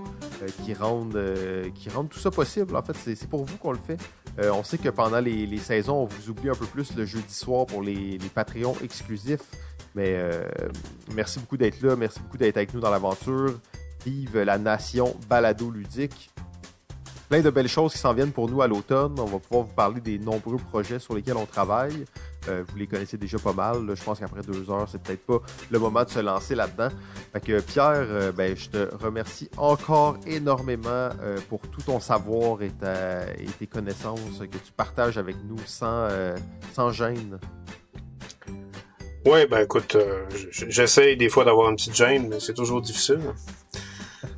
qui, rendent, qui rendent tout ça possible. En fait, c'est pour vous qu'on le fait. on sait que pendant les, saisons, on vous oublie un peu plus le jeudi soir pour les, les Patreons exclusifs Mais euh, merci beaucoup d'être là. Merci beaucoup d'être avec nous dans l'aventure. Vive la nation balado ludique. Plein de belles choses qui s'en viennent pour nous à l'automne. On va pouvoir vous parler des nombreux projets sur lesquels on travaille. Euh, vous les connaissez déjà pas mal. Je pense qu'après deux heures, c'est peut-être pas le moment de se lancer là-dedans. Fait que Pierre, euh, ben, je te remercie encore énormément pour tout ton savoir et, et, tes connaissances que tu partages avec nous sans, sans gêne. Oui, ben écoute, j'essaye des fois d'avoir une petite gêne, mais c'est toujours difficile.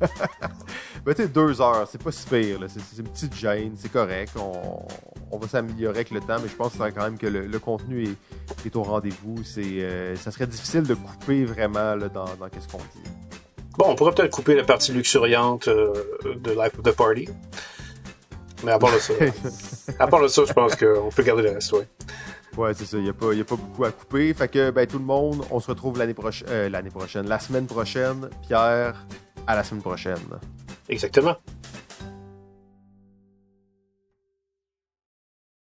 ben, tu deux heures, c'est pas si pire. C'est une petite gêne, c'est correct. On, on va s'améliorer avec le temps, mais je pense quand même que le, contenu est, au rendez-vous. C'est, euh, ça serait difficile de couper vraiment là, dans, dans qu'est-ce qu'on dit. Bon, on pourrait peut-être couper la partie luxuriante euh, de Life of the Party. Mais à part de ça, à part de ça, je pense qu'on peut garder le reste, ouais. Ouais, c'est ça. Il n'y a, pas, a pas beaucoup à couper. Fait que, ben, tout le monde, on se retrouve l'année prochaine, euh, l'année prochaine, la semaine prochaine. Pierre, à la semaine prochaine. Exactement.